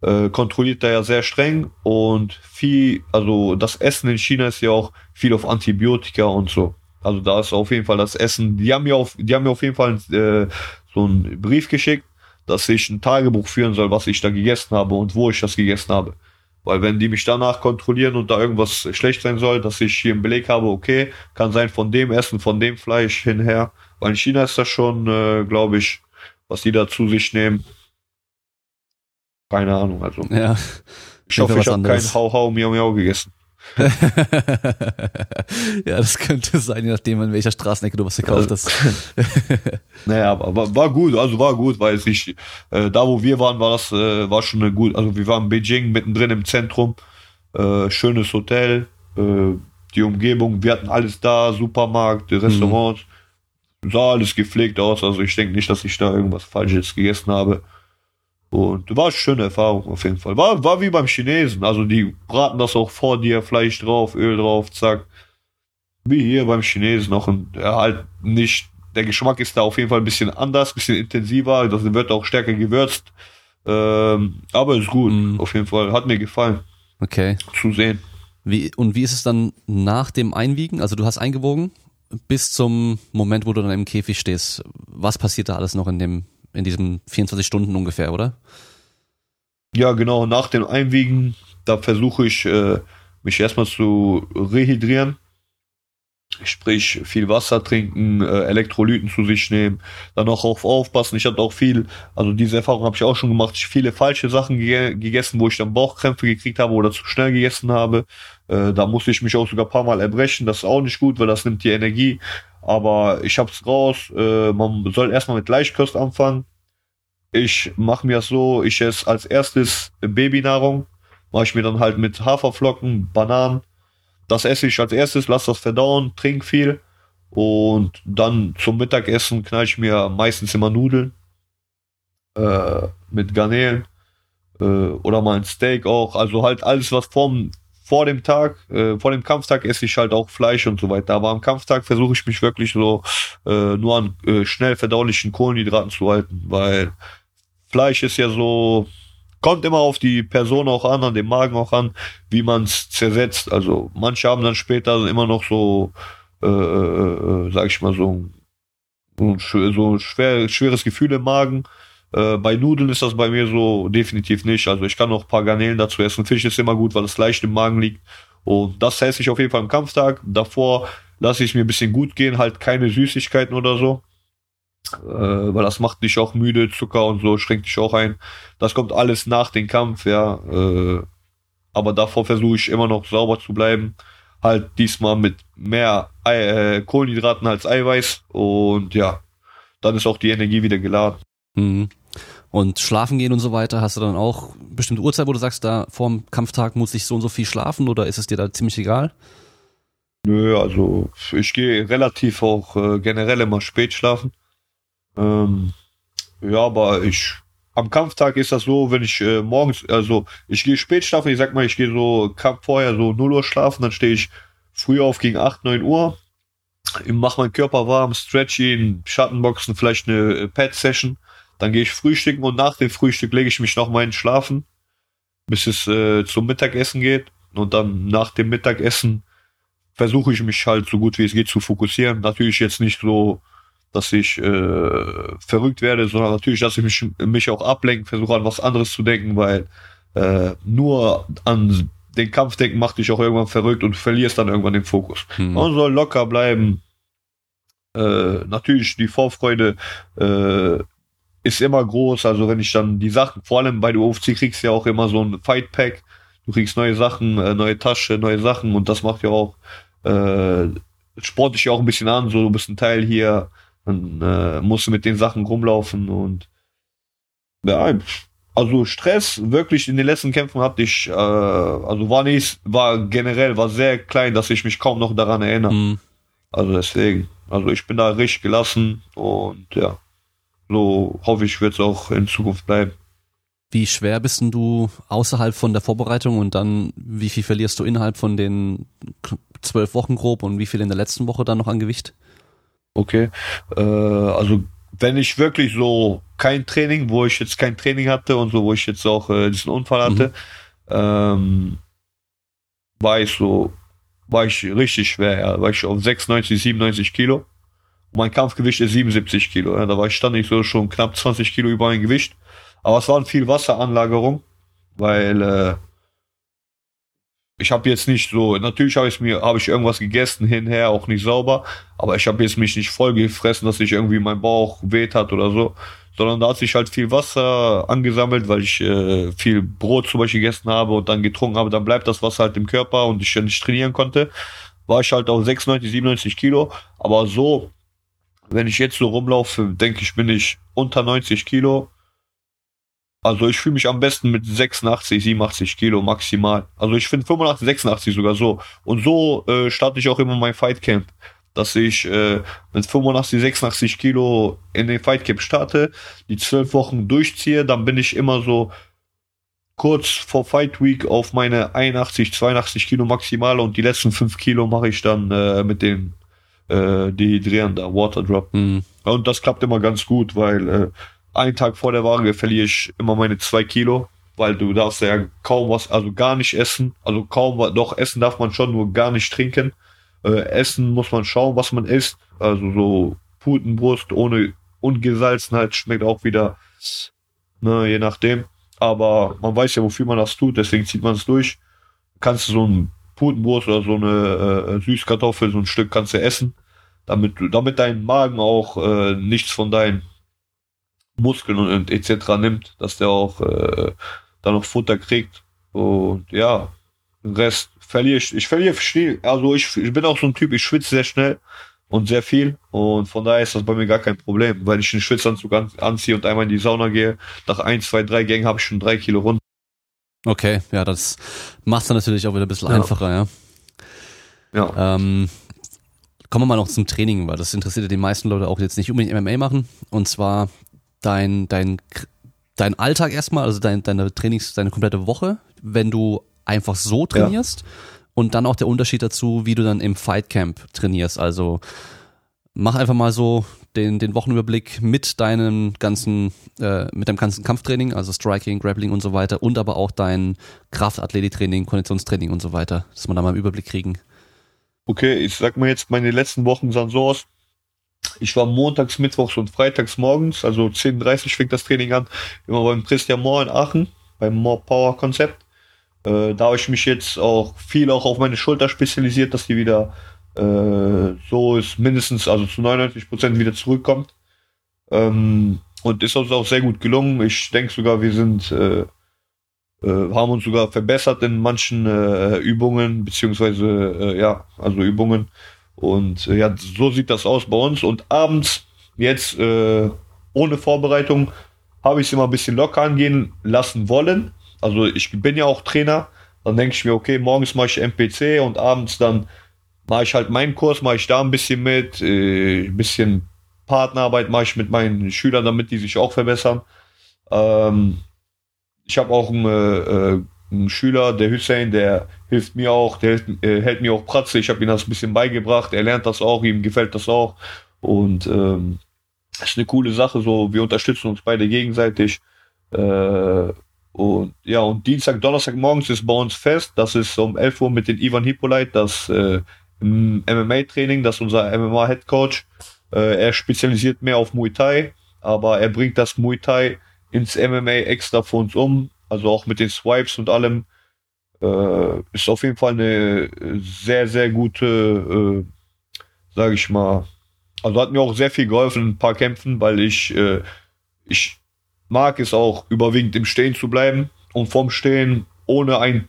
äh, kontrolliert da ja sehr streng und viel, also das Essen in China ist ja auch viel auf Antibiotika und so. Also da ist auf jeden Fall das Essen. Die haben mir auf, die haben mir auf jeden Fall äh, so einen Brief geschickt, dass ich ein Tagebuch führen soll, was ich da gegessen habe und wo ich das gegessen habe. Weil wenn die mich danach kontrollieren und da irgendwas schlecht sein soll, dass ich hier einen Beleg habe, okay, kann sein von dem Essen, von dem Fleisch hinher. Weil in China ist das schon, äh, glaube ich, was die da zu sich nehmen. Keine Ahnung, also. Ja. Ich hoffe, ich habe kein Hau Hau Miau Miau gegessen. ja, das könnte sein, je nachdem, in welcher Straßenecke du was gekauft hast. naja, aber war, war gut, also war gut, weil es nicht, äh, da wo wir waren, war das, äh, war schon eine gut, also wir waren in Beijing mittendrin im Zentrum, äh, schönes Hotel, äh, die Umgebung, wir hatten alles da, Supermarkt, Restaurants, mhm. sah alles gepflegt aus, also ich denke nicht, dass ich da irgendwas Falsches gegessen habe. Und war eine schöne Erfahrung auf jeden Fall. War, war wie beim Chinesen. Also die braten das auch vor dir, Fleisch drauf, Öl drauf, zack. Wie hier beim Chinesen noch. Und ja, halt nicht, der Geschmack ist da auf jeden Fall ein bisschen anders, ein bisschen intensiver. Das wird auch stärker gewürzt. Ähm, aber ist gut, mm. auf jeden Fall. Hat mir gefallen. Okay. Zu sehen. Wie, und wie ist es dann nach dem Einwiegen? Also du hast eingewogen bis zum Moment, wo du dann im Käfig stehst. Was passiert da alles noch in dem in diesen 24 Stunden ungefähr, oder? Ja, genau. Nach dem Einwiegen, da versuche ich, äh, mich erstmal zu rehydrieren. Sprich, viel Wasser trinken, äh, Elektrolyten zu sich nehmen, dann auch auf aufpassen. Ich hatte auch viel, also diese Erfahrung habe ich auch schon gemacht, viele falsche Sachen ge gegessen, wo ich dann Bauchkrämpfe gekriegt habe oder zu schnell gegessen habe. Äh, da musste ich mich auch sogar ein paar Mal erbrechen. Das ist auch nicht gut, weil das nimmt die Energie. Aber ich hab's raus. Äh, man soll erstmal mit Leichtkost anfangen. Ich mache mir so, ich esse als erstes Babynahrung. Mache ich mir dann halt mit Haferflocken, Bananen. Das esse ich als erstes, lass das verdauen, trink viel. Und dann zum Mittagessen knall ich mir meistens immer Nudeln. Äh, mit Garnelen. Äh, oder mal ein Steak auch. Also halt alles, was vom vor dem Tag, äh, vor dem Kampftag esse ich halt auch Fleisch und so weiter. Aber am Kampftag versuche ich mich wirklich so äh, nur an äh, schnell verdaulichen Kohlenhydraten zu halten, weil Fleisch ist ja so, kommt immer auf die Person auch an, an den Magen auch an, wie man es zersetzt. Also manche haben dann später immer noch so, äh, äh, äh sag ich mal, so, so, so schwer, schweres Gefühl im Magen. Äh, bei Nudeln ist das bei mir so definitiv nicht. Also ich kann noch ein paar Garnelen dazu essen. Fisch ist immer gut, weil es leicht im Magen liegt. Und das esse ich auf jeden Fall am Kampftag. Davor lasse ich mir ein bisschen gut gehen, halt keine Süßigkeiten oder so. Äh, weil das macht dich auch müde, Zucker und so schränkt dich auch ein. Das kommt alles nach dem Kampf, ja. Äh, aber davor versuche ich immer noch sauber zu bleiben. Halt diesmal mit mehr Ei, äh, Kohlenhydraten als Eiweiß. Und ja, dann ist auch die Energie wieder geladen. Mhm. Und schlafen gehen und so weiter, hast du dann auch bestimmte Uhrzeit, wo du sagst, da vorm Kampftag muss ich so und so viel schlafen oder ist es dir da ziemlich egal? Nö, also ich gehe relativ auch äh, generell immer spät schlafen. Ähm, ja, aber ich am Kampftag ist das so, wenn ich äh, morgens, also ich gehe spät schlafen, ich sag mal, ich gehe so Kampf vorher so 0 Uhr schlafen, dann stehe ich früh auf gegen 8, 9 Uhr, mache meinen Körper warm, Stretching, Schattenboxen, vielleicht eine äh, Pad-Session dann gehe ich frühstücken und nach dem Frühstück lege ich mich noch mal ins Schlafen, bis es äh, zum Mittagessen geht. Und dann nach dem Mittagessen versuche ich mich halt so gut wie es geht zu fokussieren. Natürlich jetzt nicht so, dass ich äh, verrückt werde, sondern natürlich, dass ich mich, mich auch ablenke, versuche an was anderes zu denken, weil äh, nur an den Kampf denken macht dich auch irgendwann verrückt und verlierst dann irgendwann den Fokus. Mhm. Man soll locker bleiben. Äh, natürlich die Vorfreude äh, ist immer groß. Also wenn ich dann die Sachen, vor allem bei der UFC kriegst du ja auch immer so ein Fight Pack. Du kriegst neue Sachen, äh, neue Tasche, neue Sachen und das macht ja auch äh, spornt dich ja auch ein bisschen an, so du bist ein Teil hier, dann äh, musst du mit den Sachen rumlaufen und ja, also Stress wirklich in den letzten Kämpfen hatte ich, äh, also war nicht, war generell, war sehr klein, dass ich mich kaum noch daran erinnere. Mhm. Also deswegen, also ich bin da richtig gelassen und ja, so hoffe ich, wird es auch in Zukunft bleiben. Wie schwer bist denn du außerhalb von der Vorbereitung und dann wie viel verlierst du innerhalb von den zwölf Wochen grob und wie viel in der letzten Woche dann noch an Gewicht? Okay, äh, also wenn ich wirklich so kein Training, wo ich jetzt kein Training hatte und so, wo ich jetzt auch äh, diesen Unfall hatte, mhm. ähm, war ich so, war ich richtig schwer, ja. war ich auf 96, 97 Kilo. Mein Kampfgewicht ist 77 Kilo. Ja. Da war ich stand ich so schon knapp 20 Kilo über mein Gewicht. Aber es waren viel Wasseranlagerung, weil äh, ich habe jetzt nicht so, natürlich habe ich mir, habe ich irgendwas gegessen hinher, auch nicht sauber, aber ich habe jetzt mich nicht voll gefressen, dass sich irgendwie mein Bauch weht hat oder so, sondern da hat sich halt viel Wasser angesammelt, weil ich äh, viel Brot zum Beispiel gegessen habe und dann getrunken habe, dann bleibt das Wasser halt im Körper und ich ja nicht trainieren konnte, war ich halt auf 96, 97 Kilo, aber so, wenn ich jetzt so rumlaufe, denke ich, bin ich unter 90 Kilo, also ich fühle mich am besten mit 86, 87 Kilo maximal. Also ich finde 85, 86 sogar so. Und so äh, starte ich auch immer mein Fightcamp. Dass ich äh, mit 85, 86 Kilo in den Fightcamp starte, die zwölf Wochen durchziehe, dann bin ich immer so kurz vor Fight Week auf meine 81, 82 Kilo maximal und die letzten 5 Kilo mache ich dann äh, mit dem äh, Dehydrieren da, Water Drop. Mhm. Und das klappt immer ganz gut, weil äh, einen Tag vor der Waage verliere ich immer meine zwei Kilo, weil du darfst ja kaum was, also gar nicht essen, also kaum, doch essen darf man schon, nur gar nicht trinken. Äh, essen muss man schauen, was man isst, also so Putenbrust ohne ungesalzenheit schmeckt auch wieder, ne, je nachdem. Aber man weiß ja, wofür man das tut, deswegen zieht man es durch. Kannst du so ein Putenbrust oder so eine äh, Süßkartoffel, so ein Stück kannst du essen, damit, damit dein Magen auch äh, nichts von deinen Muskeln und, und etc. nimmt, dass der auch äh, dann noch Futter kriegt. Und ja, den Rest verliere ich. Ich verliere schnell. Also ich, ich bin auch so ein Typ, ich schwitze sehr schnell und sehr viel. Und von daher ist das bei mir gar kein Problem, weil ich den Schwitzanzug an, anziehe und einmal in die Sauna gehe. Nach ein, zwei, drei Gängen habe ich schon drei Kilo runter. Okay, ja, das macht es natürlich auch wieder ein bisschen ja. einfacher, ja. Ja. Ähm, kommen wir mal noch zum Training, weil das interessiert ja die meisten Leute auch jetzt nicht unbedingt MMA machen. Und zwar dein, dein, dein Alltag erstmal, also dein, deine Trainings, deine komplette Woche, wenn du einfach so trainierst ja. und dann auch der Unterschied dazu, wie du dann im Fightcamp trainierst. Also mach einfach mal so den, den Wochenüberblick mit deinem ganzen, äh, mit deinem ganzen Kampftraining, also Striking, Grappling und so weiter und aber auch dein Kraftathletiktraining, Konditionstraining und so weiter, dass wir da mal einen Überblick kriegen. Okay, ich sag mal jetzt, meine letzten Wochen sahen so aus, ich war montags, mittwochs und freitags morgens, also 10.30 fängt das Training an, immer beim Christian Moore in Aachen, beim More Power Konzept. Äh, da habe ich mich jetzt auch viel auch auf meine Schulter spezialisiert, dass die wieder äh, so ist, mindestens, also zu 99 Prozent wieder zurückkommt. Ähm, und ist uns auch sehr gut gelungen. Ich denke sogar, wir sind, äh, äh, haben uns sogar verbessert in manchen äh, Übungen, beziehungsweise, äh, ja, also Übungen. Und äh, ja, so sieht das aus bei uns. Und abends, jetzt ohne Vorbereitung, habe ich es immer ein bisschen locker angehen lassen wollen. Also ich bin ja auch Trainer. Dann denke ich mir, okay, morgens mache ich MPC und abends dann mache ich halt meinen Kurs, mache ich da ein bisschen mit, äh, ein bisschen Partnerarbeit mache ich mit meinen Schülern, damit die sich auch verbessern. Ähm, ich habe auch einen äh, ein Schüler, der Hussein, der hilft mir auch, der hilft, äh, hält mir auch Pratze. Ich habe ihm das ein bisschen beigebracht. Er lernt das auch, ihm gefällt das auch. Und ähm, ist eine coole Sache. So, wir unterstützen uns beide gegenseitig. Äh, und ja, und Dienstag, Donnerstag morgens ist bei uns fest. Das ist um 11 Uhr mit den Ivan Hippolyte, das äh, MMA-Training, das ist unser MMA-Head Coach. Äh, er spezialisiert mehr auf Muay Thai, aber er bringt das Muay Thai ins MMA extra für uns um also auch mit den Swipes und allem, äh, ist auf jeden Fall eine sehr, sehr gute, äh, sage ich mal, also hat mir auch sehr viel geholfen in ein paar Kämpfen, weil ich, äh, ich mag es auch überwiegend im Stehen zu bleiben und vom Stehen ohne ein,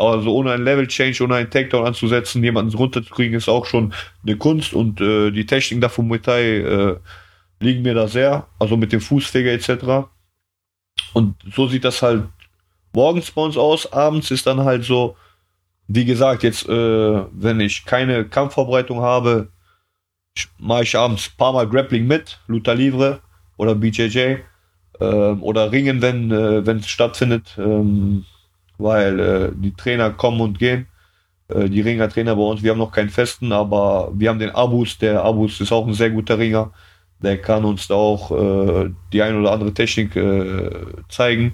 Also ohne ein Level Change, ohne einen Takedown anzusetzen, jemanden runterzukriegen, ist auch schon eine Kunst. Und äh, die Techniken da von Muay Thai äh, liegen mir da sehr, also mit dem Fußfeger etc. Und so sieht das halt morgens bei uns aus, abends ist dann halt so, wie gesagt, jetzt, äh, wenn ich keine Kampfvorbereitung habe, mache ich abends ein paar Mal Grappling mit, Luta Livre oder BJJ äh, oder Ringen, wenn äh, es stattfindet, ähm, weil äh, die Trainer kommen und gehen. Äh, die Ringer-Trainer bei uns, wir haben noch keinen festen, aber wir haben den Abus. Der Abus ist auch ein sehr guter Ringer. Der kann uns da auch äh, die ein oder andere Technik äh, zeigen.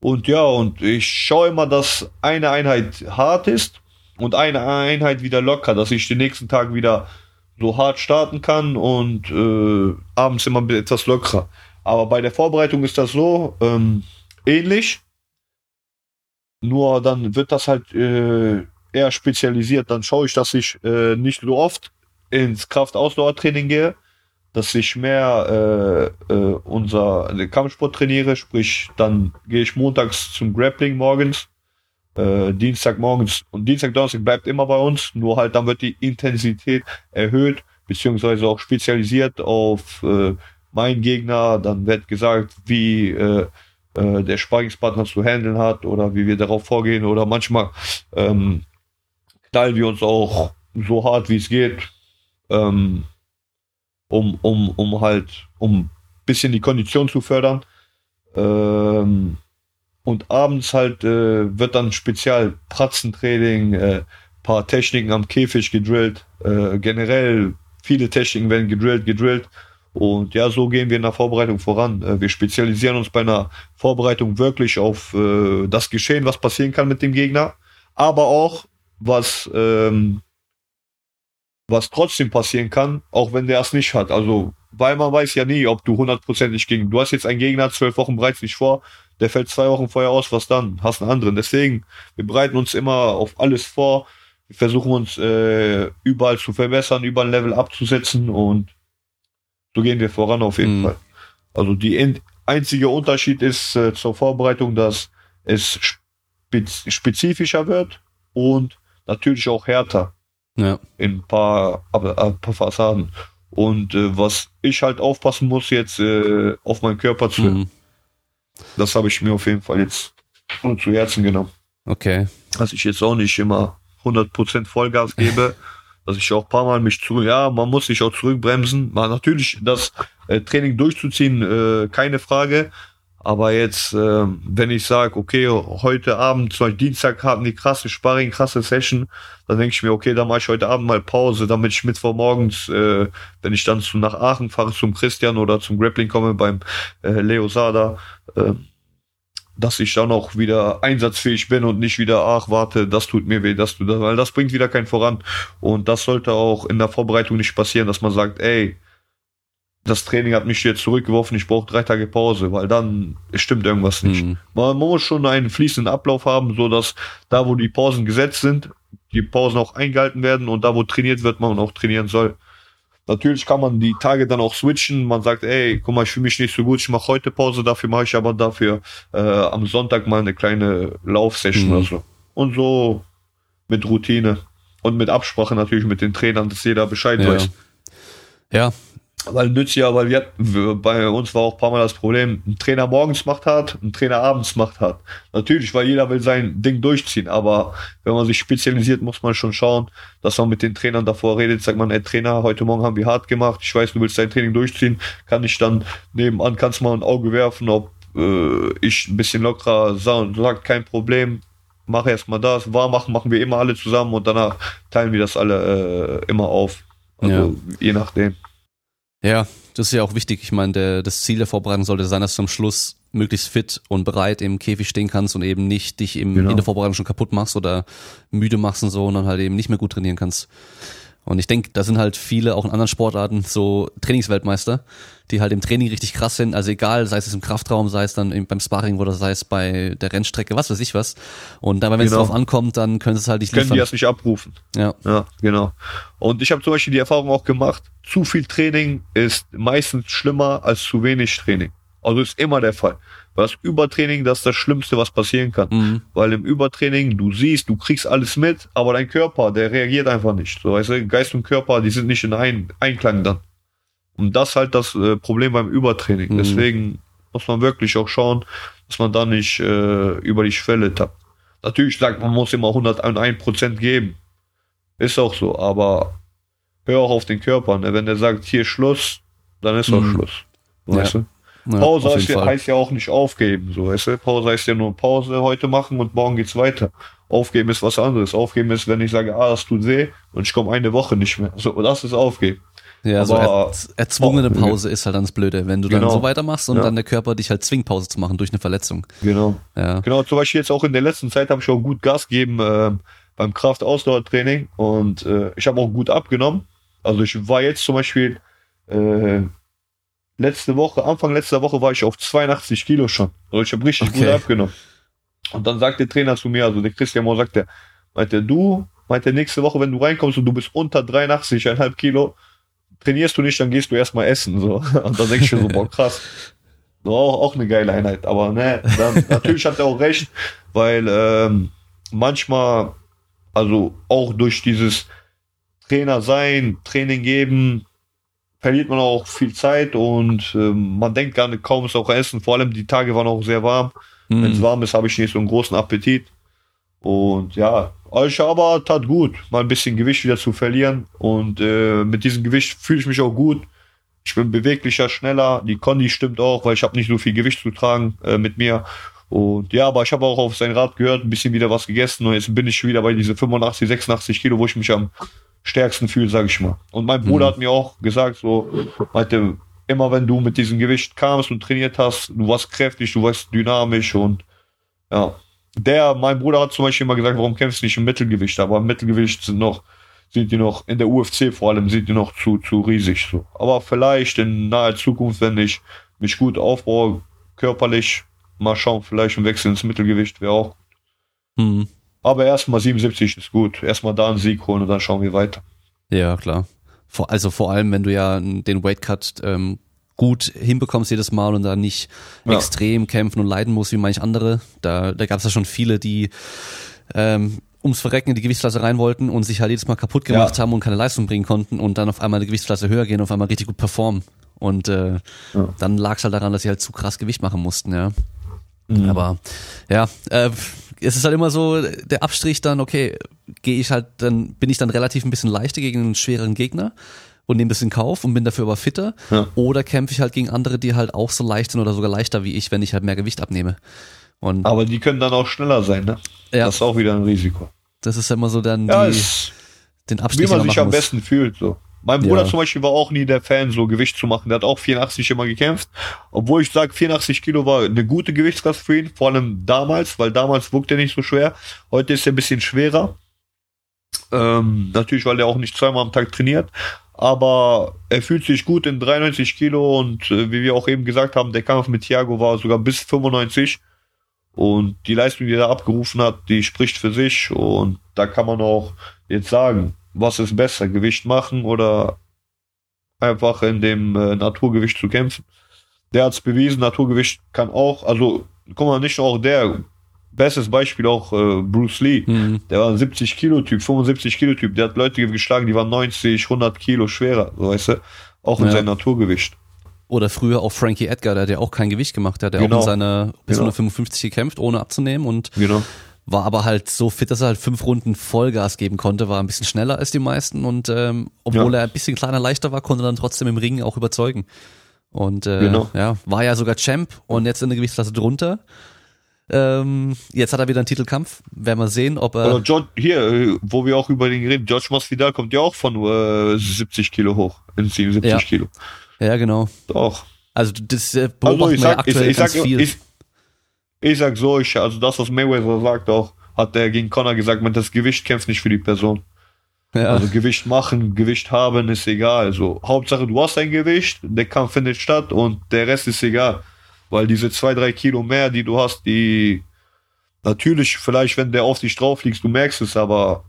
Und ja, und ich schaue immer, dass eine Einheit hart ist und eine Einheit wieder locker, dass ich den nächsten Tag wieder so hart starten kann und äh, abends immer etwas lockerer. Aber bei der Vorbereitung ist das so ähm, ähnlich. Nur dann wird das halt äh, eher spezialisiert. Dann schaue ich, dass ich äh, nicht so oft ins Kraft-Ausdauer-Training gehe, dass ich mehr äh, äh, unser Kampfsport trainiere, sprich, dann gehe ich montags zum Grappling morgens, äh, Dienstag morgens. Und Dienstag, Donnerstag bleibt immer bei uns, nur halt dann wird die Intensität erhöht, beziehungsweise auch spezialisiert auf äh, meinen Gegner, dann wird gesagt, wie äh, äh, der Sparringspartner zu handeln hat oder wie wir darauf vorgehen oder manchmal ähm, knallen wir uns auch so hart wie es geht. Ähm, um, um, um halt, um bisschen die Kondition zu fördern. Ähm, und abends halt äh, wird dann spezial Pratzentraining, äh, paar Techniken am Käfig gedrillt, äh, generell viele Techniken werden gedrillt, gedrillt. Und ja, so gehen wir in der Vorbereitung voran. Äh, wir spezialisieren uns bei einer Vorbereitung wirklich auf äh, das Geschehen, was passieren kann mit dem Gegner, aber auch was ähm, was trotzdem passieren kann, auch wenn der es nicht hat. Also, weil man weiß ja nie, ob du hundertprozentig gegen. Du hast jetzt einen Gegner, zwölf Wochen bereits nicht vor, der fällt zwei Wochen vorher aus, was dann? Hast einen anderen. Deswegen, wir bereiten uns immer auf alles vor. Wir versuchen uns äh, überall zu verbessern, überall ein Level abzusetzen und so gehen wir voran auf jeden mhm. Fall. Also die einzige Unterschied ist äh, zur Vorbereitung, dass es spez spezifischer wird und natürlich auch härter. Ja. In ein paar, aber, ein paar Fassaden. Und äh, was ich halt aufpassen muss jetzt äh, auf meinen Körper zu, mhm. das habe ich mir auf jeden Fall jetzt zu Herzen genommen. Okay. Dass ich jetzt auch nicht immer 100% Vollgas gebe, dass ich auch paar Mal mich zu, ja, man muss sich auch zurückbremsen. Man natürlich das äh, Training durchzuziehen, äh, keine Frage, aber jetzt, äh, wenn ich sage, okay, heute Abend, zum Beispiel Dienstag haben die krasse Sparring, krasse Session, dann denke ich mir, okay, dann mache ich heute Abend mal Pause, damit ich Mittwoch morgens, äh, wenn ich dann zu, nach Aachen fahre zum Christian oder zum Grappling komme beim äh, Leo Sada, äh, dass ich dann auch wieder einsatzfähig bin und nicht wieder, ach, warte, das tut mir weh, das tut das, weil das bringt wieder keinen voran. Und das sollte auch in der Vorbereitung nicht passieren, dass man sagt, ey, das Training hat mich jetzt zurückgeworfen, ich brauche drei Tage Pause, weil dann stimmt irgendwas nicht. Mhm. Man, muss schon einen fließenden Ablauf haben, so dass da, wo die Pausen gesetzt sind, die Pausen auch eingehalten werden und da, wo trainiert wird, man auch trainieren soll. Natürlich kann man die Tage dann auch switchen. Man sagt, ey, guck mal, ich fühle mich nicht so gut, ich mache heute Pause, dafür mache ich aber dafür äh, am Sonntag mal eine kleine Laufsession mhm. oder so. Und so mit Routine und mit Absprache natürlich mit den Trainern, dass jeder Bescheid ja. weiß. Ja, weil nützt ja, weil wir, bei uns war auch ein paar Mal das Problem, ein Trainer morgens macht hart, ein Trainer abends macht hart. Natürlich, weil jeder will sein Ding durchziehen, aber wenn man sich spezialisiert, muss man schon schauen, dass man mit den Trainern davor redet, sagt man, ey Trainer, heute Morgen haben wir hart gemacht, ich weiß, du willst dein Training durchziehen, kann ich dann nebenan, kannst mal ein Auge werfen, ob äh, ich ein bisschen lockerer sagt, kein Problem, mach erstmal das, warm machen, machen wir immer alle zusammen und danach teilen wir das alle äh, immer auf. Also ja. je nachdem. Ja, das ist ja auch wichtig. Ich meine, der, das Ziel der Vorbereitung sollte sein, dass du am Schluss möglichst fit und bereit im Käfig stehen kannst und eben nicht dich im, genau. in der Vorbereitung schon kaputt machst oder müde machst und so und dann halt eben nicht mehr gut trainieren kannst. Und ich denke, da sind halt viele auch in anderen Sportarten so Trainingsweltmeister, die halt im Training richtig krass sind. Also egal, sei es im Kraftraum, sei es dann beim Sparring oder sei es bei der Rennstrecke, was weiß ich was. Und dann, wenn es genau. drauf ankommt, dann können sie es halt nicht Können liefern. die das nicht abrufen. Ja. Ja, genau. Und ich habe zum Beispiel die Erfahrung auch gemacht, zu viel Training ist meistens schlimmer als zu wenig Training. Also ist immer der Fall. Das Übertraining, das ist das Schlimmste, was passieren kann. Mhm. Weil im Übertraining, du siehst, du kriegst alles mit, aber dein Körper, der reagiert einfach nicht. So, weißt du, Geist und Körper, die sind nicht in ein Einklang dann. Und das ist halt das äh, Problem beim Übertraining. Mhm. Deswegen muss man wirklich auch schauen, dass man da nicht äh, über die Schwelle tappt. Natürlich sagt man, muss immer 101% geben. Ist auch so, aber hör auch auf den Körper. Ne? Wenn der sagt, hier Schluss, dann ist auch Mhm. Schluss. Ja. Weißt du? Ja, Pause heißt ja, heißt ja auch nicht aufgeben, so weißt du? Pause heißt ja nur Pause heute machen und morgen geht's weiter. Aufgeben ist was anderes. Aufgeben ist, wenn ich sage, ah, das tut weh und ich komme eine Woche nicht mehr. So, das ist aufgeben. Ja, so aber- er, erzwungene Oh, Pause ist halt dann das Blöde, wenn du dann Genau. so weitermachst und Ja. dann der Körper dich halt zwingt, Pause zu machen durch eine Verletzung. Genau. Ja. Genau, zum Beispiel jetzt auch in der letzten Zeit habe ich auch gut Gas gegeben ähm, beim Kraft-Ausdauertraining und äh, ich habe auch gut abgenommen. Also ich war jetzt zum Beispiel äh, letzte Woche, Anfang letzter Woche war ich auf 82 Kilo schon. Also ich habe richtig Okay. gut abgenommen. Und dann sagt der Trainer zu mir, also der Christian Mohr sagt der, meinte du, meinte nächste Woche, wenn du reinkommst und du bist unter 83,5 Kilo, trainierst du nicht, dann gehst du erstmal essen. So. Und dann denke ich mir so, boah, krass. Auch, auch eine geile Einheit. Aber ne, dann, natürlich hat er auch recht, weil ähm, manchmal, also auch durch dieses Trainer sein, Training geben, verliert man auch viel Zeit und ähm, man denkt gar nicht, kaum ist auch Essen. Vor allem die Tage waren auch sehr warm. Wenn es Mhm. warm ist, habe ich nicht so einen großen Appetit. Und ja, ich aber tat gut, mal ein bisschen Gewicht wieder zu verlieren. Und äh, mit diesem Gewicht fühle ich mich auch gut. Ich bin beweglicher, schneller. Die Kondi stimmt auch, weil ich habe nicht so viel Gewicht zu tragen äh, mit mir. Und ja, aber ich habe auch auf sein Rat gehört, ein bisschen wieder was gegessen. Und jetzt bin ich wieder bei diese 85, 86 Kilo, wo ich mich am stärksten fühle, sage ich mal. Und mein Bruder Mhm. hat mir auch gesagt, so, meinte, immer wenn du mit diesem Gewicht kamst und trainiert hast, du warst kräftig, du warst dynamisch und ja. Der, mein Bruder hat zum Beispiel immer gesagt, warum kämpfst du nicht im Mittelgewicht? Aber im Mittelgewicht sind noch, sind die noch, in der UFC vor allem, sind die noch zu, zu riesig, so. Aber vielleicht in naher Zukunft, wenn ich mich gut aufbaue, körperlich, mal schauen, vielleicht ein Wechsel ins Mittelgewicht wäre auch. Mhm. Aber erstmal 77 ist gut. Erstmal da einen Sieg holen und dann schauen wir weiter. Ja, klar. Vor, also vor allem, wenn du ja den Weight Cut ähm, gut hinbekommst jedes Mal und da nicht Ja. extrem kämpfen und leiden musst wie manch andere. Da, da gab es ja schon viele, die ähm, ums Verrecken in die Gewichtsklasse rein wollten und sich halt jedes Mal kaputt gemacht Ja. haben und keine Leistung bringen konnten und dann auf einmal eine Gewichtsklasse höher gehen und auf einmal richtig gut performen. Und äh, Ja. dann lag es halt daran, dass sie halt zu krass Gewicht machen mussten, ja. Mhm. Aber ja, äh, es ist halt immer so der Abstrich dann, okay, gehe ich halt, dann bin ich dann relativ ein bisschen leichter gegen einen schwereren Gegner und nehme das in Kauf und bin dafür aber fitter. Ja. Oder kämpfe ich halt gegen andere, die halt auch so leicht sind oder sogar leichter wie ich, wenn ich halt mehr Gewicht abnehme. Und Aber die können dann auch schneller sein, ne? ja, Das ist auch wieder ein Risiko. das ist immer so dann Ja, die, den wie Abstrich, man sich am muss. besten fühlt, so. Mein Bruder Ja. zum Beispiel war auch nie der Fan, so Gewicht zu machen. Der hat auch 84 immer gekämpft. Obwohl ich sage, 84 Kilo war eine gute Gewichtsklasse für ihn. Vor allem damals, weil damals wog er nicht so schwer. Heute ist er ein bisschen schwerer. Ähm, natürlich, weil er auch nicht zweimal am Tag trainiert. Aber er fühlt sich gut in 93 Kilo und äh, wie wir auch eben gesagt haben, der Kampf mit Thiago war sogar bis 95. Und die Leistung, die er abgerufen hat, die spricht für sich. Und da kann man auch jetzt sagen, was ist besser, Gewicht machen oder einfach in dem äh, Naturgewicht zu kämpfen. Der hat es bewiesen, Naturgewicht kann auch, also guck mal, nicht nur auch der, bestes Beispiel auch äh, Bruce Lee, Mhm. der war ein 70 Kilo Typ, 75 Kilo Typ, der hat Leute geschlagen, die waren 90, 100 Kilo schwerer, so weißt du, auch in Ja. seinem Naturgewicht. Oder früher auch Frankie Edgar, der hat ja auch kein Gewicht gemacht, der hat ja Genau. auch in seiner bis Genau. 155 gekämpft, ohne abzunehmen und Genau. war aber halt so fit, dass er halt fünf Runden Vollgas geben konnte, war ein bisschen schneller als die meisten und ähm, obwohl Ja. er ein bisschen kleiner, leichter war, konnte er dann trotzdem im Ring auch überzeugen. Und äh, Genau. ja, war ja sogar Champ und jetzt in der Gewichtsklasse drunter. Ähm, jetzt hat er wieder einen Titelkampf. Werden wir sehen, ob er. Oder George, hier, wo wir auch über den reden, George Masvidal kommt ja auch von äh, 70 Kilo hoch, in 77 Ja. Kilo. Ja, genau. Doch. Also das äh, Also beobachten ich wir ja sag, ich, aktuell ich, sag, ganz viel. ich, ich sag so, ich, also das, was Mayweather sagt auch, hat er gegen Conor gesagt, man das Gewicht kämpft nicht für die Person. ja. Also Gewicht machen, Gewicht haben ist egal. Also Hauptsache du hast ein Gewicht, der Kampf findet statt und der Rest ist egal. Weil diese zwei, drei Kilo mehr, die du hast, die natürlich vielleicht, wenn der auf dich drauf liegt, du merkst es, aber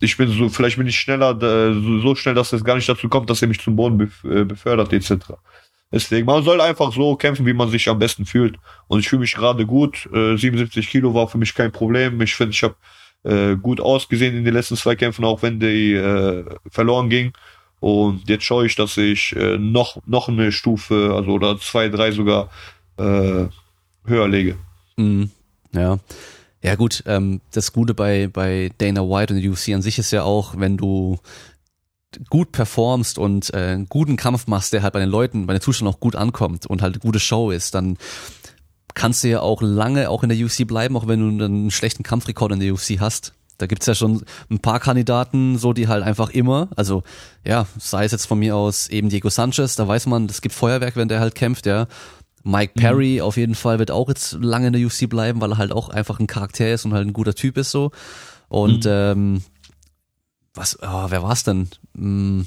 ich bin so, vielleicht bin ich schneller, äh, so, schnell, dass es gar nicht dazu kommt, dass er mich zum Boden äh, befördert, etc. Deswegen, man soll einfach so kämpfen, wie man sich am besten fühlt. Und ich fühle mich gerade gut. Äh, 77 Kilo war für mich kein Problem. Ich finde, ich habe äh, gut ausgesehen in den letzten zwei Kämpfen, auch wenn die äh, verloren ging. Und jetzt schaue ich, dass ich äh, noch, noch eine Stufe, also oder zwei, drei sogar äh, höher lege. Mhm. Ja. Ja gut, ähm, das Gute bei, bei Dana White und der UFC an sich ist ja auch, wenn du gut performst und äh, einen guten Kampf machst, der halt bei den Leuten, bei den Zuschauern auch gut ankommt und halt eine gute Show ist, dann kannst du ja auch lange auch in der UFC bleiben, auch wenn du einen schlechten Kampfrekord in der UFC hast. Da gibt's ja schon ein paar Kandidaten, so die halt einfach immer, also ja, sei es jetzt von mir aus eben Diego Sanchez, da weiß man, es gibt Feuerwerk, wenn der halt kämpft, ja. Mike mhm. Perry mhm. auf jeden Fall wird auch jetzt lange in der UFC bleiben, weil er halt auch einfach ein Charakter ist und halt ein guter Typ ist so. Und mhm. ähm, was, oh, wer war's denn? Hm,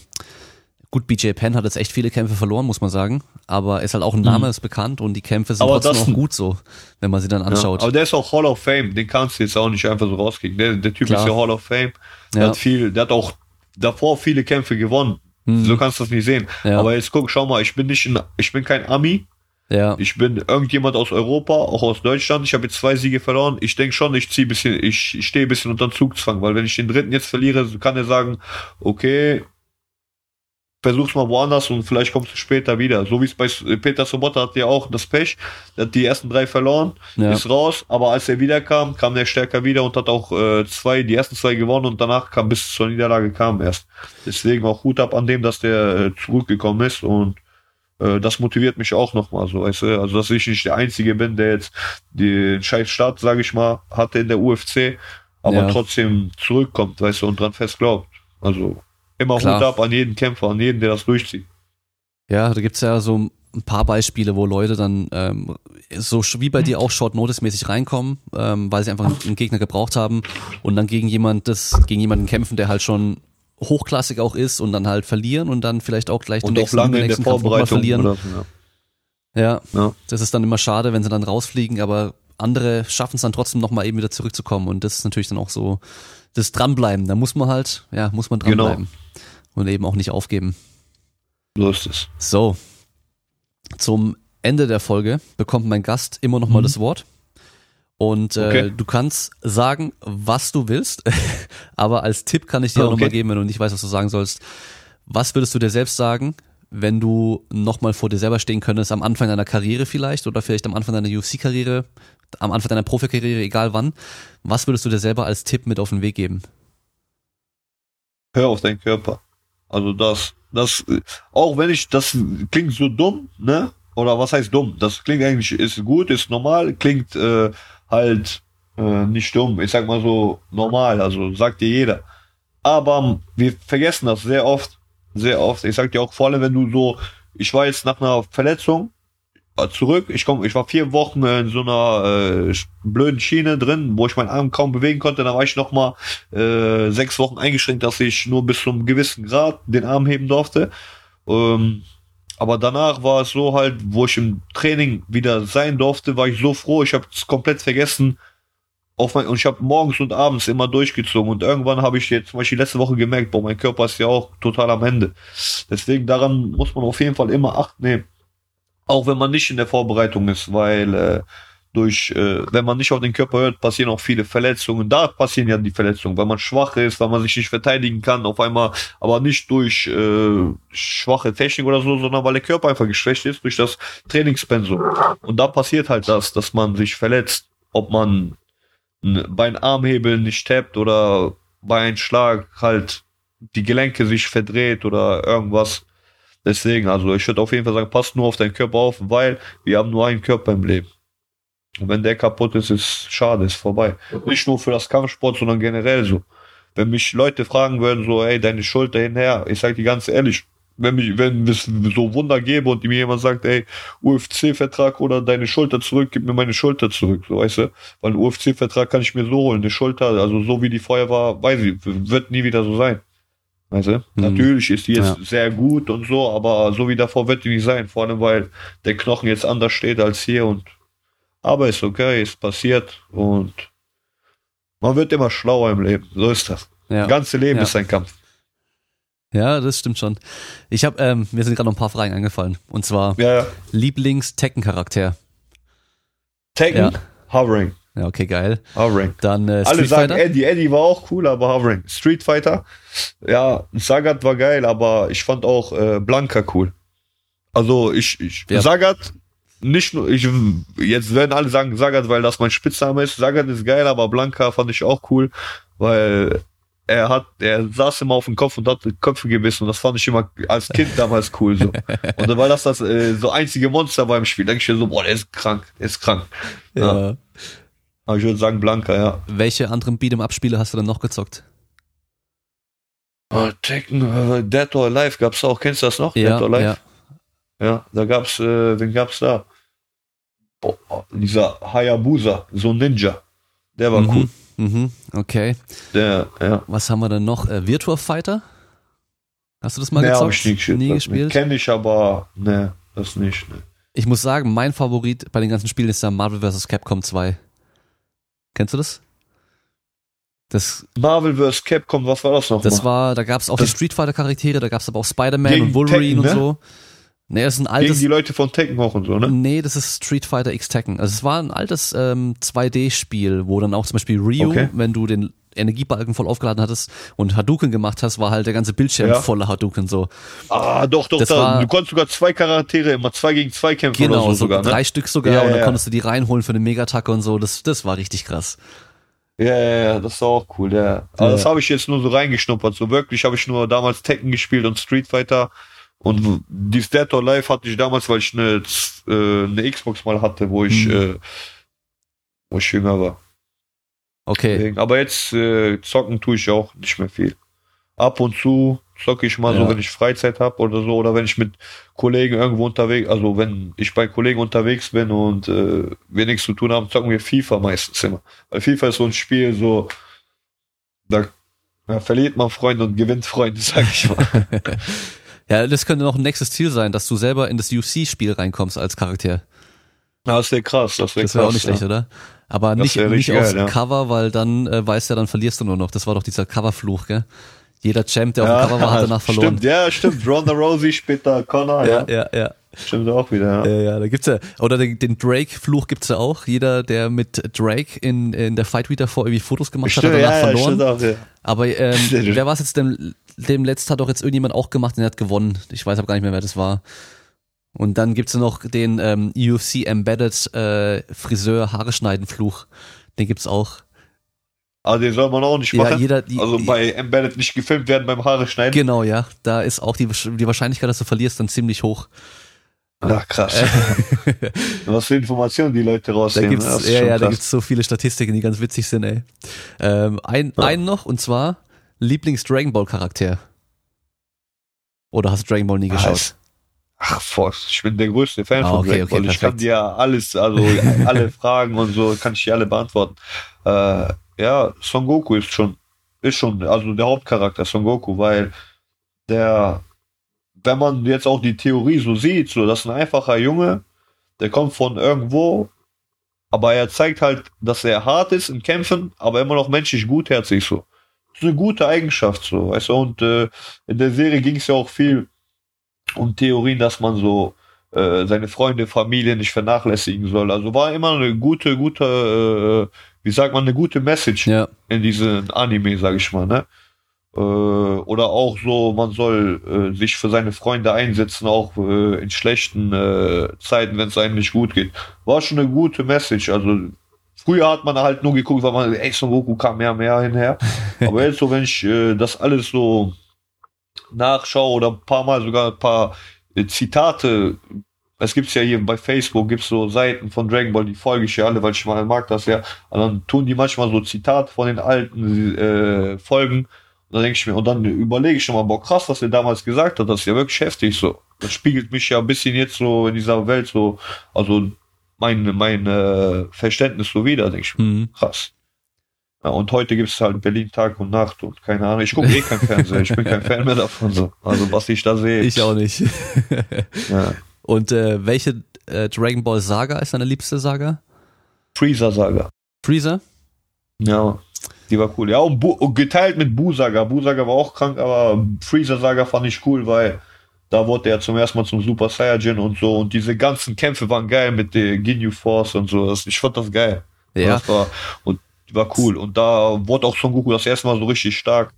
gut, BJ Penn hat jetzt echt viele Kämpfe verloren, muss man sagen. Aber ist halt auch ein Name, mhm. ist bekannt und die Kämpfe sind aber trotzdem auch gut so, wenn man sie dann anschaut. Ja, aber der ist auch Hall of Fame, den kannst du jetzt auch nicht einfach so rauskriegen. Der, der Typ Klar. ist ja Hall of Fame. Der ja. hat viel, der hat auch davor viele Kämpfe gewonnen. Mhm. So kannst du das nicht sehen. Ja. Aber jetzt guck, schau mal, ich bin nicht ein, ich bin kein Ami, ja. Ich bin irgendjemand aus Europa, auch aus Deutschland. Ich habe jetzt zwei Siege verloren. Ich denke schon, ich ziehe bisschen, ich, ich stehe ein bisschen unter Zugzwang, weil wenn ich den dritten jetzt verliere, kann er sagen, okay, versuch's mal woanders und vielleicht kommst du später wieder. So wie es bei Peter Sobotta hat ja auch das Pech. Der hat die ersten drei verloren, ja. ist raus, aber als er wiederkam, kam er stärker wieder und hat auch äh, zwei, die ersten zwei gewonnen und danach kam bis zur Niederlage kam erst. Deswegen auch Hut ab an dem, dass der äh, zurückgekommen ist und äh, das motiviert mich auch nochmal so, weißt du? Also, dass ich nicht der Einzige bin, der jetzt den scheiß Start, sage ich mal, hatte in der UFC, aber ja. trotzdem zurückkommt, weißt du, und dran fest glaubt. Also, immer Klar. Hut ab an jeden Kämpfer, an jeden, der das durchzieht. Ja, da gibt's ja so ein paar Beispiele, wo Leute dann ähm, so wie bei dir auch Short Notice mäßig reinkommen, ähm, weil sie einfach einen Gegner gebraucht haben und dann gegen jemand das gegen jemanden kämpfen, der halt schon hochklassig auch ist und dann halt verlieren und dann vielleicht auch gleich und den nächsten, lange nächsten in der Vorbereitung verlieren. So, ja. Ja, ja, das ist dann immer schade, wenn sie dann rausfliegen, aber andere schaffen es dann trotzdem nochmal eben wieder zurückzukommen und das ist natürlich dann auch so das Dranbleiben. Da muss man halt, ja, muss man genau. dranbleiben genau. und eben auch nicht aufgeben. So ist es. So, zum Ende der Folge bekommt mein Gast immer nochmal mhm. das Wort. Und äh, okay. du kannst sagen, was du willst, aber als Tipp kann ich dir okay. auch nochmal geben, wenn du nicht weißt, was du sagen sollst. Was würdest du dir selbst sagen, wenn du nochmal vor dir selber stehen könntest, am Anfang deiner Karriere vielleicht oder vielleicht am Anfang deiner UFC-Karriere, am Anfang deiner Profikarriere, egal wann, was würdest du dir selber als Tipp mit auf den Weg geben? Hör auf deinen Körper. Also das, das, auch wenn ich, das klingt so dumm, ne? Oder was heißt dumm? Das klingt eigentlich, ist gut, ist normal, klingt äh, halt äh, nicht dumm, ich sag mal so normal, also sagt dir jeder. Aber wir vergessen das sehr oft, sehr oft. Ich sag dir auch vor allem, wenn du so, ich war jetzt nach einer Verletzung zurück, ich komm, ich war vier Wochen in so einer äh, blöden Schiene drin, wo ich meinen Arm kaum bewegen konnte. Dann war ich noch mal äh, sechs Wochen eingeschränkt, dass ich nur bis zu einem gewissen Grad den Arm heben durfte. Ähm, aber danach war es so halt, wo ich im Training wieder sein durfte, war ich so froh. Ich habe es komplett vergessen. Auf mein, und ich habe morgens und abends immer durchgezogen. Und irgendwann habe ich jetzt zum Beispiel letzte Woche gemerkt, boah, mein Körper ist ja auch total am Ende. Deswegen daran muss man auf jeden Fall immer Acht nehmen. Auch wenn man nicht in der Vorbereitung ist, weil äh, durch, äh, wenn man nicht auf den Körper hört, passieren auch viele Verletzungen. Da passieren ja die Verletzungen, weil man schwach ist, weil man sich nicht verteidigen kann, auf einmal, aber nicht durch äh, schwache Technik oder so, sondern weil der Körper einfach geschwächt ist durch das Trainingspensum. Und da passiert halt das, dass man sich verletzt, ob man bei einem Armhebel nicht tappt oder bei einem Schlag halt die Gelenke sich verdreht oder irgendwas. Deswegen, also ich würde auf jeden Fall sagen, passt nur auf deinen Körper auf, weil wir haben nur einen Körper im Leben. Und wenn der kaputt ist, ist schade, ist vorbei. Nicht nur für das Kampfsport, sondern generell so. Wenn mich Leute fragen würden, so, ey, deine Schulter hinher, ich sag dir ganz ehrlich, wenn mich, wenn es so Wunder gäbe und mir jemand sagt, ey, UFC-Vertrag oder deine Schulter zurück, gib mir meine Schulter zurück, so weißt du? Weil ein UFC-Vertrag kann ich mir so holen. Eine Schulter, also so wie die vorher war, weiß ich, wird nie wieder so sein. Weißt du? Mhm. Natürlich ist die jetzt ja. sehr gut und so, aber so wie davor wird die nicht sein. Vor allem, weil der Knochen jetzt anders steht als hier und aber ist okay, ist passiert und man wird immer schlauer im Leben. So ist das. Ja. Das ganze Leben ja. ist ein Kampf. Ja, das stimmt schon. Ich habe, ähm, mir sind gerade noch ein paar Fragen eingefallen. Und zwar Ja. Lieblings-Tekken-Charakter. Tekken, Ja. Hovering. Ja, okay, geil. Hovering. Dann äh, Alle sagen Fighter. Eddie, Eddie war auch cool, aber Hovering. Street Fighter, ja, Sagat war geil, aber ich fand auch äh, Blanca cool. Also ich, ich Ja. Sagat, nicht nur, ich, jetzt werden alle sagen Sagat, weil das mein Spitzname ist. Sagat ist geil, aber Blanca fand ich auch cool, weil er hat, er saß immer auf dem Kopf und hat Köpfe gebissen und das fand ich immer als Kind damals cool so. Und dann war das das äh, so einzige Monster beim Spiel. Denke ich mir so, boah, der ist krank, der ist krank. Ja. Ja. Aber ich würde sagen Blanca, ja. Welche anderen Beat'em-Up-Spiele hast du denn noch gezockt? Oh, Tekken, äh, Dead or Alive gab's auch. Kennst du das noch? Ja, Dead or Alive? ja. Ja, da gab's, äh, wen gab's da? Oh, oh, dieser Hayabusa, so ein Ninja. Der war cool. Mhm. Mhm. Okay. Der, ja. Was haben wir denn noch? Äh, Virtua Fighter? Hast du das mal Nee, hab gezockt? ich nie gespielt. Nie gespielt? nicht. Kenn ich, aber, ne, das nicht. Ne. Ich muss sagen, mein Favorit bei den ganzen Spielen ist ja Marvel vs. Capcom 2. Kennst du das? Das, Marvel vs. Capcom, was war das noch? das mal? war, da gab es auch Das- die Street Fighter Charaktere, da gab es aber auch Spider-Man und Wolverine Tekken, ne? und so. Nee, das ist ein Gegen altes, die Leute von Tekken auch und so, ne? nee, das ist Street Fighter X Tekken. Also es war ein altes ähm, 2D-Spiel, wo dann auch zum Beispiel Ryu, Okay. wenn du den Energiebalken voll aufgeladen hattest und Hadouken gemacht hast, war halt der ganze Bildschirm Ja. voller Hadouken so. Ah, doch, doch, Das da, war- du konntest sogar zwei Charaktere, immer zwei gegen zwei kämpfen Genau, oder so, so sogar, ne? drei Stück sogar Ja, und dann ja, konntest du die reinholen für eine Megatacke und so. Das, das war richtig krass. Ja, ja, ja, das war auch cool, ja. Aber Ja. das habe ich jetzt nur so reingeschnuppert. So wirklich habe ich nur damals Tekken gespielt und Street Fighter. Und die Dead or Life hatte ich damals, weil ich eine, äh, eine Xbox mal hatte, wo ich, Mhm. wo ich jünger war. Okay. Deswegen. Aber jetzt äh, zocken tue ich auch nicht mehr viel. Ab und zu zocke ich mal Ja. so, wenn ich Freizeit habe oder so, oder wenn ich mit Kollegen irgendwo unterwegs, also wenn ich bei Kollegen unterwegs bin und äh, wir nichts zu tun haben, zocken wir FIFA meistens immer. Weil FIFA ist so ein Spiel, so da, da verliert man Freunde und gewinnt Freunde, sag ich mal. Ja, das könnte noch ein nächstes Ziel sein, dass du selber in das UFC-Spiel reinkommst als Charakter. das wäre krass, das wäre Das wäre krass. auch nicht schlecht, ja. oder? Aber Das nicht, nicht richtig aufs ja. Cover, weil dann äh, weißt du ja, dann verlierst du nur noch. Das war doch dieser Coverfluch, gell? Jeder Champ, der auf dem Cover war, hat danach verloren. Stimmt, ja, stimmt. Ronda Rousey, später Connor, ja. ja, ja. Stimmt auch wieder, ja. Ja, ja, da gibt's ja, oder den, den Drake-Fluch gibt's ja auch. Jeder, der mit Drake in, in der Fight Week davor irgendwie Fotos gemacht hat, hat danach ja, verloren. stimmt auch, ja. Aber ähm, Stimmt. wer war es jetzt dem, dem letzt hat doch jetzt irgendjemand auch gemacht und der hat gewonnen. Ich weiß aber gar nicht mehr, wer das war. Und dann gibt's noch den ähm, UFC Embedded äh, Friseur Haare schneiden Fluch. Den gibt's auch. Aber den soll man auch nicht Ja, machen. jeder, die, also bei Embedded nicht gefilmt werden beim Haare schneiden. genau, ja. Da ist auch die, die Wahrscheinlichkeit, dass du verlierst, dann ziemlich hoch. Ach, krass. Was für Informationen die Leute Da rausnehmen. gibt's, das ist ja, ja, da krass. gibt's so viele Statistiken, die ganz witzig sind, ey. Ähm, ein, Ja. einen noch, und zwar Lieblings-Dragon Ball Charakter. Oder hast du Dragon Ball nie geschaut? Was? Ach, boah, ich bin der größte Fan Ah, von okay, Dragon okay, Ball. Ich kann dir alles, also alle Fragen und so, kann ich dir alle beantworten. Äh, ja, Son Goku ist schon, ist schon, also der Hauptcharakter Son Goku, weil der, wenn man jetzt auch die Theorie so sieht, so, das ist ein einfacher Junge, der kommt von irgendwo, aber er zeigt halt, dass er hart ist in Kämpfen, aber immer noch menschlich gutherzig so. Ist eine gute Eigenschaft so, weißt du, und äh, in der Serie ging es ja auch viel um Theorien, dass man so äh, seine Freunde, Familie nicht vernachlässigen soll. Also war immer eine gute, gute, äh, wie sagt man, eine gute Message Ja, in diesem Anime, sag ich mal, ne? Äh, oder auch so, man soll äh, sich für seine Freunde einsetzen, auch äh, in schlechten äh, Zeiten, wenn es einem nicht gut geht. War schon eine gute Message. Also früher hat man halt nur geguckt, weil man, ey, Son Goku kam mehr, mehr hinher. Aber jetzt so, wenn ich äh, das alles so nachschaue oder ein paar Mal sogar ein paar äh, Zitate es gibt's ja hier bei Facebook, gibt's so Seiten von Dragon Ball, die folge ich ja alle, weil ich mal mag das ja. Und dann tun die manchmal so Zitate von den alten äh, Folgen. Und dann denke ich mir, und dann überlege ich schon mal, boah, krass, was er damals gesagt hat, das ist ja wirklich heftig so. Das spiegelt mich ja ein bisschen jetzt so in dieser Welt so, also mein, mein äh, Verständnis so wieder, denke ich mhm. Krass. Ja, und heute gibt's halt Berlin Tag und Nacht und keine Ahnung. Ich gucke eh kein Fernsehen, ich bin kein Fan mehr davon so. Also was ich da sehe. ich auch nicht. Ja. Und äh, welche äh, Dragon Ball Saga ist deine liebste Saga? Freezer Saga. Freezer? Ja. Die war cool. Ja, und, Bu und geteilt mit Busaga. Busaga war auch krank, aber Freezer Saga fand ich cool, weil da wurde er zum ersten Mal zum Super Saiyajin und so. Und diese ganzen Kämpfe waren geil mit der Ginyu Force und so. Ich fand das geil. Ja. Das war, und war cool. Und da wurde auch Son Goku das erste Mal so richtig stark.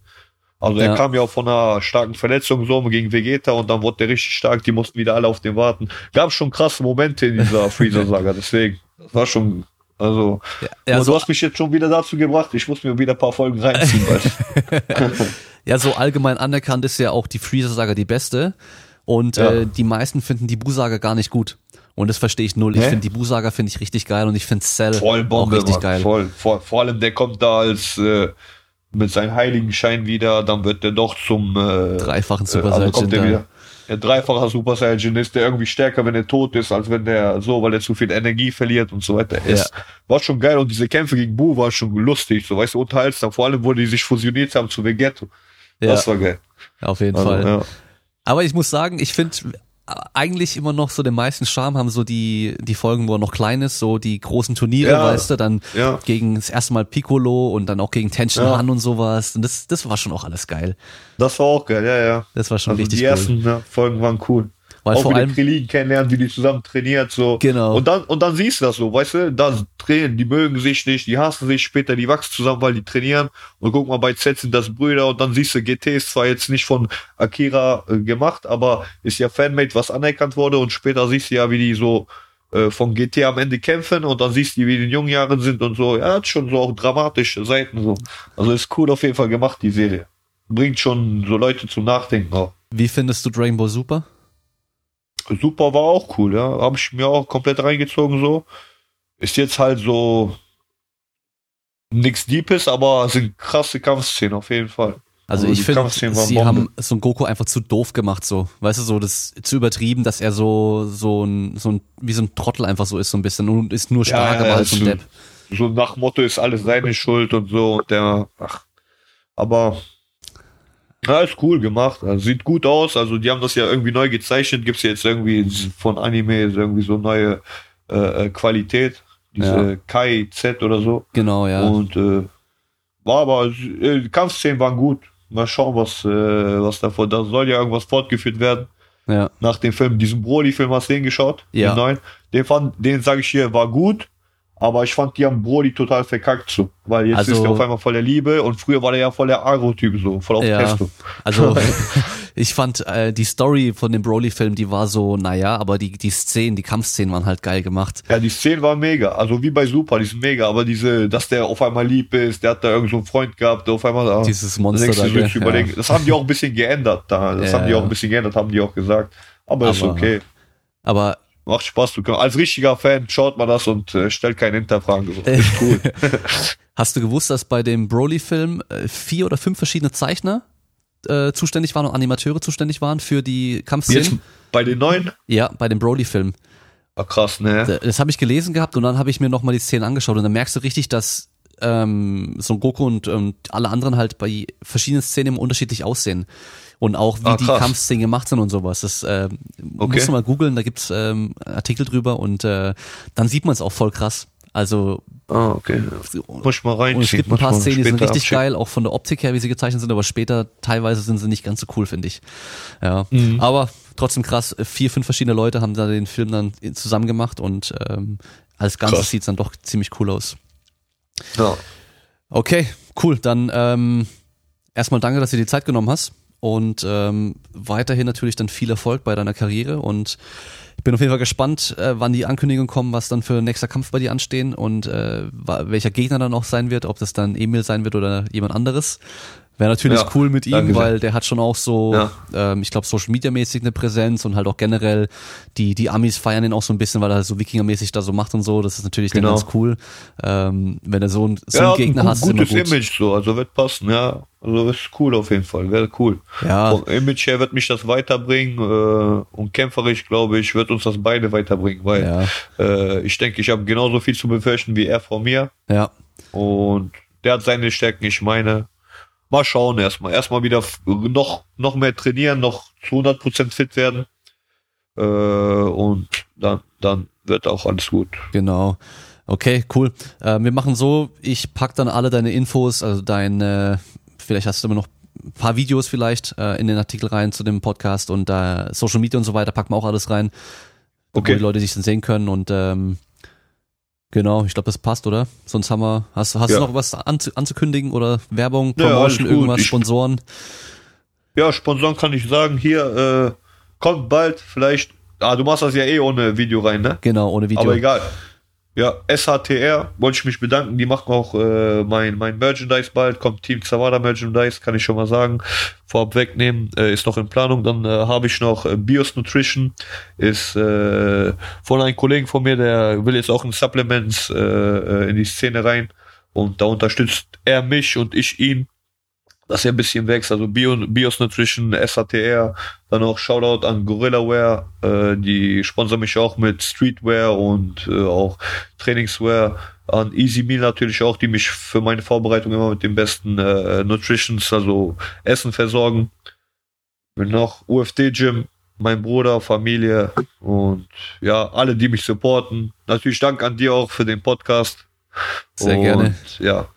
Also er Ja. kam ja auch von einer starken Verletzung so gegen Vegeta und dann wurde der richtig stark. Die mussten wieder alle auf den warten. Gab schon krasse Momente in dieser Freezer-Saga. Deswegen, das war schon, also. Ja, also- du hast mich jetzt schon wieder dazu gebracht. Ich muss mir wieder ein paar Folgen reinziehen. Ja, so allgemein anerkannt ist ja auch die Freezer-Saga die beste. Und Ja. äh, die meisten finden die Bu-Saga gar nicht gut. Und das verstehe ich null. Ich Hä? finde die Bu-Saga finde ich richtig geil und ich finde Cell Voll auch Bombe, richtig Mann. geil. Voll, voll. Vor allem, der kommt da als äh, mit seinem Heiligenschein wieder, dann wird der doch zum äh, Dreifachen Super also Saiyajin kommt der wieder. Der dreifache Super Saiyajin ist der irgendwie stärker, wenn er tot ist, als wenn der so, weil er zu viel Energie verliert und so weiter. Ja. Ist, war schon geil und diese Kämpfe gegen Bu war schon lustig, so weißt du, unterhaltsam. Vor allem, wo die sich fusioniert haben zu Vegetto. Das Ja, war geil. auf jeden Also, Fall. ja. Aber ich muss sagen, ich finde eigentlich immer noch so den meisten Charme haben so die, die Folgen, wo er noch klein ist, so die großen Turniere, Ja. weißt du, dann Ja. gegen das erste Mal Piccolo und dann auch gegen Tenshin Ja. Han und sowas. Und das, das war schon auch alles geil. Das war auch geil, ja, ja. Das war schon Also richtig die cool. ersten ja, Folgen waren cool. Weil auch vor allem, Krillin kennenlernen, wie die zusammen trainiert, so. Genau. Und dann, und dann siehst du das so, weißt du, da trainieren, die mögen sich nicht, die hassen sich später, die wachsen zusammen, weil die trainieren. Und guck mal, bei Z sind das Brüder und dann siehst du, GT ist zwar jetzt nicht von Akira äh, gemacht, aber ist ja Fanmade, was anerkannt wurde und später siehst du ja, wie die so äh, von GT am Ende kämpfen und dann siehst du, wie die in jungen Jahren sind und so. Ja, hat schon so auch dramatische Seiten so. Also ist cool auf jeden Fall gemacht, die Serie. Bringt schon so Leute zum Nachdenken auch. wie findest du Dragon Ball Super? Super war auch cool, ja. Habe ich mir auch komplett reingezogen so. Ist jetzt halt so nix Deepes, aber sind krasse Kampfszenen auf jeden Fall. Also Also ich finde, sie haben Son Goku einfach zu doof gemacht, so. Weißt du, so das zu übertrieben, dass er so, so ein, so ein, wie so ein Trottel einfach so ist, so ein bisschen und ist nur stark, aber halt so ein Depp. so nach Motto ist alles seine Schuld und so und der, ach, aber ja, ist cool gemacht. Also, sieht gut aus. Also die haben das ja irgendwie neu gezeichnet. Gibt's jetzt irgendwie von Anime irgendwie so neue äh, äh, Qualität. Diese Kai Z oder so. Genau, ja. Und äh, war aber, äh, die Kampfszenen waren gut. Mal schauen, was, äh, was davon. Da soll ja irgendwas fortgeführt werden. ja. Nach dem Film, diesen Broly-Film, hast du den geschaut? Ja. Den neuen. Den fand, den sage ich hier, war gut. Aber ich fand, die haben Broly total verkackt so. Weil jetzt Also- ist er auf einmal voll der Liebe und früher war der ja voll der Agro-Typ so. Voll auf Ja. Testo. Also ich fand äh, die Story von dem Broly-Film, die war so, naja, aber die, die Szenen, die Kampfszenen waren halt geil gemacht. Ja, die Szenen waren mega. Also wie bei Super, die sind mega. Aber diese, dass der auf einmal lieb ist, der hat da irgend so einen Freund gehabt, der auf einmal da. Dieses Monster da, ich überlege, Das haben die auch ein bisschen geändert da. Das Ja, haben die auch ja. ein bisschen geändert, haben die auch gesagt. Aber, ist Aber- okay. Aber Macht Spaß. Du kannst, als richtiger Fan schaut man das und äh, stellt keine Hinterfragen. So. Ist cool. hast du gewusst, dass bei dem Broly-Film äh, vier oder fünf verschiedene Zeichner äh, zuständig waren und Animateure zuständig waren für die Kampfszenen? Jetzt bei den neuen? Ja, bei dem Broly-Film. Ah, krass, ne? Das habe ich gelesen gehabt und dann habe ich mir nochmal die Szenen angeschaut und dann merkst du richtig, dass ähm, Son Goku und ähm, alle anderen halt bei verschiedenen Szenen immer unterschiedlich aussehen. Und auch wie Ah, die. Kampfszenen gemacht sind und sowas. Das äh, Okay. musst du mal googeln, da gibt's ähm, Artikel drüber und äh, dann sieht man es auch voll krass. Also Ah, okay. Muss ich mal reinziehen. und es gibt ein paar Szenen, die sind richtig abchecken. geil, auch von der Optik her, wie sie gezeichnet sind, aber später teilweise sind sie nicht ganz so cool, finde ich. Ja, Mhm. aber trotzdem krass. Vier, fünf verschiedene Leute haben da den Film dann zusammen gemacht und ähm, als Ganzes sieht's dann doch ziemlich cool aus. Ja. Okay, cool. Dann ähm, erstmal danke, dass du dir die Zeit genommen hast und ähm, weiterhin natürlich dann viel Erfolg bei deiner Karriere und ich bin auf jeden Fall gespannt, äh, wann die Ankündigungen kommen, was dann für nächster Kampf bei dir anstehen und äh, welcher Gegner dann auch sein wird, ob das dann Emil sein wird oder jemand anderes. Wäre natürlich Ja, cool mit ihm, weil der hat schon auch so, Ja. ähm, ich glaube, Social Media mäßig eine Präsenz und halt auch generell die die Amis feiern ihn auch so ein bisschen, weil er so Wikinger-mäßig da so macht und so. Das ist natürlich Genau. dann ganz cool, ähm, wenn er so, ein, so ja, einen Gegner ein hast. gutes gut. Image so, also wird passen, ja. Also ist cool auf jeden Fall, wäre cool. Ja. Vom Image her wird mich das weiterbringen äh, und kämpferisch, glaube ich, wird uns das beide weiterbringen, weil Ja. äh, ich denke, ich habe genauso viel zu befürchten wie er von mir Ja, und der hat seine Stärken, ich meine. Mal schauen erstmal. Erstmal wieder noch, noch mehr trainieren, noch zu 100% fit werden. Äh, und dann, dann wird auch alles gut. genau. Okay, cool. Äh, wir machen so, ich pack dann alle deine Infos, also deine, vielleicht hast du immer noch ein paar Videos vielleicht äh, in den Artikel rein zu dem Podcast und äh, Social Media und so weiter, packen wir auch alles rein, okay. wo die Leute sich dann sehen können und ähm, genau, ich glaube, das passt, oder? Sonst haben wir, hast, hast ja. du noch was anzu, anzukündigen oder Werbung, Promotion, ja, irgendwas, ich, Sponsoren? Ja, Sponsoren kann ich sagen, hier äh, kommt bald vielleicht, ah, du machst das ja eh ohne Video rein, ne? Genau, ohne Video. Aber egal. Ja, SHTR, wollte ich mich bedanken. Die machen auch äh, mein, mein Merchandise bald. Kommt Team Zawada Merchandise, kann ich schon mal sagen. Vorab wegnehmen, äh, ist noch in Planung. Dann äh, habe ich noch äh, Bios Nutrition, ist äh, von einem Kollegen von mir, der will jetzt auch in Supplements äh, äh in die Szene rein. Und da unterstützt er mich und ich ihn dass er ein bisschen wächst. Also Bio, Bios Nutrition, SATR, dann auch Shoutout an Gorillaware, äh, die sponsern mich auch mit Streetwear und äh, auch Trainingswear. An Easy Meal natürlich auch, die mich für meine Vorbereitung immer mit den besten äh, Nutritions, also Essen versorgen. Mit noch UFD Gym, mein Bruder, Familie und ja, alle, die mich supporten. Natürlich Dank an dir auch für den Podcast. Sehr und, gerne. Ja,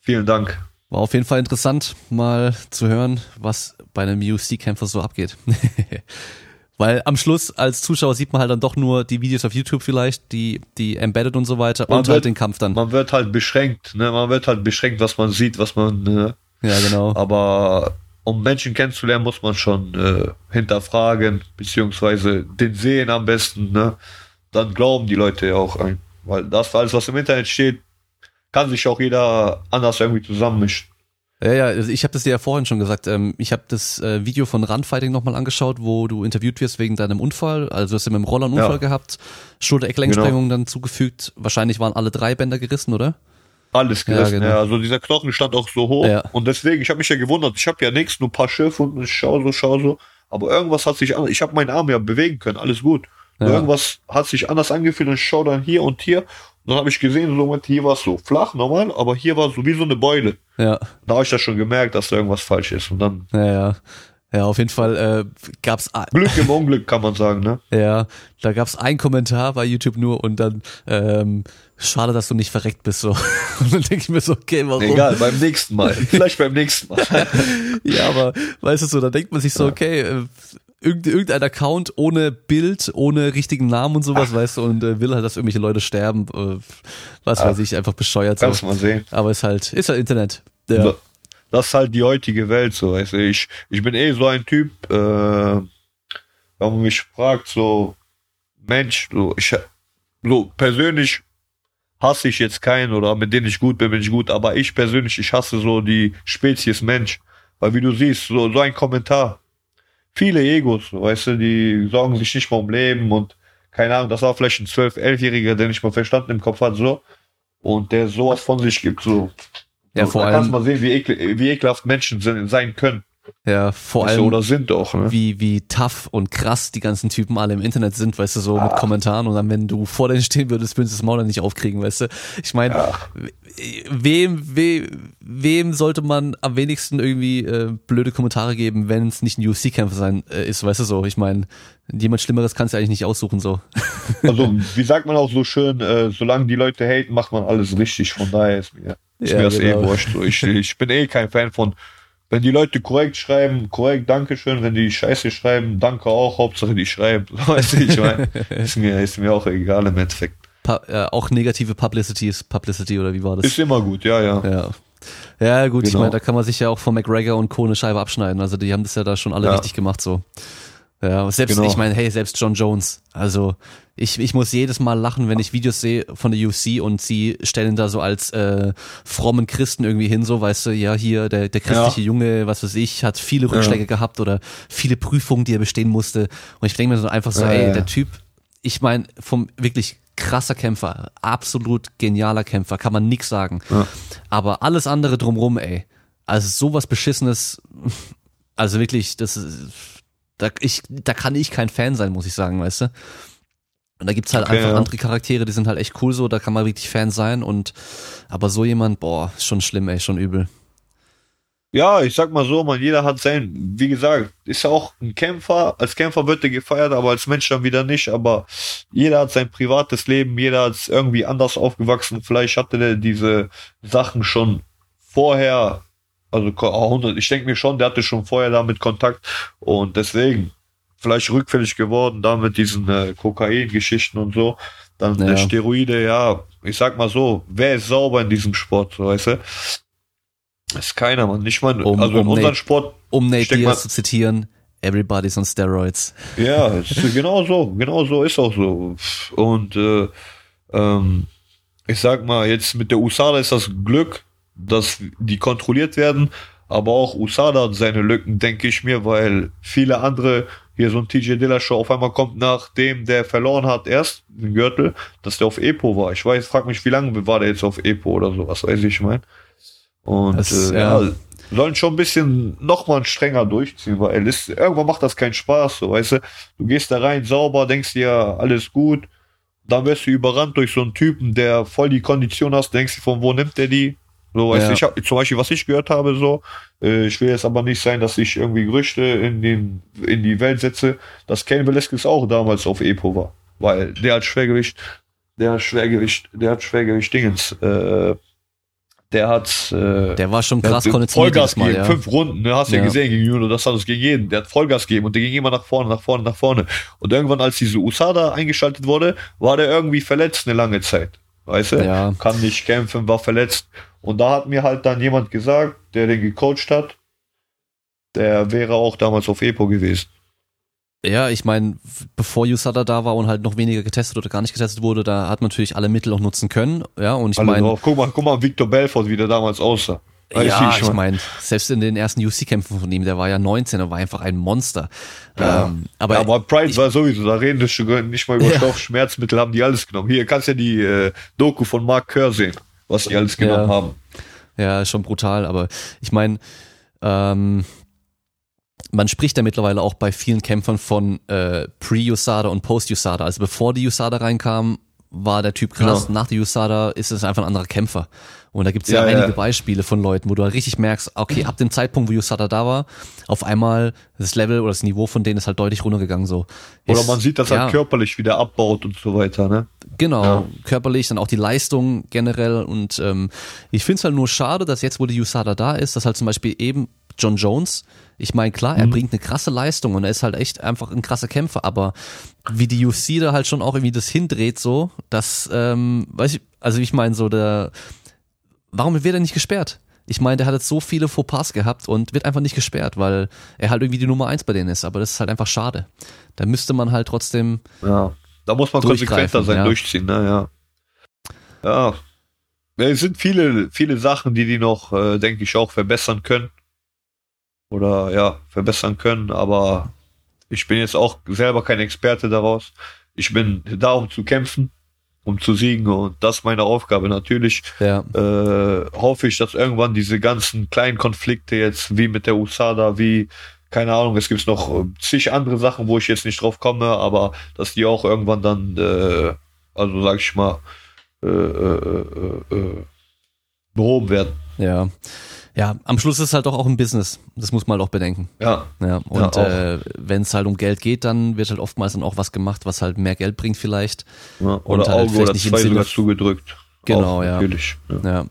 vielen Dank. War auf jeden Fall interessant, mal zu hören, was bei einem UFC-Kämpfer so abgeht. Weil am Schluss als Zuschauer sieht man halt dann doch nur die Videos auf YouTube vielleicht, die, die embedded und so weiter man und halt wird, halt den Kampf dann. Man wird halt beschränkt, ne? Man wird halt beschränkt, was man sieht, was man, ne? Ja, genau. Aber um Menschen kennenzulernen, muss man schon äh, hinterfragen, beziehungsweise den sehen am besten, ne? Dann glauben die Leute ja auch ein. Weil das alles, was im Internet steht, kann sich auch jeder anders irgendwie zusammenmischen. Ja, ja, also ich habe das dir ja vorhin schon gesagt. Ähm, ich habe das äh, Video von Randfighting nochmal angeschaut, wo du interviewt wirst wegen deinem Unfall. Also du hast ja mit dem Roller einen Unfall ja. gehabt, Schulter-Ecklenksprengung genau. dann zugefügt. Wahrscheinlich waren alle drei Bänder gerissen, oder? Alles gerissen, ja, genau. ja. Also dieser Knochen stand auch so hoch. Ja. Und deswegen, ich habe mich ja gewundert, ich habe ja nichts, nur ein paar Schiffe und ich schau so, schau so. Aber irgendwas hat sich an. Ich habe meinen Arm ja bewegen können, alles gut. Ja. Irgendwas hat sich anders angefühlt und ich schaue dann hier und hier dann habe ich gesehen, so hier war es so flach, normal, aber hier war es so wie so eine Beule. Ja. Da habe ich das schon gemerkt, dass da irgendwas falsch ist. Und dann. Ja, ja. Ja, auf jeden Fall äh, gab's Glück im Unglück kann man sagen, ne? Ja, da gab's einen Kommentar bei YouTube nur und dann ähm, schade, dass du nicht verreckt bist so. Und dann denke ich mir so, okay, warum? Egal, beim nächsten Mal. Vielleicht beim nächsten Mal. ja, aber weißt du so, da denkt man sich so, okay, äh, irgendein Account ohne Bild, ohne richtigen Namen und sowas, Ach. weißt du, und äh, will halt, dass irgendwelche Leute sterben, äh, was Ach. weiß ich, einfach bescheuert. Kannst so. mal sehen. Aber ist halt, ist halt Internet. Ja. Das ist halt die heutige Welt, so, weißt du, ich, ich bin eh so ein Typ, äh, wenn man mich fragt, so, Mensch, so, ich, so, persönlich hasse ich jetzt keinen oder mit denen ich gut bin, bin ich gut, aber ich persönlich, ich hasse so die Spezies Mensch. Weil wie du siehst, so, so ein Kommentar, viele Egos, weißt du, die sorgen sich nicht mal um Leben und keine Ahnung, das war vielleicht ein 12-, 11-Jähriger, der nicht mal verstanden im Kopf hat, so. Und der sowas von sich gibt, so. Ja, vor allem. kannst mal sehen, wie, ekel, wie ekelhaft Menschen sein können. Ja, vor allem. Oder sind doch, ne? Wie, wie tough und krass die ganzen Typen alle im Internet sind, weißt du, so ah. mit Kommentaren und dann, wenn du vor denen stehen würdest, würdest du das Maul nicht aufkriegen, weißt du. Ich meine, ja. wem, wem, wem sollte man am wenigsten irgendwie äh, blöde Kommentare geben, wenn es nicht ein UFC-Kämpfer sein äh, ist, weißt du so. Ich meine, jemand Schlimmeres kannst du eigentlich nicht aussuchen, so. Also, wie sagt man auch so schön, äh, solange die Leute haten, macht man alles richtig, von daher ist mir, ist ja, mir das eh genau. eh wurscht. Ich, ich bin eh kein Fan von wenn die Leute korrekt schreiben, korrekt, Dankeschön. Wenn die Scheiße schreiben, danke auch. Hauptsache die schreiben. Weißt du, ich meine, ist mir, ist mir auch egal im Endeffekt. Pa äh, auch negative Publicity ist Publicity oder wie war das? Ist immer gut, ja, ja. Ja, ja gut, genau. ich meine, da kann man sich ja auch von McGregor und Co. eine Scheibe abschneiden. Also die haben das ja da schon alle ja. richtig gemacht so. Ja, selbst, genau. ich meine, hey, selbst John Jones. Also ich, ich muss jedes Mal lachen, wenn ich Videos sehe von der UFC und sie stellen da so als äh, frommen Christen irgendwie hin, so, weißt du, ja, hier, der, der christliche ja. Junge, was weiß ich, hat viele Rückschläge ja. gehabt oder viele Prüfungen, die er bestehen musste. Und ich denke mir so einfach so, ja, ey, der Typ, ich meine, vom wirklich krasser Kämpfer, absolut genialer Kämpfer, kann man nix sagen. Aber alles andere drumrum, ey, also sowas Beschissenes, also wirklich, das ist da, ich, da kann ich kein Fan sein, muss ich sagen, weißt du? Und da gibt's halt okay, einfach ja. andere Charaktere, die sind halt echt cool so, da kann man wirklich Fan sein und aber so jemand, boah, ist schon schlimm, ey, schon übel. ja, ich sag mal so, man, jeder hat sein, wie gesagt, ist ja auch ein Kämpfer, als Kämpfer wird er gefeiert, aber als Mensch dann wieder nicht, aber jeder hat sein privates Leben, jeder ist irgendwie anders aufgewachsen, vielleicht hatte der diese Sachen schon vorher, also ich denke mir schon, der hatte schon vorher damit Kontakt und deswegen vielleicht rückfällig geworden, da mit diesen äh, Kokain-Geschichten und so, dann ja. Steroide, ja, ich sag mal so, wer ist sauber in diesem Sport, weißt du? ist keiner, man. Nicht mal, um, also in um unserem Nate, Sport. Um Nate Diaz zu zitieren, everybody's on steroids. Ja, genau so, genau so ist auch so. Und äh, ähm, ich sag mal, jetzt mit der USADA ist das Glück, dass die kontrolliert werden, aber auch USADA hat seine Lücken, denke ich mir, weil viele andere, hier so ein TJ Dillashaw auf einmal kommt, nachdem der verloren hat, erst den Gürtel, dass der auf Epo war. Ich weiß, frag mich, wie lange war der jetzt auf Epo oder so, was weiß ich, mein. Und das, äh, ja. ja, sollen schon ein bisschen nochmal strenger durchziehen, weil es, irgendwann macht das keinen Spaß, so weißt du. Du gehst da rein sauber, denkst dir, alles gut, dann wirst du überrannt durch so einen Typen, der voll die Kondition hast, denkst du, von wo nimmt der die? So, weißt ja. du, ich hab, zum Beispiel, was ich gehört habe, so, äh, ich will jetzt aber nicht sein, dass ich irgendwie Gerüchte in den, in die Welt setze, dass Ken Velasquez auch damals auf Epo war. Weil der hat Schwergewicht, der hat Schwergewicht, der hat Schwergewicht Dingens, äh, der hat. Äh, der war schon krass konditioniert. Vollgas gegeben, ja. fünf Runden, ne, hast du ja. ja gesehen gegen Juno, das hat es gegen jeden. Der hat Vollgas gegeben und der ging immer nach vorne, nach vorne, nach vorne. Und irgendwann, als diese USADA eingeschaltet wurde, war der irgendwie verletzt eine lange Zeit. Weißt du? Ja. Kann nicht kämpfen, war verletzt. Und da hat mir halt dann jemand gesagt, der den gecoacht hat, der wäre auch damals auf Epo gewesen. Ja, ich meine, bevor USADA da war und halt noch weniger getestet oder gar nicht getestet wurde, da hat man natürlich alle Mittel auch nutzen können. Ja, und ich meine. Guck mal, guck mal, Victor Belfort, wie der damals aussah. Weiß ja, ich, ich meine, selbst in den ersten UC-Kämpfen von ihm, der war ja 19, er war einfach ein Monster. Ja, ähm, aber, ja, aber Pride ich, war sowieso, da reden wir nicht mal über ja. Stoffschmerzmittel, haben die alles genommen. Hier kannst ja die äh, Doku von Mark Kerr sehen, was die alles genommen ja. haben. Ja, schon brutal, aber ich meine, ähm, man spricht ja mittlerweile auch bei vielen Kämpfern von äh, Pre-USADA und Post-USADA. Also bevor die USADA reinkam, war der Typ krass. Genau. Nach der USADA ist es einfach ein anderer Kämpfer. Und da gibt's ja, ja einige ja. Beispiele von Leuten, wo du halt richtig merkst, okay, ab dem Zeitpunkt, wo USADA da war, auf einmal das Level oder das Niveau von denen ist halt deutlich runtergegangen so. Oder man sieht, dass ja, er körperlich wieder abbaut und so weiter, ne? Genau, körperlich, dann auch die Leistung generell und ähm, ich finde es halt nur schade, dass jetzt, wo die USADA da ist, dass halt zum Beispiel eben John Jones, ich meine, klar, er mhm. bringt eine krasse Leistung und er ist halt echt einfach ein krasser Kämpfer, aber wie die UFC da halt schon auch irgendwie das hindreht, so, dass, ähm, weiß ich, also ich meine, so der, warum wird er nicht gesperrt? Ich meine, der hat jetzt so viele Fauxpas gehabt und wird einfach nicht gesperrt, weil er halt irgendwie die Nummer eins bei denen ist, aber das ist halt einfach schade. Da müsste man halt trotzdem. Ja, da muss man konsequenter sein, ja. durchziehen, ne, ja. Ja. Es sind viele, viele Sachen, die die noch, äh, denke ich, auch verbessern können oder ja, verbessern können, aber ich bin jetzt auch selber kein Experte daraus. Ich bin da, um zu kämpfen, um zu siegen und das ist meine Aufgabe. Natürlich ja. äh, hoffe ich, dass irgendwann diese ganzen kleinen Konflikte jetzt, wie mit der USADA, wie, keine Ahnung, es gibt noch zig andere Sachen, wo ich jetzt nicht drauf komme, aber dass die auch irgendwann dann, äh, also sag ich mal, äh, äh, äh, äh behoben werden. Ja. Ja, am Schluss ist es halt doch auch ein Business. Das muss man halt auch bedenken. Ja. Ja, und ja, äh, wenn es halt um Geld geht, dann wird halt oftmals dann auch was gemacht, was halt mehr Geld bringt vielleicht. Ja, oder halt Auge oder zwei sogar zugedrückt. Genau, auch, ja. Natürlich. Ja.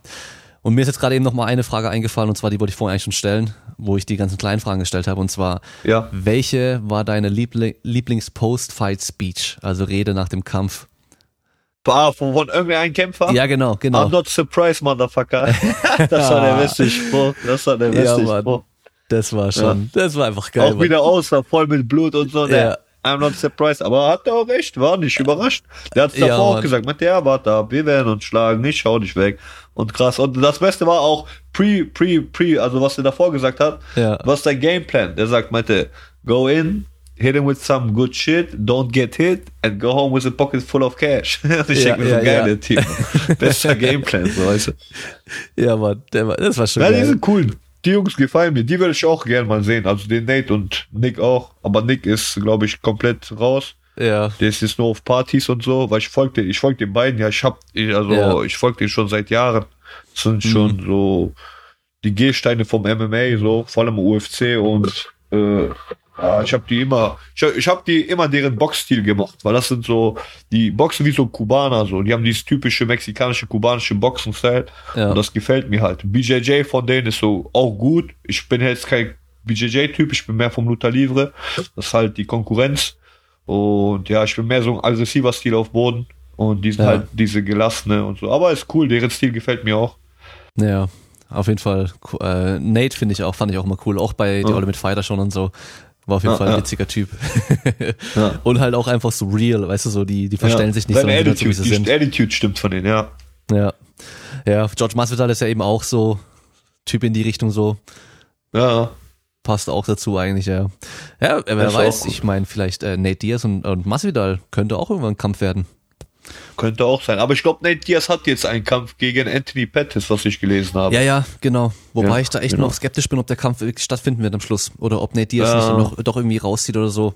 Und mir ist jetzt gerade eben noch mal eine Frage eingefallen, und zwar die wollte ich vorhin eigentlich schon stellen, wo ich die ganzen kleinen Fragen gestellt habe, und zwar, ja. welche war deine Liebling Lieblings-Post-Fight-Speech, also Rede nach dem Kampf? Ah, von, von irgendeinem Kämpfer? Ja, genau, genau. I'm not surprised, Motherfucker. das war der beste Spruch. Das war der beste ja, Spruch. Das war schon, ja. das war einfach geil. Auch Mann. wieder außer voll mit Blut und so. Der, ja. I'm not surprised. Aber hat er auch recht, war nicht überrascht. Der hat es davor ja, auch gesagt, mit der, warte ab, wir werden uns schlagen, nicht schau dich weg. Und krass. Und das Beste war auch pre, pre, pre, also was er davor gesagt hat, ja. was der Gameplan. Der sagt, meinte, go in, hit him with some good shit, don't get hit and go home with a pocket full of cash. ich ja, denke mir so ja, geil, ja. Team. Bester Gameplan, so weißt du. Ja, Mann, der war, das war schon ja, geil. Die sind cool. Die Jungs gefallen mir. Die würde ich auch gerne mal sehen. Also den Nate und Nick auch. Aber Nick ist, glaube ich, komplett raus. Ja. Der ist jetzt nur auf Partys und so, weil ich folge ich folge den beiden ja. Ich hab, ich, also ja. ich folge den schon seit Jahren. Das sind schon mhm. so die Gehsteine vom MMA, so, vor allem UFC und äh, ja, ich habe die immer, ich, habe die immer deren Boxstil gemacht, weil das sind so, die boxen wie so Kubaner, so, die haben dieses typische mexikanische, kubanische Boxen-Style Ja. und das gefällt mir halt. BJJ von denen ist so auch gut. Ich bin jetzt kein BJJ-Typ, ich bin mehr vom Luta Livre, das ist halt die Konkurrenz und ja, ich bin mehr so ein aggressiver Stil auf Boden und die sind Ja. halt diese gelassene und so, aber ist cool, deren Stil gefällt mir auch. Ja, auf jeden Fall. Äh, Nate finde ich auch, fand ich auch immer cool. Auch bei Ja. Ultimate Fighter schon und so. War auf jeden Ja, Fall ein ja. witziger Typ. Ja. Und halt auch einfach so real, weißt du, so, die, die verstellen ja. sich nicht, so, wie Attitude, sie die sind. Attitude stimmt von denen, ja. Ja. Ja, George Masvidal ist ja eben auch so Typ in die Richtung so. Ja, Passt auch dazu eigentlich, ja. Ja, wer weiß, ich meine, vielleicht äh, Nate Diaz und, und Masvidal könnte auch irgendwann ein Kampf werden. Könnte auch sein. Aber ich glaube, Nate Diaz hat jetzt einen Kampf gegen Anthony Pettis, was ich gelesen habe. Ja, ja, genau. Wobei Ja, ich da echt genau. noch skeptisch bin, ob der Kampf wirklich stattfinden wird am Schluss. Oder ob Nate Diaz Ja. nicht noch, doch irgendwie rauszieht oder so.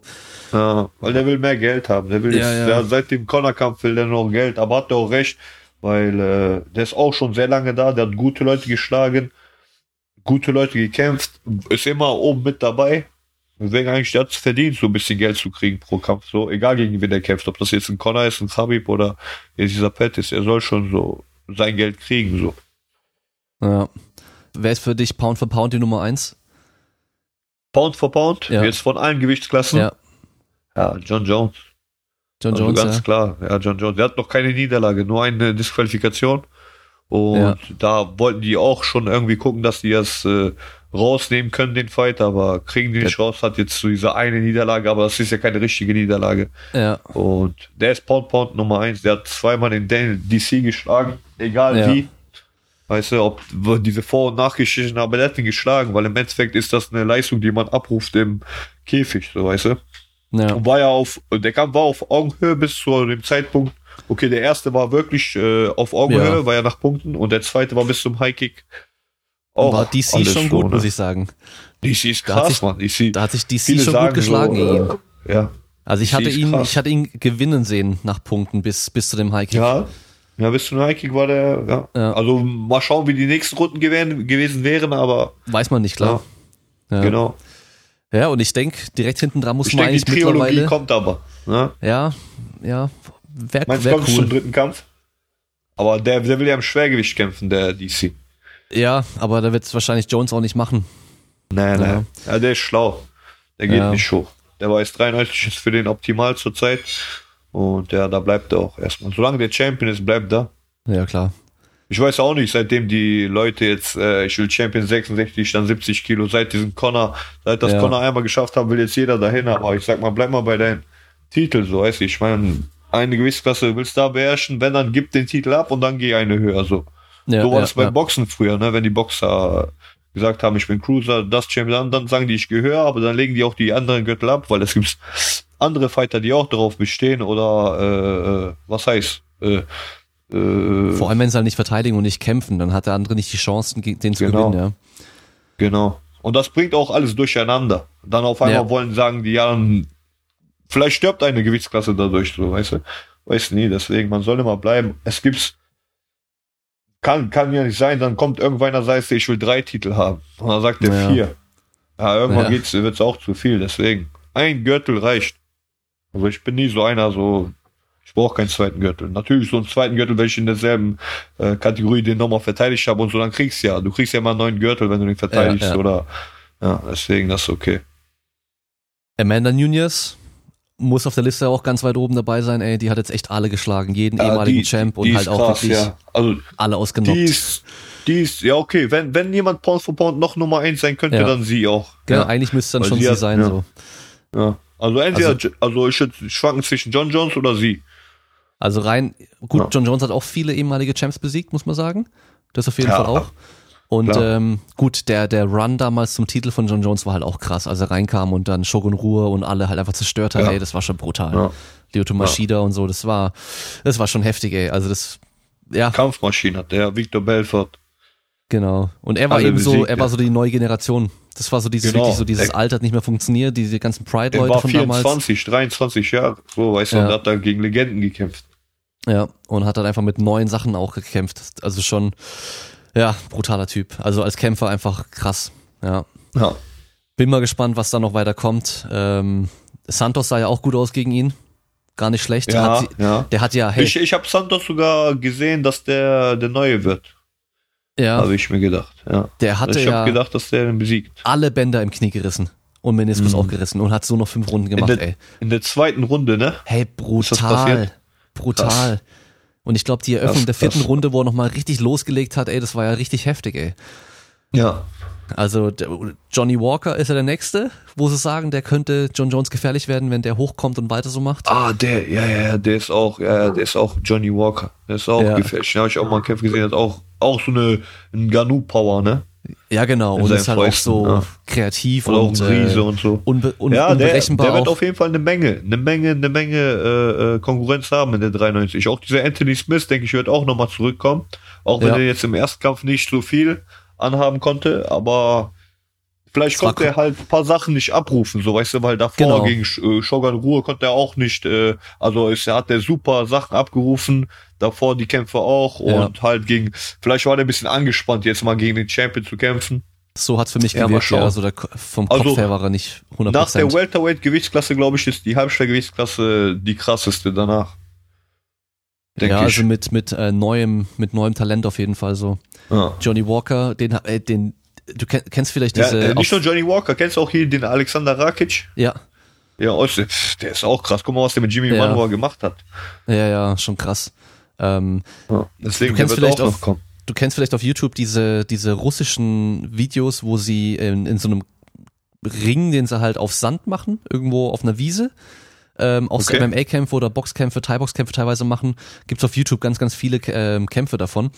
Ja, weil der will mehr Geld haben. Der will Ja, jetzt. Der, seit dem Connor-Kampf will der noch Geld, aber hat er auch recht, weil äh, der ist auch schon sehr lange da, der hat gute Leute geschlagen, gute Leute gekämpft, ist immer oben mit dabei. Deswegen eigentlich, der hat es verdient, so ein bisschen Geld zu kriegen pro Kampf, so, egal gegen wen der kämpft, ob das jetzt ein Connor ist, ein Khabib oder jetzt dieser Pettis, er soll schon so sein Geld kriegen, so. Ja. Wer ist für dich Pound for Pound die Nummer eins? Pound for Pound, Ja. jetzt von allen Gewichtsklassen, Ja, ja John Jones. John also Jones, ganz ja. klar, ja, John Jones. Der hat noch keine Niederlage, nur eine Disqualifikation. Und Ja. da wollten die auch schon irgendwie gucken, dass die das äh, rausnehmen können, den Fight, aber kriegen die nicht raus, hat jetzt so diese eine Niederlage, aber das ist ja keine richtige Niederlage. Ja, Und der ist Pound Pound Nummer eins, der hat zweimal den DC geschlagen, egal Ja. wie. Weißt du, ob diese Vor- und Nachgeschichten, aber der hat ihn geschlagen, weil im Endeffekt ist das eine Leistung, die man abruft im Käfig, so weißt du. ja, Und war ja auf, der Kampf war auf Augenhöhe bis zu dem Zeitpunkt. Okay, der erste war wirklich äh, auf Augenhöhe, Ja. war ja nach Punkten und der zweite war bis zum Highkick. Auch war DC schon gut, ne? muss ich sagen. DC ist Da hat krass, sich- Mann. DC, Da hat sich DC schon gut geschlagen so, gegen ihn. Ja. Also ich DC hatte ihn, krass. ich hatte ihn gewinnen sehen nach Punkten bis, bis zu dem High Kick. Ja. Ja, bis zum Highkick war der, ja. Ja. Also mal schauen, wie die nächsten Runden gewesen, gewesen wären, aber Weiß man nicht, klar. Ja, genau. ja und ich denke, direkt hinten dran muss Ich man denke, die eigentlich Trilogie mittlerweile. kommt aber. Ne? Ja, ja, wäre Meinst du, wär kommt es zum cool. dritten Kampf? Aber der, der will ja im Schwergewicht kämpfen, der DC. Ja, aber da wird es wahrscheinlich Jones auch nicht machen. Nein, Ja. nein. Ja, der ist schlau. Der geht Ja. nicht hoch. Der weiß 93 ist für den optimal zurzeit. Und ja, da bleibt er auch erstmal. Solange der Champion ist, bleibt er. Ja, klar. Ich weiß auch nicht, seitdem die Leute jetzt, äh, ich will Champion 66, dann 70 Kilo, seit diesem Connor, seit das Ja. Connor einmal geschafft haben, will jetzt jeder dahin. Aber ich sag mal, bleib mal bei deinem Titel, so weißt du. Ich meine, eine Gewichtsklasse willst du da beherrschen, wenn, dann gib den Titel ab und dann geh eine höher, so. Ja, so war ja, das beim ja. Boxen früher, ne? Wenn die Boxer gesagt haben, ich bin Cruiser, das Champion, dann, sagen die, ich gehöre, aber dann legen die auch die anderen Gürtel ab, weil es gibt andere Fighter, die auch darauf bestehen oder äh, äh, was heißt äh, äh, Vor allem, wenn sie halt nicht verteidigen und nicht kämpfen, dann hat der andere nicht die Chancen, gegen den zu Genau. gewinnen, genau. Und das bringt auch alles durcheinander. Dann auf einmal Ja. wollen sagen die ja, vielleicht stirbt eine Gewichtsklasse dadurch, so weißt du. Weiß nie, deswegen, man soll immer bleiben. Es gibt's kann, kann ja nicht sein, dann kommt irgendwann einer sagt, ich will drei Titel haben. Und dann sagt er Ja. vier. Ja, irgendwann Ja. geht's, wird's auch zu viel, deswegen. Ein Gürtel reicht. Also ich bin nie so einer, so, ich brauche keinen zweiten Gürtel. Natürlich, so einen zweiten Gürtel, wenn ich in derselben äh, Kategorie den nochmal verteidigt habe und so, dann kriegst du ja. Du kriegst ja mal einen neuen Gürtel, wenn du den verteidigst Ja, oder ja, deswegen, das ist okay. Amanda Nunez muss auf der Liste auch ganz weit oben dabei sein, ey. Die hat jetzt echt alle geschlagen, jeden Ja, ehemaligen die- Champ und halt auch krass, wirklich ja. Also alle ausgenockt. die ist, die ist, ja okay, wenn, wenn jemand Pound for Pound noch Nummer eins sein könnte, Ja. dann sie auch. Genau, ja. eigentlich müsste es dann Weil schon sie sie hat- sein, ja. so. Ja. Also entweder, Also- also, ich würde schwanken zwischen John Jones oder sie. Also rein, gut. John Jones hat auch viele ehemalige Champs besiegt, muss man sagen. Das auf jeden Fall auch. Und klar. ähm, gut, der, der Run damals zum Titel von John Jones war halt auch krass, als er reinkam und dann Shogun Ruhe und alle halt einfach zerstört hat, Ja. ey, das war schon brutal. Ja. Lyoto Machida und so, das war, das war schon heftig, ey. Also das, ja, Kampfmaschine hat der, Victor Belfort. genau. Und er war Alle eben so, besiegt, er war ja. so die neue Generation. Das war so dieses, Genau. wirklich so dieses Er- Alter hat nicht mehr funktioniert, diese ganzen Pride-Leute war von damals. 24, 23 Jahre, so, weißt du, Ja. und hat da gegen Legenden gekämpft. Ja, und hat dann einfach mit neuen Sachen auch gekämpft. Also schon, Ja, brutaler Typ. Also als Kämpfer einfach krass. Ja. Ja. Bin mal gespannt, was da noch weiter kommt. Ähm, Santos sah ja auch gut aus gegen ihn. Gar nicht schlecht. Ja, hat, ja. Der hat ja, hey, Ich, ich habe Santos sogar gesehen, dass der der Neue wird. ja, Habe ich mir gedacht. Ja. der hatte ich ja habe gedacht, dass der den besiegt. alle Bänder im Knie gerissen und Meniskus Mhm. auch gerissen und hat so noch fünf Runden gemacht, in, der, ey. in der zweiten Runde, ne? Hey, das brutal. passiert? Und ich glaube, die Eröffnung Krass, der vierten krass. Runde, wo er nochmal richtig losgelegt hat, ey, das war ja richtig heftig, ey. Ja. Also der, Johnny Walker ist ja der Nächste, wo sie sagen, der könnte John Jones gefährlich werden, wenn der hochkommt und weiter so macht. Ah, der, ja, ja, der ist auch, ja, der ist auch Johnny Walker. Der ist auch Ja. gefährlich. Den habe ich auch mal einen Kampf gesehen, hat auch, auch so eine, ein Ganu-Power, ne? Ja, genau. Und ist halt auch so ja. kreativ Oder auch und ein Riese äh, und so. unbe un Ja, der, unberechenbar der wird auch. auf jeden Fall eine Menge, eine Menge, eine Menge äh, äh, Konkurrenz haben in der 93. Auch dieser Anthony Smith, denke ich, wird auch nochmal zurückkommen. Auch wenn Ja. er jetzt im Erstkampf nicht so viel anhaben konnte, aber vielleicht konnte er halt ein paar Sachen nicht abrufen, so weißt du, weil davor Genau. gegen äh, Shogun Ruhe konnte er auch nicht, äh, also ist, er hat der super Sachen abgerufen, davor die Kämpfe auch Ja. und halt gegen, vielleicht war der ein bisschen angespannt, jetzt mal gegen den Champion zu kämpfen. so hat's für mich Ja, mal gewirkt, ja. Also der, vom Also, Kopf her war er nicht 100%. Nach der Welterweight-Gewichtsklasse, glaube ich, ist die Halbschwergewichtsklasse die krasseste danach. Denke ja, also ich. mit, mit, äh, neuem, mit neuem Talent auf jeden Fall so. Ja. Johnny Walker, den, äh, den, du kenn, kennst vielleicht Ja, diese, äh, nicht nur Johnny Walker, kennst du auch hier den Alexander Rakic? ja, Ja, der ist auch krass. Guck mal, was der mit Jimmy Ja. Manuel gemacht hat. ja, ja, schon krass. Ähm, Ja. Deswegen, Du kennst vielleicht auch auf- kommen. du kennst vielleicht auf YouTube diese, diese russischen Videos, wo sie in, in so einem Ring, den sie halt auf Sand machen, irgendwo auf einer Wiese, ähm, auch so Okay. MMA-Kämpfe oder Boxkämpfe, Thai-Boxkämpfe teilweise machen, gibt's auf YouTube ganz, ganz viele ähm, Kämpfe davon.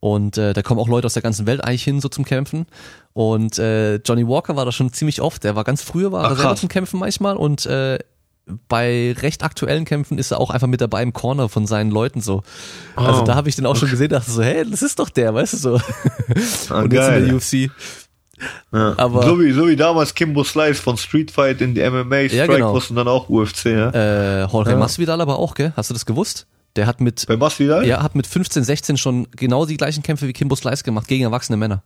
Und äh, da kommen auch Leute aus der ganzen Welt eigentlich hin, so zum Kämpfen. Und äh, Johnny Walker war da schon ziemlich oft. Der war ganz früher, war er selber zum Kämpfen manchmal und äh, bei recht aktuellen Kämpfen ist er auch einfach mit dabei im Corner von seinen Leuten so. Also Oh, da habe ich den auch schon gesehen, dachte so, hey, das ist doch der, weißt du so. Ah, und jetzt in geil. der UFC. Ja. aber- so, wie, so wie damals Kimbo Slice von Street Fight in die MMA Ja, Strike genau. und dann auch UFC, ja. Äh, Jorge Ja. Masvidal aber auch, gell? Hast du das gewusst? Der hat mit, Bei Masvidal? ja, hat mit 15, 16 schon genau die gleichen Kämpfe wie Kimbo Slice gemacht gegen erwachsene Männer.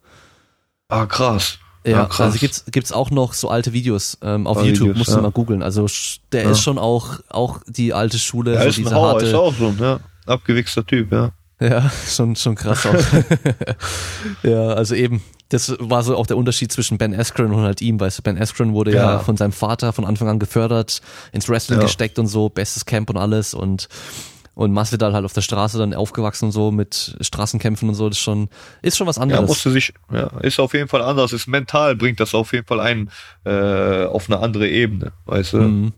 Ah, krass. Ja, Ah, krass. also gibt's gibt's auch noch so alte Videos ähm, auf Ah, YouTube, Videos, musst ja. du mal googeln. Also der Ja. ist schon auch auch die alte Schule, Er so ist ein Hauer, ist harte, auch so ein ja, abgewichster Typ, ja. ja, schon schon krass auch. ja, also eben, das war so auch der Unterschied zwischen Ben Askren und halt ihm, weißt du, Ben Askren wurde ja, Ja. von seinem Vater von Anfang an gefördert, ins Wrestling Ja. gesteckt und so, bestes Camp und alles und und Masvidal halt auf der Straße dann aufgewachsen und so mit Straßenkämpfen und so, das ist schon ist schon was Ja, anderes. musste sich, ja, ist auf jeden Fall anders, ist mental, bringt das auf jeden Fall einen äh, auf eine andere Ebene, weißt du? Mhm.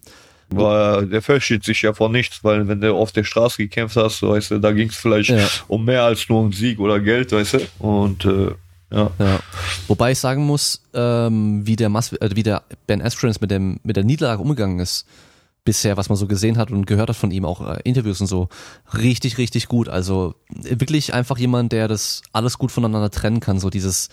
Weil der fürchtet sich ja vor nichts, weil wenn du auf der Straße gekämpft hast, weißt du, da ging es vielleicht Ja. um mehr als nur um Sieg oder Geld, weißt du? Und äh, ja. Ja. Wobei ich sagen muss, ähm, wie der Mas äh, wie der Ben Askren mit dem mit der Niederlage umgegangen ist bisher, was man so gesehen hat und gehört hat von ihm, auch äh, Interviews und so, richtig, richtig gut. Also äh, wirklich einfach jemand, der das alles gut voneinander trennen kann, so dieses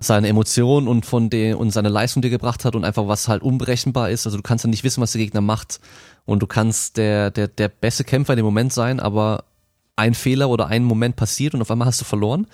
seine Emotionen und von der und seine Leistung, die er gebracht hat und einfach was halt unberechenbar ist. Also du kannst ja nicht wissen, was der Gegner macht und du kannst der der der beste Kämpfer in dem Moment sein, aber ein Fehler oder ein Moment passiert und auf einmal hast du verloren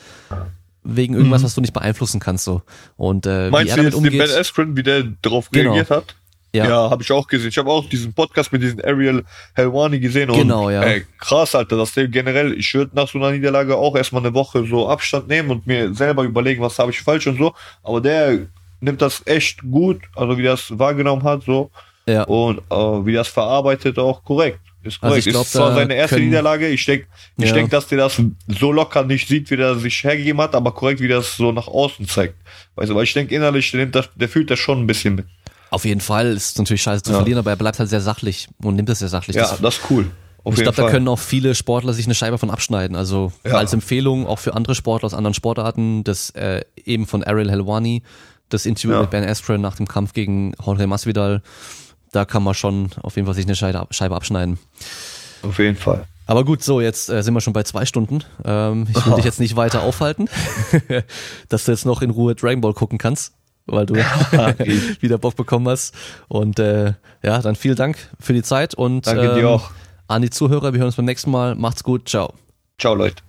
wegen irgendwas, was du nicht beeinflussen kannst so. Und äh, wie Mhm. Meinst er du jetzt den Ben Askren, wie der darauf Genau. reagiert hat? ja, Ja, habe ich auch gesehen. Ich habe auch diesen Podcast mit diesem Ariel Helwani gesehen. Und, Genau, ja. Ey, krass, Alter, dass der generell, ich würde nach so einer Niederlage auch erstmal eine Woche so Abstand nehmen und mir selber überlegen, was habe ich falsch und so. Aber der nimmt das echt gut, also wie das wahrgenommen hat, so. ja, Und äh, wie das verarbeitet auch korrekt. Ist Also korrekt. ich glaub, ist zwar seine erste können- Niederlage. Ich denke, ich Ja. denk, dass der das so locker nicht sieht, wie der sich hergegeben hat, aber korrekt, wie der das so nach außen zeigt. Weißt du, weil ich denke innerlich, der, nimmt das, der fühlt das schon ein bisschen mit. auf jeden Fall ist natürlich scheiße zu Ja. verlieren, aber er bleibt halt sehr sachlich und nimmt das sehr sachlich. Ja, Das- das ist cool. Auf ich glaube, da können auch viele Sportler sich eine Scheibe von abschneiden. Also Ja. als Empfehlung auch für andere Sportler aus anderen Sportarten, das äh, eben von Ariel Helwani, das Interview Ja. mit Ben Askren nach dem Kampf gegen Jorge Masvidal, da kann man schon auf jeden Fall sich eine Scheibe, abschneiden. Auf jeden Fall. Aber gut, so, jetzt äh, sind wir schon bei zwei Stunden. Ähm, ich will dich jetzt nicht weiter aufhalten, dass du jetzt noch in Ruhe Dragon Ball gucken kannst, weil du wieder Bock bekommen hast. Und äh, ja, dann vielen Dank für die Zeit und Danke dir ähm, auch. an die Zuhörer. Wir hören uns beim nächsten Mal. Macht's gut. Ciao. Ciao, Leute.